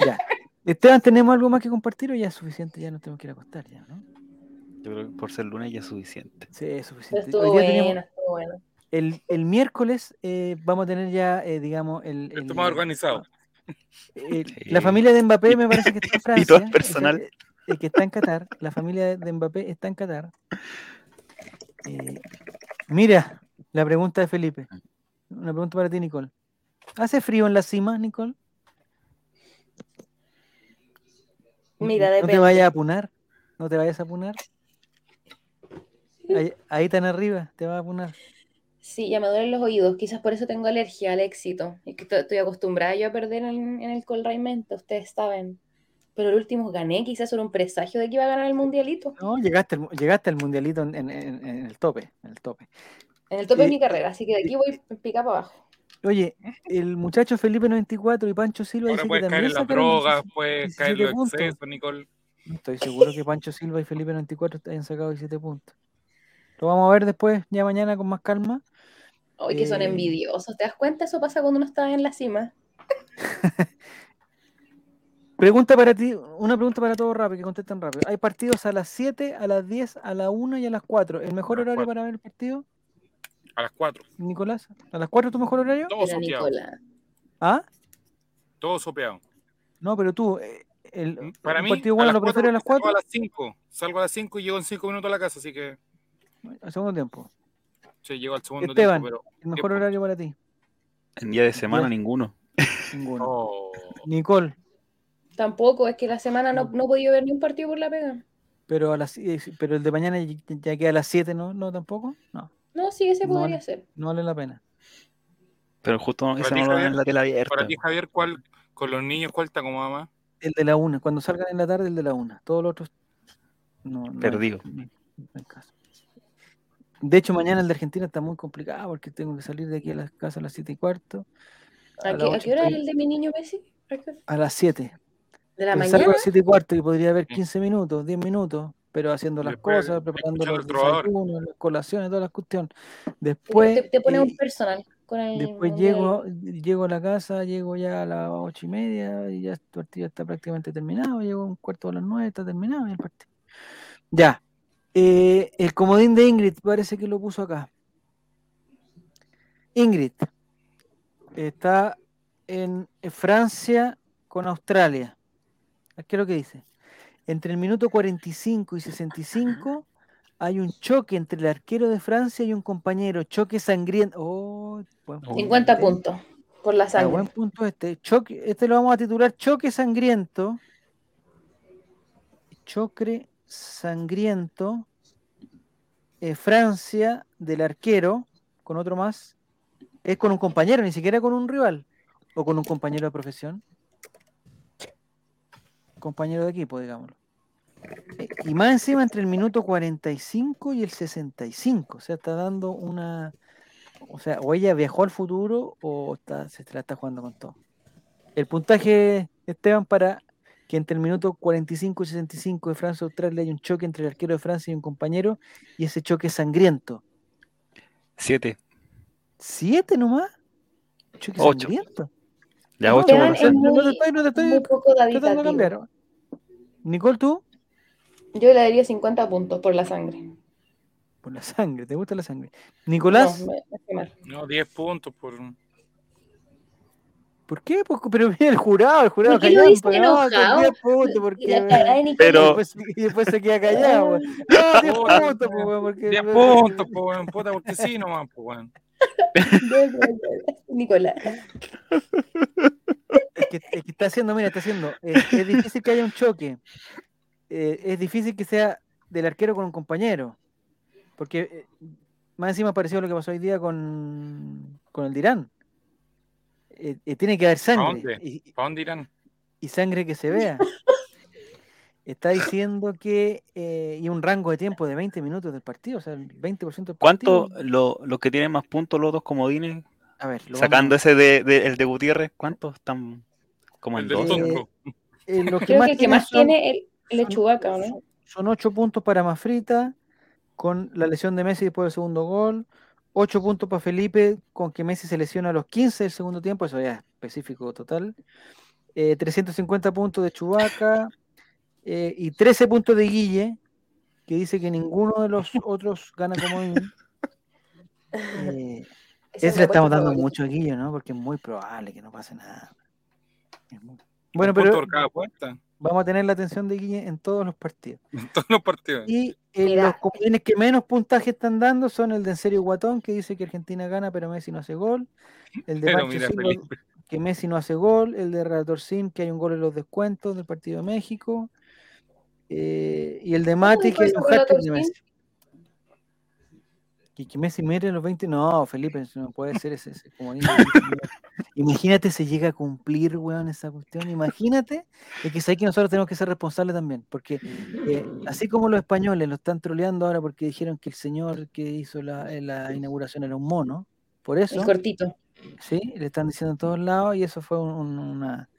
S1: Ya. Esteban, ¿tenemos algo más que compartir o ya es suficiente? Ya nos tenemos que ir a acostar ya, ¿no?
S3: Yo creo que por ser lunes ya es suficiente.
S1: Sí, es
S4: Pero
S1: suficiente.
S4: estuvo
S1: Hoy día
S4: bueno,
S1: tenemos-
S4: estuvo bueno.
S1: el, el miércoles eh, vamos a tener ya, eh, digamos, el,
S2: Esto
S1: el-
S2: más organizado.
S1: el-
S3: Sí.
S1: la familia de Mbappé me parece que está en Francia.
S3: Y todo
S1: sea,
S3: personal.
S1: eh, eh, que está en Qatar. La familia de Mbappé está en Qatar. Eh, mira, la pregunta de Felipe. Una pregunta para ti, Nicole. ¿Hace frío en la cima, Nicole?
S4: Mira,
S1: ¿No te vayas a apunar? ¿No te vayas a apunar? Ahí, ahí tan arriba, te vas a apunar.
S4: Sí, ya me duelen los oídos. Quizás por eso tengo alergia al éxito. Es que to- estoy acostumbrada yo a perder en, en el Colraimente, ustedes saben. Pero el último gané, quizás era un presagio de que iba a ganar el mundialito.
S1: No, llegaste llegaste al mundialito en, en- en- en el tope, en el tope.
S4: En el tope
S1: Eh,
S4: de mi carrera, así que de aquí voy pica para abajo.
S1: Oye, el muchacho Felipe 94 y Pancho Silva
S2: Ahora
S1: dice que
S2: caer en las drogas,
S1: 17
S2: puedes caer en
S1: 17
S2: los
S1: puntos.
S2: excesos, Nicole.
S1: No Estoy seguro que Pancho Silva y Felipe 94 hayan sacado 17 puntos. Lo vamos a ver después, ya mañana con más calma.
S4: Hoy que son
S1: Eh,
S4: envidiosos. ¿Te das cuenta? Eso pasa cuando uno está en la cima.
S1: Pregunta para ti, una pregunta para todos rápido, que contesten rápido. Hay partidos a las 7, a las 10, a las 1 y a las 4. ¿El mejor horario
S2: 4.
S1: para ver el partido,
S2: A las 4.
S1: Nicolás? ¿A las 4 tu mejor horario?
S2: Todo sopeado.
S4: Nicolás.
S1: ¿Ah?
S2: Todo sopeado.
S1: No, pero tú, eh, el,
S2: Para
S1: un
S2: mí,
S1: partido bueno lo prefieres a las
S2: porque
S1: 4?
S2: Salgo a las 5. Salgo a las 5 y llego en 5 minutos a la casa, así que
S1: Al segundo tiempo.
S2: sí, llego al segundo
S1: Esteban,
S2: tiempo,
S1: El mejor
S2: Tiempo.
S1: horario para ti.
S3: En día de semana
S1: Ya.
S3: ninguno.
S1: Ninguno.
S2: pero. Oh,
S1: Nicole,
S4: Tampoco, es que la semana no, no he podido ver ni un partido por la pega.
S1: pero a las eh, pero el de mañana ya ya queda a las 7, ¿no? ¿No tampoco? No,
S4: No, sí, ese
S1: No,
S4: podría
S1: vale.
S4: ser.
S1: no vale la pena.
S3: Pero justo
S2: Para
S3: ese
S2: ti,
S3: no lo en la abierta.
S2: para ti, Javier, ¿cuál con los niños cuál te acomoda más?
S1: El de la 1, cuando salgan en la tarde, el de la 1. Todos los otros no,
S3: Perdido.
S1: no hay- no hay caso. De hecho, mañana el de Argentina está muy complicado porque tengo que salir de aquí a la casa a las 7 y cuarto.
S4: ¿A,
S1: las
S4: qué, a
S1: ocho
S4: qué hora es el de mi niño Messi? ¿A
S1: las 7.
S4: ¿De la
S1: salgo
S4: mañana?
S1: a las 7 y cuarto y podría haber
S2: Sí.
S1: 15 minutos, 10 minutos, pero haciendo las
S2: Después,
S1: cosas, preparando los desayunos, las colaciones, todas las cuestiones.
S4: Te,
S1: Después,
S4: te, te pones
S1: eh,
S4: un personal con el
S1: después llego, llego a la casa, llego ya a las 8 y media y ya el partido está prácticamente terminado. Llego a un cuarto de las 9, está terminado ya el partido. Ya. Eh, el comodín de Ingrid parece que lo puso acá. Ingrid está en Francia con Australia. ¿Qué es lo que dice? Entre el minuto 45 y 65 hay un choque entre el arquero de Francia y un compañero. Choque sangriento. Oh, buen punto
S4: 50
S1: este.
S4: puntos por la
S1: Ah,
S4: sangre.
S1: buen punto este. Choque, este lo vamos a titular Choque sangriento. Choque sangriento eh, Francia del arquero, con otro más, es con un compañero, ni siquiera con un rival, o con un compañero de profesión. Compañero de equipo, digámoslo. Eh, Y más encima entre el minuto 45 y el 65. O sea, está dando una. O sea, o ella viajó al futuro o está, se la está jugando con todo. El puntaje, Esteban, para que entre el minuto 45 y 65 de Francia-Australia hay un choque entre el arquero de Francia y un compañero, y ese choque es sangriento.
S3: Siete.
S1: ¿Siete nomás? Choque
S3: Ocho.
S1: sangriento.
S3: Ya
S1: No,
S4: es
S1: no,
S3: sangre.
S1: no te
S4: muy-
S1: estoy, no te estoy
S4: Muy poco
S1: tratando de cambiar. Nicole, tú,
S4: Yo le daría 50 puntos por la sangre.
S1: por la sangre, ¿te gusta la sangre? Nicolás,
S4: No, me, me.
S2: No, 10 puntos por.
S1: ¿por qué? Pues, pero mira el jurado, el jurado
S4: ¿Por qué lo
S1: callado,
S4: dice
S1: pues, no, con
S4: enojado?
S1: 10 puntos,
S4: Y
S1: porque...
S4: la cara de Nicolás.
S3: Pero-
S1: Y después, y después se queda callado, weón. No, 10
S2: Puta,
S1: puntos, pues, weón, porque...
S2: 10 puntos, weón, puta, porque sí nomás, weón.
S4: Nicolás.
S1: Es que, es que está haciendo, mira, está haciendo. Es, es difícil que haya un choque. Eh, es difícil que sea del arquero con un compañero. Porque eh, más encima pareció lo que pasó hoy día con, con el Dirán. Eh, eh, tiene que haber sangre.
S2: dónde?
S1: Y,
S2: ¿Para dónde irán?
S1: y sangre que se vea. Está diciendo que. eh, y un rango de tiempo de 20 minutos del partido, o sea, el 20% del partido.
S3: ¿Cuánto lo- los que tienen más puntos los dos comodines?
S1: A ver, lo
S3: Sacando
S1: vamos-
S3: ese de, de- el de Gutiérrez, ¿cuántos están? Como en
S2: El del
S3: dos.
S1: Eh, eh, lo que
S4: Creo
S1: más
S4: que el que
S1: tiene
S4: más
S1: son-
S4: tiene el, el ¿o ¿no?
S1: son- Son 8 puntos para Mafrita con la lesión de Messi después del segundo gol. 8 puntos para Felipe con que Messi se lesiona a los 15 del segundo tiempo, eso ya es específico total. Eh, 350 puntos de Chubaca y 13 puntos de Guille, que dice que ninguno de los otros gana como Eh,
S4: Esa es
S1: ese
S4: mi
S1: le estamos dando mucho a Guille, ¿no? Porque es muy probable que no pase nada. Muy- Bueno, pero vamos a tener la atención de Guille en todos los partidos.
S2: En todos los partidos.
S1: Y eh, los comodines que menos puntaje están dando son el de En serio Guatón, que dice que Argentina gana, pero Messi no hace gol. El de Pancho
S2: mira,
S1: Silva, que Messi no hace gol. El de Relator Sim, que hay un gol en los descuentos del partido de México. Eh, y el de Mati, que hat-trick de? Messi. Que, que Messi mire los 20. No, Felipe, no puede ser ese, ese comodín de 20 minutos. Imagínate se llega a cumplir, weón, esa cuestión. Imagínate. Es que que nosotros tenemos que ser responsables también. Porque eh, así como los españoles lo están troleando ahora porque dijeron que el señor que hizo la, eh, la inauguración era un mono. Por eso,
S4: El cortito.
S1: sí, le están diciendo en todos lados y eso fue un- un- una,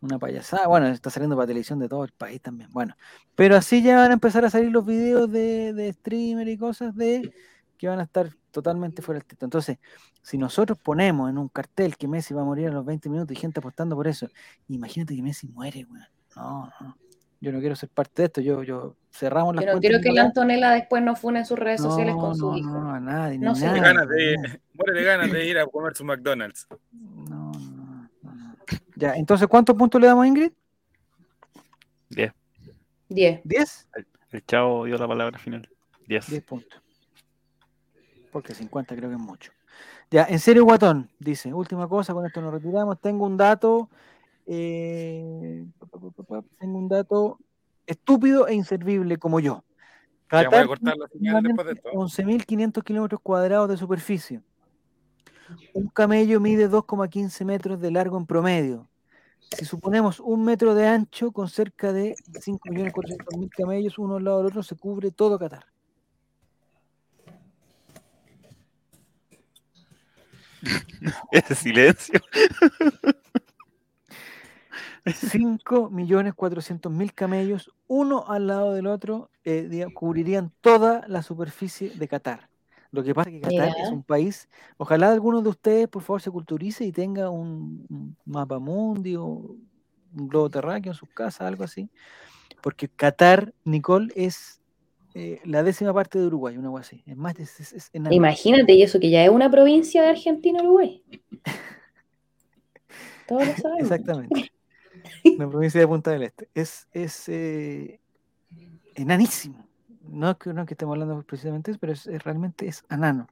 S1: una payasada. Bueno, está saliendo para televisión de todo el país también. Bueno, pero así ya van a empezar a salir los videos de, de streamer y cosas de que van a estar totalmente fuera del texto. Entonces, si nosotros ponemos en un cartel que Messi va a morir a los 20 minutos y gente apostando por eso, imagínate que Messi muere, weón. No, no. Yo no quiero ser parte de esto. Yo, yo cerramos las
S4: no
S1: cuentas
S4: quiero que la. Antonella después no fune en sus redes sociales
S1: No,
S4: con su
S1: no,
S4: hijo.
S1: No, a nadie,
S4: No
S1: ni
S4: sé.
S1: nada,
S2: Muere ganas de, muere de ganas de ir a comer su McDonald's.
S1: No, no, no, no. Ya, entonces, ¿cuántos puntos le damos a Ingrid?
S3: Diez.
S4: 10.
S1: ¿10?
S3: El chavo dio la palabra final. Diez.
S1: 10 puntos. Porque 50 creo que es mucho. Ya, en serio, Guatón, dice, última cosa, con esto nos retiramos. Tengo un dato, eh, tengo un dato estúpido e inservible como yo.
S2: Ya voy a
S1: Qatar
S2: cortar la señal después de esto.
S1: 11.500 kilómetros cuadrados de superficie. Un camello mide 2,15 metros de largo en promedio. Si suponemos un metro de ancho con cerca de 5.400.000 camellos uno al lado del otro, se cubre todo Qatar.
S3: Ese silencio.
S1: 5.400.000 camellos, uno al lado del otro, eh, cubrirían toda la superficie de Qatar. Lo que pasa es que Qatar es un país, ojalá alguno de ustedes por favor se culturice y tenga un, mapa mundi o un globo terráqueo en sus casas, algo así, porque Qatar, Nicole, es eh, la décima parte de Uruguay, una cosa así, es más, es, es-.
S4: Imagínate, y eso que ya es una provincia de Argentina, Uruguay. Todos lo sabemos.
S1: Exactamente. La provincia de Punta del Este. Es, es eh, enanísimo. No es que, no es que estemos hablando precisamente de eso, pero es, es- realmente es anano.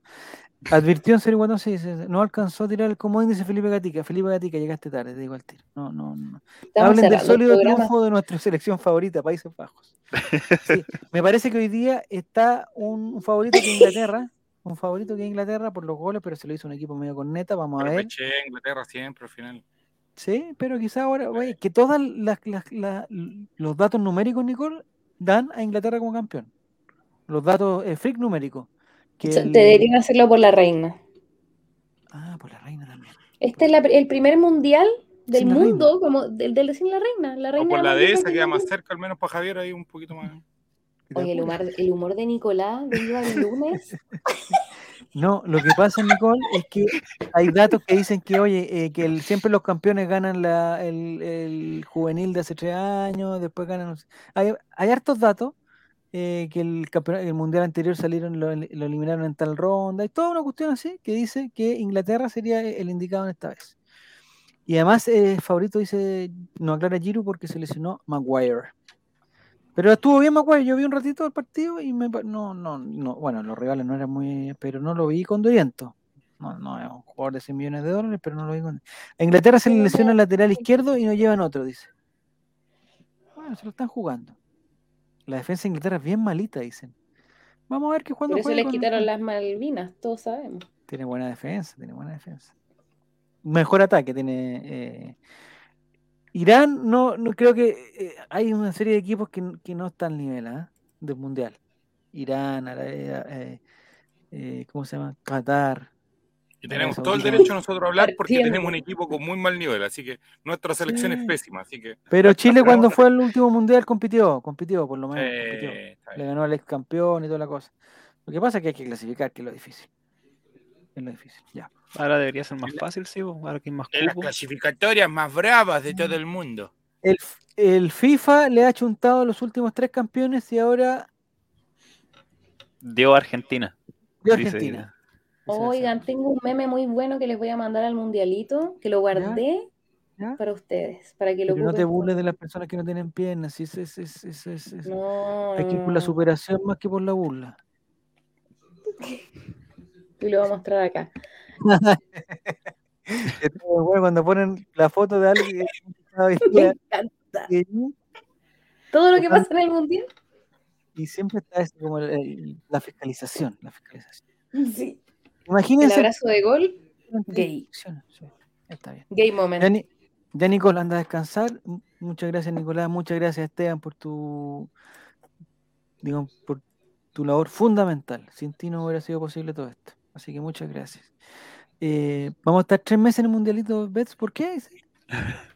S1: Advirtió en serio cuando se dice, no alcanzó a tirar el comodín, dice Felipe Gatica. Felipe Gatica, llegaste tarde, te digo al tiro. No, no, no.
S4: Estamos
S1: Hablen del sólido triunfo de nuestra selección favorita, Países Bajos. Sí, me parece que hoy día está un, un favorito que Inglaterra, un favorito que Inglaterra por los goles, pero se lo hizo un equipo medio con neta, vamos a
S2: Pero
S1: ver.
S2: peché Inglaterra siempre al final.
S1: Sí, pero quizá ahora, oye, que todos los datos numéricos, Nicole, dan a Inglaterra como campeón. Los datos eh, freak numéricos. Que
S4: O sea,
S1: el-
S4: Te deberían hacerlo por la reina.
S1: Ah, por la reina también.
S4: Este es la- el primer mundial del
S1: Sin
S4: mundo, como del, del sin la reina. La
S2: O
S4: reina
S2: por la
S4: más
S2: de
S4: vieja
S2: esa
S4: que
S2: queda más cerca, al menos para Javier, ahí un poquito más.
S4: Oye, el humor, el humor de Nicolás de el lunes.
S1: No, lo que pasa, Nicole, es que hay datos que dicen que, oye, eh, que el- siempre los campeones ganan la, el, el juvenil de hace tres años, después ganan. no sé. Hay, hay hartos datos eh, que el, campeonato, el mundial anterior salieron, lo, el- lo eliminaron en tal ronda. Hay toda una cuestión así que dice que Inglaterra sería el indicado en esta vez. Y además, eh, favorito dice, no aclara Giroud porque se lesionó Maguire. Pero estuvo bien Maguire, yo vi un ratito el partido y me, no, no, no, bueno, los rivales no eran muy, pero no lo vi con Doriento. No, no es un jugador de 100 millones de dólares, pero no lo vi con. A Inglaterra se le lesiona el lateral izquierdo y no llevan otro, dice. Bueno, se lo están jugando. La defensa de Inglaterra es bien malita, dicen. Vamos a ver qué cuando
S4: Por eso les quitaron las Malvinas, todos sabemos.
S1: Tiene buena defensa, tiene buena defensa. Mejor ataque tiene. eh, Irán, no, no creo que eh, hay una serie de equipos que, que no están al nivel ¿ah? del mundial. Irán, Arabia, eh, eh, ¿cómo se llama? Qatar.
S2: Y tenemos todo el derecho nosotros a hablar porque tenemos un equipo con muy mal nivel, así que nuestra selección
S1: Sí.
S2: es pésima, así que
S1: Pero Chile cuando fue al último mundial compitió, compitió por lo menos. compitió.
S2: eh,
S1: Le ganó al ex campeón y toda la cosa. Lo que pasa es que hay que clasificar, que es lo difícil. Es lo difícil, ya.
S3: Ahora debería ser más fácil, sí, bo, ahora que hay más
S2: las clasificatorias más bravas de todo el mundo.
S1: El, el FIFA le ha chuntado los últimos tres campeones y ahora
S3: Dio Argentina. dice-
S1: Argentina.
S4: Oigan, tengo un meme muy bueno que les voy a mandar al mundialito, que lo guardé
S1: ¿Ya?
S4: para ustedes, para que lo
S1: Pero no te burles de las personas que no tienen piernas. es, es, es, es,
S4: No,
S1: Hay que ir por la superación más que por la burla.
S4: y lo voy a mostrar acá.
S1: Es muy bueno cuando ponen la foto de alguien
S4: Me encanta. Todo lo que pasa en el mundial.
S1: y siempre está ese como el- el- la fiscalización, la fiscalización.
S4: Sí. El
S1: Imagínense.
S4: abrazo de gol, gay.
S1: sí, está bien.
S4: gay moment.
S1: Ya, Ni- ya, Nicole, anda a descansar. Muchas gracias, Nicolás. Muchas gracias, Esteban, por tu, digo, por tu labor fundamental. Sin ti no hubiera sido posible todo esto. Así que muchas gracias. Eh, vamos a estar tres meses en el Mundialito Bets. ¿Por qué?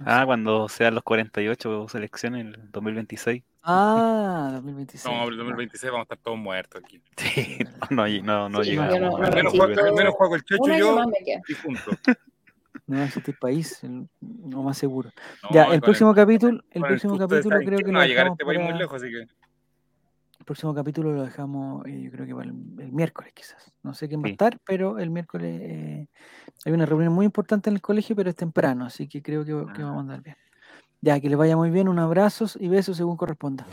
S3: Ah, cuando sean los 48 selecciones, el 2026.
S1: Ah, 2026.
S2: No, el 2026 vamos a estar todos muertos aquí.
S3: Sí, no, no, no
S4: Sí,
S3: llegamos.
S4: no-
S2: Al
S4: no
S2: menos, al menos juego el yo y juntos.
S1: No existe país, lo más seguro.
S2: No,
S1: ya, el próximo capítulo, el próximo capítulo creo que
S2: no
S1: lo
S2: va a llegar este país muy
S1: para-
S2: lejos, así que
S1: El próximo capítulo lo dejamos, eh, yo creo que para el, el miércoles quizás. No sé quién va a
S3: Sí.
S1: estar, pero el miércoles eh, hay una reunión muy importante en el colegio, pero es temprano, así que creo que, que vamos a andar bien. Ya, que les vaya muy bien, un abrazos y besos según corresponda.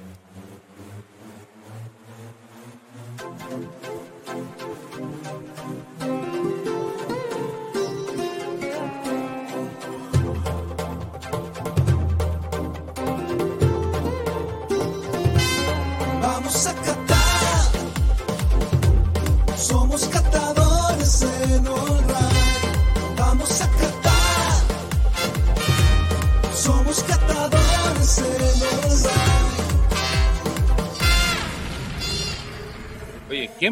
S5: de qué